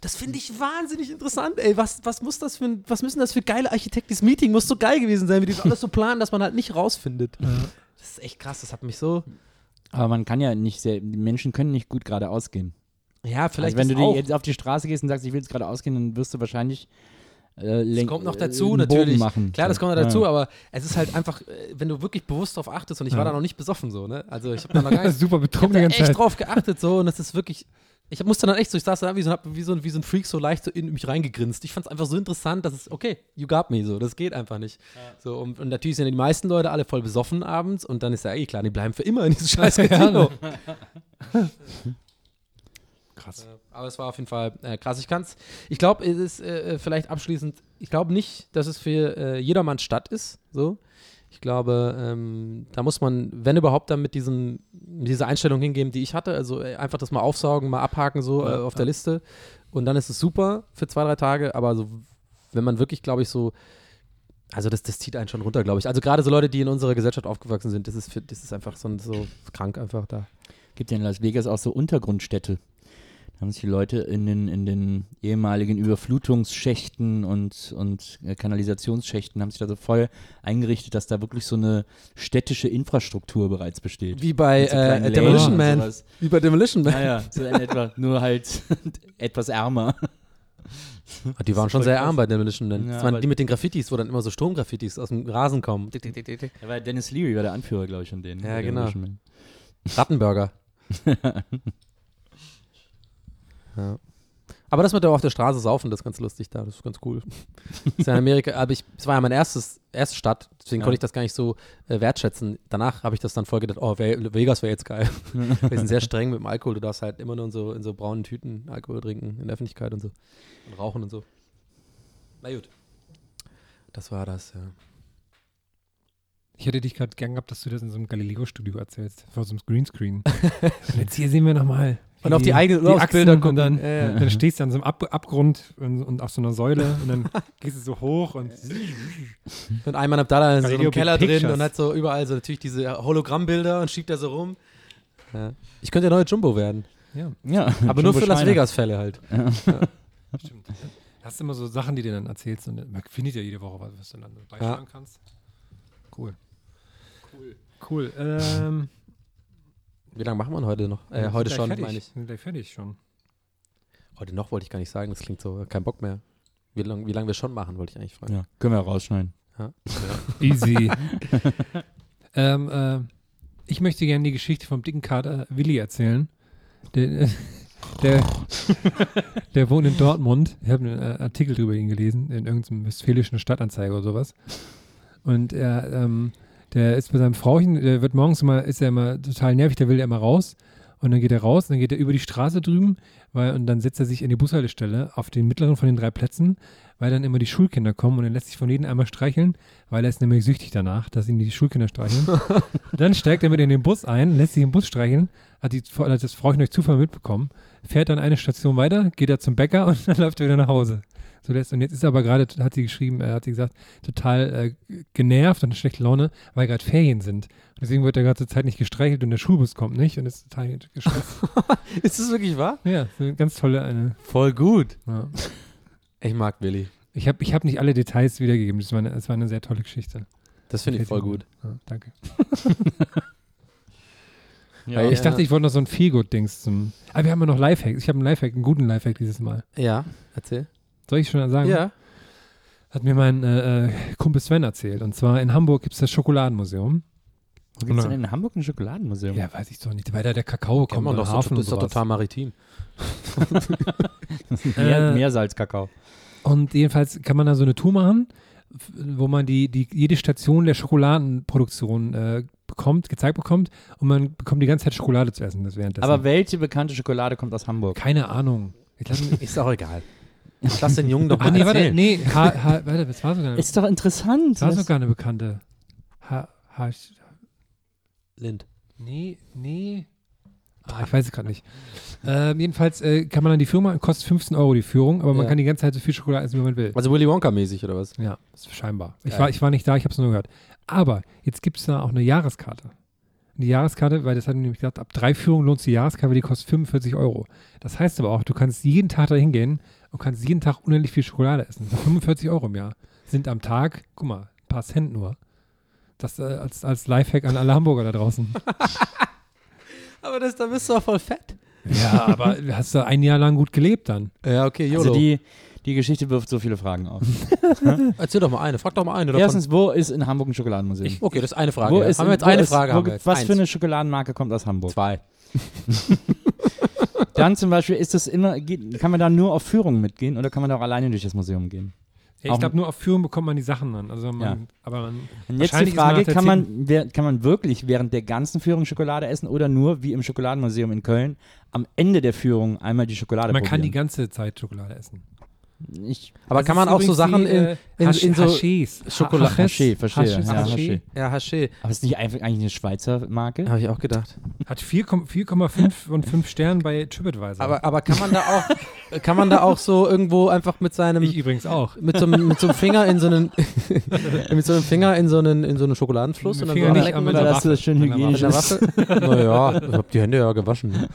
Das finde ich wahnsinnig interessant, ey. Was, was muss das für was müssen das für geile Architekten? Dieses Meeting muss so geil gewesen sein, wie die das alles so planen, dass man halt nicht rausfindet. Das ist echt krass, das hat mich so. Aber man kann ja nicht sehr, die Menschen können nicht gut geradeaus gehen. Ja, vielleicht also wenn du jetzt auf die Straße gehst und sagst, ich will jetzt geradeaus gehen, dann wirst du wahrscheinlich äh, Das kommt noch äh, dazu, natürlich. Klar, das kommt noch Ja. dazu, aber es ist halt einfach, äh, wenn du wirklich bewusst darauf achtest, und ich war Ja. da noch nicht besoffen so, ne? Also ich habe da noch gar nicht, Super ich hab betrunken die ganze echt Zeit. drauf geachtet so und das ist wirklich, ich musste dann echt so, ich saß da wie so, hab wie so, ein- wie so ein Freak so leicht so in mich reingegrinst. Ich fand es einfach so interessant, dass es, okay, you got me so, das geht einfach nicht. So, und, und natürlich sind die meisten Leute alle voll besoffen abends und dann ist ja eh klar, die bleiben für immer in diesem scheiß Casino. Krass. Aber es war auf jeden Fall äh, krass. Ich kann's, ich glaube, es ist äh, vielleicht abschließend, ich glaube nicht, dass es für äh, jedermanns Stadt ist. So. Ich glaube, ähm, da muss man, wenn überhaupt, dann mit, diesen, mit dieser Einstellung hingehen, die ich hatte. Also äh, einfach das mal aufsaugen, mal abhaken so Ja, äh, auf ja. der Liste. Und dann ist es super für zwei, drei Tage. Aber so, wenn man wirklich, glaube ich, so Also das, das zieht einen schon runter, glaube ich. Also gerade so Leute, die in unserer Gesellschaft aufgewachsen sind, das ist, für, das ist einfach so, so krank einfach da. Gibt ja in Las Vegas auch so Untergrundstädte. Da haben sich die Leute in den, in den ehemaligen Überflutungsschächten und, und äh, Kanalisationsschächten haben sich da so voll eingerichtet, dass da wirklich so eine städtische Infrastruktur bereits besteht. Wie bei so äh, Demolition Man. sowas. Wie bei Demolition Man. Naja, so in etwa, nur halt etwas ärmer. Ah, Die waren schon sehr arm bei Demolition Man. Ja, das waren die mit den Graffitis, wo dann immer so Stromgraffitis aus dem Rasen kommen. Ja, weil Dennis Leary war der Anführer, glaube ich, von denen. Ja, genau. Rattenburger. ja. Aber das mit der auf der Straße saufen, das ist ganz lustig da, das ist ganz cool. Das ist ja in Amerika, aber ich, es war ja meine erstes, erste Stadt, deswegen Ja. konnte ich das gar nicht so äh, wertschätzen. Danach habe ich das dann voll gedacht, oh, Ve- Vegas wäre jetzt geil. Wir sind sehr streng mit dem Alkohol, du darfst halt immer nur in so, in so braunen Tüten Alkohol trinken, in der Öffentlichkeit und so. Und rauchen und so. Na gut. Das war das, ja. Ich hätte dich gerade gern gehabt, dass du das in so einem Galileo-Studio erzählst, vor so einem Greenscreen. und jetzt hier sehen wir nochmal. Und auf die eigenen Urlaubsbilder gucken. und dann, Ja, ja. dann stehst du an so einem Ab Abgrund und, und auf so einer Säule und dann gehst du so hoch und Und Ayman Abdallah in so einem Keller Big drin Pictures. und hat so überall so natürlich diese Hologrammmbilder und schiebt da so rum. Ja. Ich könnte der neue Jumbo werden. ja, Ja, Aber nur Jumbo für Las. Vegas-Fälle halt. stimmt. Hast du immer so Sachen, die du dann erzählst und man findet ja jede Woche was, was du dann beitragen kannst. Cool. Cool. Cool. Ähm, Wie lange machen wir heute noch? Äh, heute schon, fertig. meine ich. Sind gleich fertig schon. Heute noch wollte ich gar nicht sagen, das klingt so, kein Bock mehr. Wie lange wie lang wir schon machen, wollte ich eigentlich fragen. Ja, können wir rausschneiden. Easy. ähm, äh, ich möchte gerne die Geschichte vom dicken Kater Willi erzählen. Der, äh, der, der wohnt in Dortmund. Ich habe einen äh, Artikel drüber ihn gelesen, in irgendeinem westfälischen Stadtanzeiger oder sowas. Und er, ähm, der ist bei seinem Frauchen, der wird morgens immer, ist er immer total nervig, der will ja immer raus. Und dann geht er raus, dann geht er über die Straße drüben, weil, und dann setzt er sich in die Bushaltestelle auf den mittleren von den drei Plätzen, weil dann immer die Schulkinder kommen und er lässt sich von jedem einmal streicheln, weil er ist nämlich süchtig danach, dass ihn die Schulkinder streicheln. dann steigt er mit in den Bus ein, lässt sich im Bus streicheln, hat, die, hat das Frauchen durch Zufall mitbekommen, fährt dann eine Station weiter, geht er zum Bäcker und dann läuft er wieder nach Hause. So lässt, und jetzt ist er aber gerade, hat sie geschrieben, äh, hat sie gesagt, total äh, genervt und schlechte Laune, weil gerade Ferien sind. Und deswegen wird er gerade zur Zeit nicht gestreichelt und der Schulbus kommt nicht und ist total gestresst. Ist das wirklich wahr? ja, eine ganz tolle eine. Voll gut. Ja. Ich mag Willi. Ich habe ich hab nicht alle Details wiedergegeben. Das war eine, das war eine sehr tolle Geschichte. Das finde ich voll gut. Ja, danke. Ja, ich ja. dachte, ich wollte noch so ein Feelgood-Dings zum. Aber wir haben ja noch Lifehack. Ich habe einen Lifehack, einen guten Lifehack dieses Mal. Ja, erzähl. Soll ich schon sagen? Ja. Hat mir mein äh, äh, Kumpel Sven erzählt. Und zwar in Hamburg gibt es das Schokoladenmuseum. Wo gibt es denn in Hamburg ein Schokoladenmuseum? Ja, weiß ich doch nicht. Weil da der Kakao Ja, kommt man, das, Hafen ist doch und sowas. total maritim. Meer, Äh, Meersalzkakao. Und jedenfalls kann man da so eine Tour machen, wo man die, die jede Station der Schokoladenproduktion äh, bekommt, gezeigt bekommt und man bekommt die ganze Zeit Schokolade zu essen. Das währenddessen. Aber welche bekannte Schokolade kommt aus Hamburg? keine Ahnung. Ich lass mich, Ist auch egal. Lass den Jungen doch mal ah, nee, warte, erzählen. nee, ha, ha, warte, das war sogar eine, Ist doch interessant. das war Das- sogar eine bekannte. Ha, ha, Lind. nee, nee. Ah, ich weiß es gerade nicht. Ähm, jedenfalls äh, kann man dann die Firma, kostet 15 Euro die Führung, aber man Ja. kann die ganze Zeit so viel Schokolade essen, wie man will. Also Willy Wonka-mäßig oder was? Ja, ist scheinbar. Ich war, ich war nicht da, ich habe es nur gehört. Aber jetzt gibt es da auch eine Jahreskarte. Die Jahreskarte, weil das hat nämlich gesagt, ab drei Führungen lohnt sich die Jahreskarte, weil die kostet 45 Euro. Das heißt aber auch, du kannst jeden Tag da hingehen und kannst jeden Tag unendlich viel Schokolade essen. So 45 Euro im Jahr sind am Tag, guck mal, ein paar Cent nur. Das äh, als, als Lifehack an alle Hamburger da draußen. Aber das, da bist du auch voll fett. ja, aber hast du ein Jahr lang gut gelebt dann. Ja, okay, YOLO. Also die, die Geschichte wirft so viele Fragen auf. Erzähl doch mal eine, frag doch mal eine. davon. Erstens, wo ist in Hamburg ein Schokoladenmuseum? Ich, okay, das ist eine Frage. wo ja. ist haben wir jetzt eine ist, Frage? Wo haben wir gibt, jetzt. was Eins. für eine Schokoladenmarke kommt aus Hamburg? Zwei. Dann zum Beispiel ist das immer, geht, kann man da nur auf Führungen mitgehen oder kann man da auch alleine durch das Museum gehen? Ja, ich glaube, nur auf Führung bekommt man die Sachen dann. Also man, Ja. aber man, Und jetzt die man Frage, nach der kann man, wer, kann man wirklich während der ganzen Führung Schokolade essen oder nur, wie im Schokoladenmuseum in Köln, am Ende der Führung einmal die Schokolade man kann die probieren? ganze Zeit Schokolade essen. Ich, Aber Das kann man auch so Sachen in, äh, in, Hasch- in so Haschis. Schokolade-. Haché, verstehe. Haches- Ja, Haché. Ja, Haché. aber ist nicht einfach eigentlich eine Schweizer Marke? Habe ich auch gedacht. Hat 4,5 4,5 von 5 Sternen bei TripAdvisor. Aber, aber kann man da auch, kann man da auch so irgendwo einfach mit seinem, ich übrigens auch. mit so, einem- mit so einem Finger in so einen, mit so einem Finger in so einen, in so einen Schokoladenfluss Mit und dann Finger so nicht, lecken dass das schön hygienisch ist. Naja, ich habe die Hände ja gewaschen.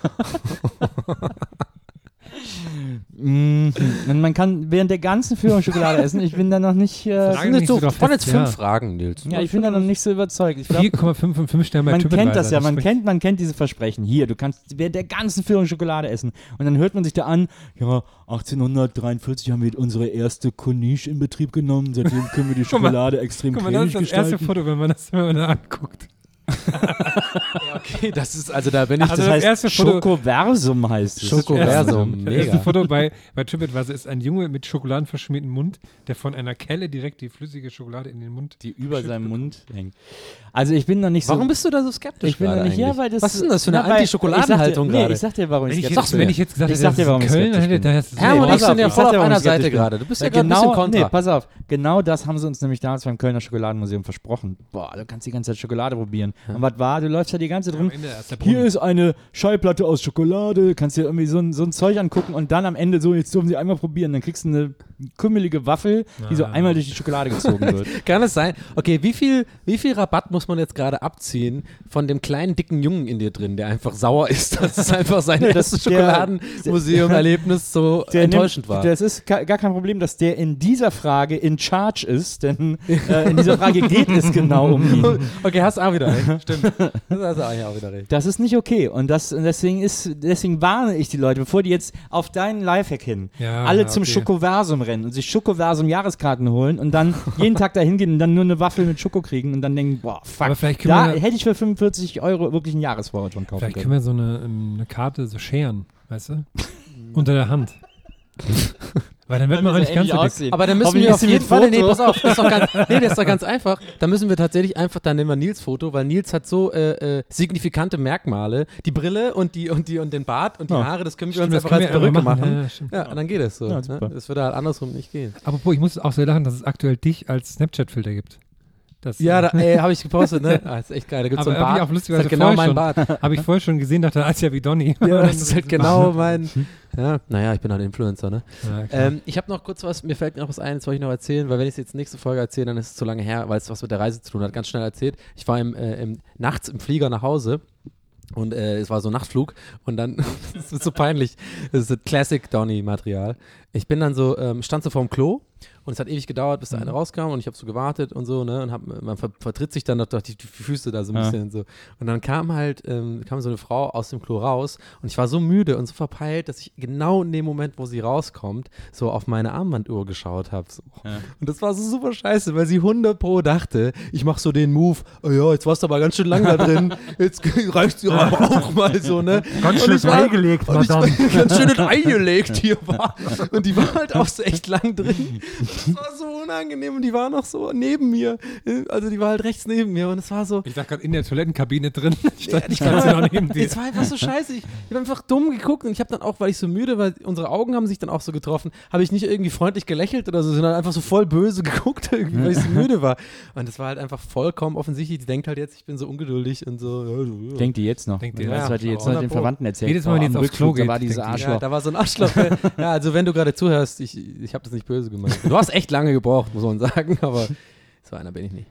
Mhm. Und man kann während der ganzen Führung Schokolade essen. Ich bin da noch nicht. Äh, Das sind jetzt nicht so, drauf waren jetzt fünf ja. Fragen, Nils. ja, ich bin da noch nicht so überzeugt. Ich glaub, 4,5 von 5 Sternen bei man kennt das ja, man spricht- kennt, man kennt diese Versprechen. Hier, du kannst während der ganzen Führung Schokolade essen. Und dann hört man sich da an, ja, 1843 haben wir unsere erste Corniche in Betrieb genommen. Seitdem können wir die Schokolade extrem Guck mal, das ist das erste. Foto, wenn man das, wenn man das anguckt. Okay, das ist, also da bin ich, Ach, Also das das heißt erste Foto- Schokoversum heißt es. Schokoversum, Das erste mega. Foto bei, bei TripAdvisor ist ein Junge mit schokoladenverschmiertem Mund, der von einer Kelle direkt die flüssige Schokolade in den Mund. die über seinem Mund hängt. Also ich bin noch nicht so. Warum bist du da so skeptisch ich bin noch nicht, eigentlich? weil das. Was ist denn das für eine Anti-Schokoladenhaltung ich sag gerade? Nee, ich sag dir, warum ich ich, skeptisch bin. wenn ich jetzt gesagt Ich hätte, sag das dir, warum in ich Köln, skeptisch bin. Hermann und ich sind auf, ja ich voll sag auf einer ich Seite bin. gerade. Du bist ja gerade ein bisschen genau, kontra. nee, pass auf. Genau das haben sie uns nämlich damals beim Kölner Schokoladenmuseum versprochen. Boah, du kannst die ganze Zeit Schokolade probieren. Und was war? Du läufst ja die ganze Zeit rum. Am Ende erst der Hier ist eine Schallplatte aus Schokolade, kannst dir irgendwie so ein, so ein Zeug angucken und dann am Ende so, jetzt dürfen sie einmal probieren, dann kriegst du eine kümmelige Waffel, die so Ah. einmal durch die Schokolade gezogen wird. Kann es sein? Okay, wie viel, wie viel Rabatt muss man jetzt gerade abziehen von dem kleinen, dicken Jungen in dir drin, der einfach sauer ist, dass es einfach sein erstes Schokoladenmuseum-Erlebnis so Der enttäuschend nimmt, war? Das ist gar kein Problem, dass der in dieser Frage in charge ist, denn äh, in dieser Frage geht es genau um ihn. Okay, hast auch wieder recht. Stimmt. Das hast du eigentlich auch wieder recht. Das ist nicht okay und das und deswegen ist deswegen warne ich die Leute, bevor die jetzt auf deinen Lifehack hin Ja, alle ja, zum okay. Schokoversum rennen und sich Schokoversum Jahreskarten holen und dann jeden Tag da hingehen und dann nur eine Waffel mit Schoko kriegen und dann denken, boah, fuck, vielleicht da hätte ich für 45 Euro wirklich einen Jahresvorrat schon kaufen Vielleicht können. können wir so eine, ähm, eine Karte so scheren, weißt du? Unter der Hand. Weil dann wird man auch nicht ganz so dick. Aber dann müssen Hoffentlich wir auf jeden mit Fall, nee, pass auf, das ist doch ganz, nee, das ist doch ganz einfach. Da müssen wir tatsächlich einfach, dann nehmen wir Nils Foto, weil Nils hat so äh, äh, signifikante Merkmale. Die Brille und die und die und den Bart und die Ja. Haare, das können wir Stimmt, uns das einfach als Perücke machen. Ja, ja. Ja, und dann geht es so. Ja, ne? Das würde halt andersrum nicht gehen. Apropos, ich muss auch so lachen, dass es aktuell dich als Snapchat-Filter gibt. Das, Ja, äh, da, ey, habe ich gepostet, ne? Ah, ist echt geil. Da gibt es so ich Bart. auch Das ist halt genau mein Bart. Habe ich vorher schon gesehen, dachte, als ja wie Donny. Ja, das ist halt genau mein. Ja, naja, ich bin halt Influencer, ne? Ja. Ähm, ich habe noch kurz was, mir fällt noch was ein, das wollte ich noch erzählen, weil wenn ich es jetzt nächste Folge erzähle, dann ist es zu lange her, weil es was mit der Reise zu tun hat. Ganz schnell erzählt. Ich war im, äh, im, nachts im Flieger nach Hause und äh, es war so ein Nachtflug und dann, das ist so peinlich, das ist so Classic Donny-Material. Ich bin dann so, ähm, stand so vorm Klo und es hat ewig gedauert, bis der eine rauskam und ich habe so gewartet und so, ne, und hab, man ver vertritt sich dann durch die, die Füße da so ein Ja. bisschen so. Und dann kam halt, ähm, kam so eine Frau aus dem Klo raus und ich war so müde und so verpeilt, dass ich genau in dem Moment, wo sie rauskommt, so auf meine Armbanduhr geschaut habe. So. Ja. Und das war so super scheiße, weil sie 100 pro dachte, ich mache so den Move, oh ja, jetzt warst du aber ganz schön lang da drin, jetzt reicht dir aber auch mal so, ne? Ganz Und ich war- gelegt, und ich war ganz schön ein Ei gelegt hier war. Und die war halt auch so echt lang drin. Das war so unangenehm und die war noch so neben mir. Also die war halt rechts neben mir und es war so, Ich dachte gerade in der Toilettenkabine drin. Ich stand, ich stand sie noch neben dir. es war einfach so scheiße. Ich, ich habe einfach dumm geguckt und ich habe dann auch, weil ich so müde war, unsere Augen haben sich dann auch so getroffen, habe ich nicht irgendwie freundlich gelächelt oder so, sondern einfach so voll böse geguckt, irgendwie, weil ich so müde war. Und das war halt einfach vollkommen offensichtlich. Die denkt halt jetzt, ich bin so ungeduldig und so. Ja, ja. Denkt die jetzt noch. Denkt die, das ja. hat die jetzt noch den 100 Pro. Verwandten erzählt. Jedes Mal, wenn Boah, die jetzt aufs Klo da war geht, dieses denkt die, Ja, Arschloch. da war so ein Arschloch. ja, also wenn du gerade zuhörst, ich, ich habe das nicht böse gemeint. Du hast echt lange gebraucht, muss man sagen, aber so einer bin ich nicht.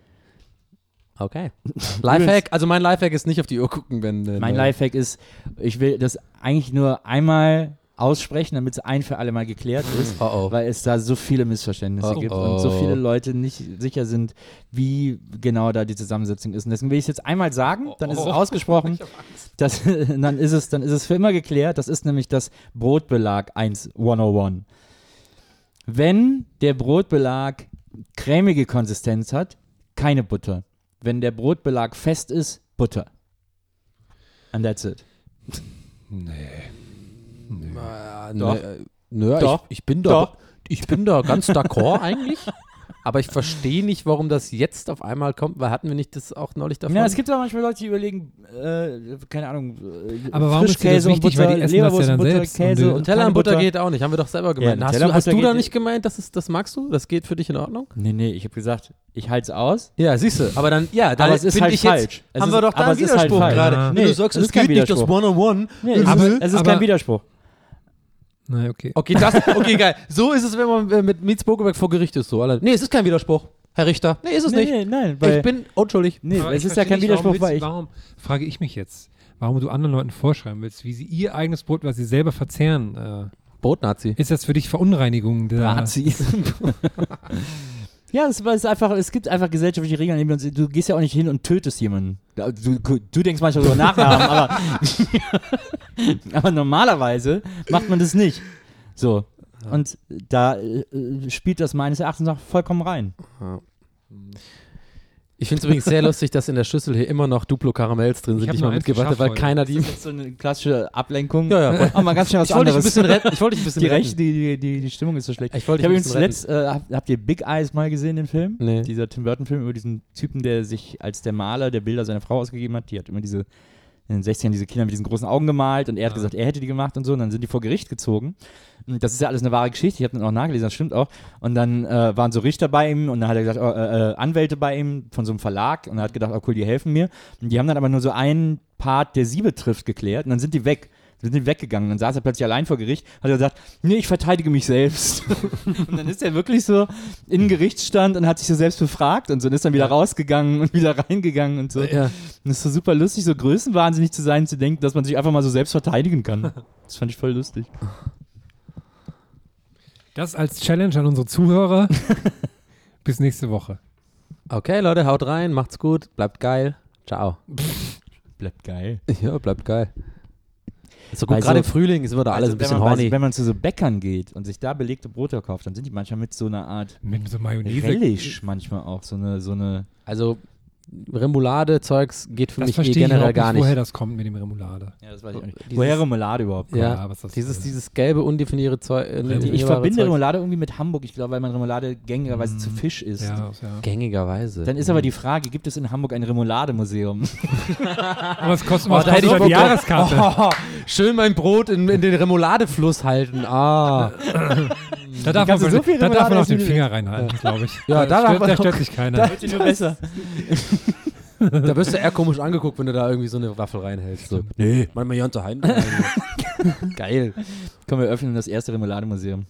Okay. Lifehack, also mein Lifehack ist nicht auf die Uhr gucken, wenn. äh, Mein ne- Lifehack ist, ich will das eigentlich nur einmal aussprechen, damit es ein für alle Mal geklärt ist. Oh oh. Weil es da so viele Missverständnisse Oh, gibt oh. und so viele Leute nicht sicher sind, wie genau da die Zusammensetzung ist. Und deswegen will ich es jetzt einmal sagen, dann ist es Oh. ausgesprochen, das, dann, ist es, dann ist es für immer geklärt. Das ist nämlich das Brotbelag 1 101. Wenn der Brotbelag cremige Konsistenz hat, keine Butter. Wenn der Brotbelag fest ist, Butter. And that's it. Ah, Doch. ne, äh, nö, Doch. Ich, ich bin da, Doch. ich bin da ganz d'accord eigentlich. Aber ich verstehe nicht, warum das jetzt auf einmal kommt, weil hatten wir nicht das auch neulich davon? Ja, es gibt aber manchmal Leute, die überlegen, äh, keine Ahnung, äh, Aber warum ist dir das Frischkäse und wichtig? Weil Butter, die essen das Leberwurst ja dann und Butter, selbst und Käse und Nutella keine und Butter Butter geht auch nicht, haben wir doch selber gemeint. hast, Nutella du, und hast Butter du da nicht gemeint, dass es, das magst du? Das geht für dich in Ordnung? Nee, nee, ich habe gesagt, ich halte es aus. Ja, siehst du. Aber dann, ja, dann Aber es ist halt ich jetzt, falsch. Es haben ist- wir doch da aber einen halt Widerspruch falsch. gerade. Ja. Nee, du sagst, es es ist kein geht nicht, das Widerspruch. One-on-One. Aber- ist, es ist kein Widerspruch. Na, okay. Okay, das, okay, geil. So ist es, wenn man mit Mietz Bokeberg vor Gericht ist. So. Nee, es ist kein Widerspruch, Herr Richter. Nee, ist es nee, nicht. nee, nein, weil, ich bin unschuldig. nee, Aber es ist ja kein nicht, Widerspruch, warum, weil ich, warum frage ich mich jetzt, warum du anderen Leuten vorschreiben willst, wie sie ihr eigenes Brot, was sie selber verzehren, äh, Brotnazi. ist das für dich Verunreinigung der Nazis. ja, es ist einfach, es gibt einfach gesellschaftliche Regeln. wir uns- Du gehst ja auch nicht hin und tötest jemanden. Ja, Du, du denkst manchmal darüber nach, aber, aber normalerweise macht man das nicht. So. Und da äh, spielt das meines Erachtens nach vollkommen rein. Ich finde es übrigens sehr lustig, dass in der Schüssel hier immer noch Duplo Karamells drin sind, die ich mal mitgebracht habe, weil geschafft keiner Das die. ist jetzt so eine klassische Ablenkung. Ja, ja. Oh, mal ganz schnell was Ich wollte dich ein anderes. bisschen retten. Ich wollte dich ein bisschen die, retten. Rechte, die, die, die Stimmung ist so schlecht. Ich wollte Ich habe übrigens zuletzt, äh, habt, habt ihr Big Eyes mal gesehen, den Film? Nee. Dieser Tim Burton-Film über diesen Typen, der sich als der Maler der Bilder seiner Frau ausgegeben hat. Die hat immer diese, in den 60ern diese Kinder mit diesen großen Augen gemalt und er hat gesagt, er hätte die gemacht und so. Und dann sind die vor Gericht gezogen. Und das ist ja alles eine wahre Geschichte. Ich habe dann auch nachgelesen, das stimmt auch. Und dann äh, waren so Richter bei ihm und dann hat er gesagt, oh, äh, äh, Anwälte bei ihm von so einem Verlag. Und er hat gedacht, oh cool, die helfen mir. Und die haben dann aber nur so einen Part, der sie betrifft, geklärt. Und dann sind die weg. Sind die weggegangen. Dann saß er plötzlich allein vor Gericht, hat er gesagt, nee, ich verteidige mich selbst. und dann ist er wirklich so in den Gerichtsstand und hat sich so selbst befragt und so und ist dann wieder rausgegangen und wieder reingegangen und so. Ja. Und es ist so super lustig, so größenwahnsinnig zu sein, zu denken, dass man sich einfach mal so selbst verteidigen kann. Das fand ich voll lustig. Das als Challenge an unsere Zuhörer. Bis nächste Woche. Okay, Leute, haut rein, macht's gut, bleibt geil. Ciao. Bleibt geil. Ja, bleibt geil. So gut, gerade so- im Frühling ist immer da alles Also, ein bisschen wenn man, horny. Wenn man zu so Bäckern geht und sich da belegte Brote kauft, dann sind die manchmal mit so einer Art Mit so Mayonnaise. Relish manchmal auch. So eine, so eine Also Remoulade-Zeugs geht für Das mich eh verstehe ich generell überhaupt gar nicht, nicht. woher das kommt mit dem Remoulade. ja, das weiß ich auch nicht. Dieses- Woher Remoulade überhaupt kommt. Ja, was das Dieses, ist. dieses gelbe, undefinierte Zeug. Äh, ich verbinde Zeugs. Remoulade irgendwie mit Hamburg. Ich glaube, weil man Remoulade gängigerweise zu Fisch isst. ja, ja. Gängigerweise. Dann ist aber die Frage, gibt es in Hamburg ein Remoulade-Museum? Aber es kostet, Oh, was da hätte kostet ich aber Bock die Jahreskarte. Oh, schön mein Brot in, in den Remouladefluss halten. Ah. Da darf, man, du so viel da darf man auch den Finger reinhalten, glaube ich. Ja, da da, stört, da stört sich keiner. Da wird dir nur besser. Da wirst du eher komisch angeguckt, wenn du da irgendwie so eine Waffel reinhältst. So. Nee, manchmal ja zu Hand. Geil. Komm, wir öffnen das erste Remoulade-Museum.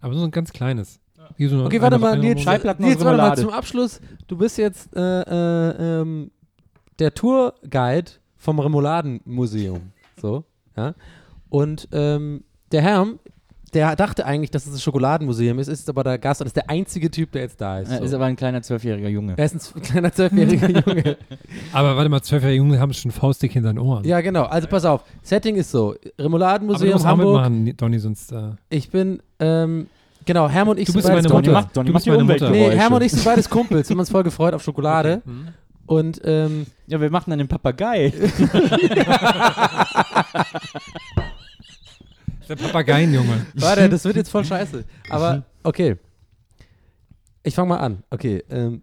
Aber so ein ganz kleines. So Okay, warte mal, Nils, Nils warte mal, zum Abschluss. Du bist jetzt äh, äh, ähm, der Tourguide vom Remouladenmuseum. So, ja. Und ähm, der Herr, der dachte eigentlich, dass es ein Schokoladenmuseum ist, ist aber der Gast und ist der einzige Typ, der jetzt da ist. Er So. ist aber ein kleiner zwölfjähriger Junge. er ist ein z- kleiner zwölfjähriger Junge. Aber warte mal, zwölfjährige Junge haben schon Faustdick hinter den Ohren. Ja, genau. Also pass auf. Setting ist so: aber du Remouladenmuseum musst auch Hamburg. mitmachen, Donny, sonst. Äh, Ich bin, ähm, genau, Herm und ich Du sind bist beides meine Donny Mutter. macht, Donny Du macht bist die meine Mutter. Umweltgeräusche. Nee, Herm und ich sind beides Kumpels. Wir haben uns voll gefreut auf Schokolade. Und ähm, Ja, wir machen dann den Papagei. der Papageienjunge. Warte, das wird jetzt voll scheiße. Aber okay. Ich fange mal an. Okay. Ähm,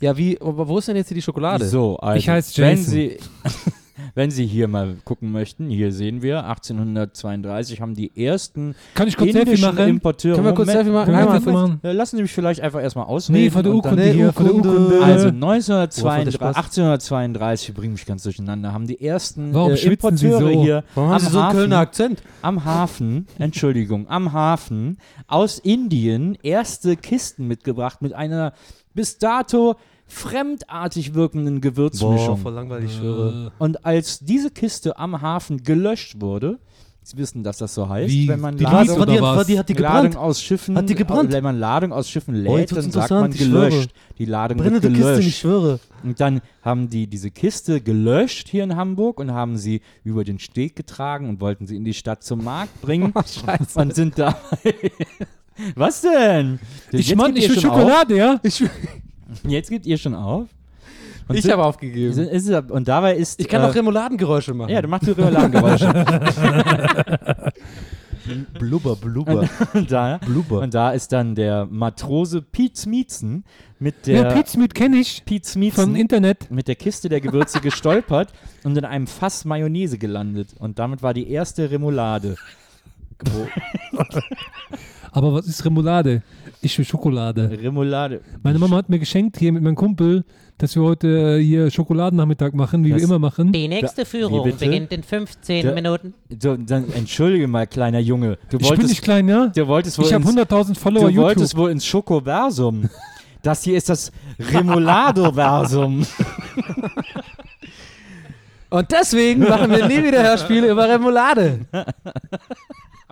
ja, wie, aber wo ist denn jetzt hier die Schokolade? So, also, Ich heiß wenn Jason. Sie, wenn Sie hier mal gucken möchten, hier sehen wir, 1832 haben die ersten Kann ich kurz Selfie indischen machen? Importeure. Können wir kurz Selfie machen? Können wir Einmal Selfie machen? Äh, Lassen Sie mich vielleicht einfach erstmal ausreden. Nee, von der Urkunde hier, von der Urkunde. Also Woher kommt der 1932, Spaß? 1832, ich bringe mich ganz durcheinander, haben die ersten Warum äh, Importeure so? hier Warum haben am Sie so einen Hafen, Kölner Akzent? am Hafen, Entschuldigung, am Hafen aus Indien erste Kisten mitgebracht mit einer bis dato fremdartig wirkenden Gewürzmischung. langweilig, Äh, Und als diese Kiste am Hafen gelöscht wurde, Sie wissen, dass das so heißt, Wie? wenn man Die Ladung, Liebe oder was? die hat die Ladung gebrannt. aus Schiffen, Hat die gebrannt? wenn man Ladung aus Schiffen Oh, lädt, wird's dann sagt man ich schwöre. gelöscht. Die Ladung Brennende wird gelöscht. Kiste, ich schwöre. Und dann haben die diese Kiste gelöscht hier in Hamburg und haben sie über den Steg getragen und wollten sie in die Stadt zum Markt bringen Oh, scheiße. und sind da. Was denn? Ich meine, ich will Schokolade, ja? Auf. Jetzt gibt ihr schon auf. Und Ich habe aufgegeben. sind- ist, und dabei ist. Ich kann äh, auch Remouladengeräusche machen. Ja, du machst die Remouladengeräusche. Blubber, Blubber. Und da, Blubber. und da ist dann der Matrose Piet Smietzen mit Ja, der Pete Smith kenne ich Piet vom Smietzen Internet. mit der Kiste der Gewürze gestolpert und in einem Fass Mayonnaise gelandet. Und damit war die erste Remoulade. Aber was ist Remoulade? Ich will Schokolade. Remoulade. Meine Mama hat mir geschenkt hier mit meinem Kumpel, dass wir heute äh, hier Schokoladennachmittag machen, wie Das- wir immer machen. Die nächste Führung beginnt in 15 Da- Minuten. So, dann, entschuldige mal, kleiner Junge. Du Ich bin wolltest, nicht klein, ja? du wolltest wohl Ich habe ins- 100.000 Follower Du YouTube. wolltest wohl ins Schokoversum. Das hier ist das Remoulado-Versum. Und deswegen machen wir nie wieder Hörspiele über Remoulade.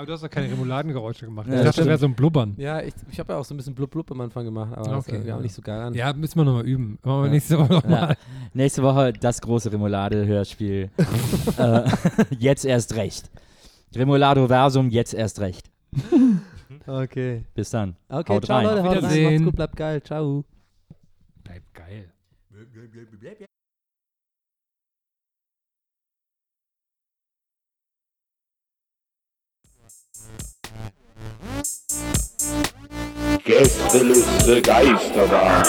Aber du hast doch keine Remouladengeräusche gemacht. Ja, ich dachte, das wäre so ein Blubbern. Ja, ich, ich habe ja auch so ein bisschen blub blub am Anfang gemacht, aber Okay, das ja. nicht so geil an. Ja, müssen wir nochmal üben. Machen wir Ja. nächste Woche nochmal. Ja. Nächste Woche das große Remoulade-Hörspiel. äh, jetzt erst recht. Remoulado-Versum, jetzt erst recht. Okay. Bis dann. Okay, Haut ciao rein. Leute, haut rein, macht's gut, bleibt geil, ciao. Bleibt geil. Gästeliste Geisterbahn.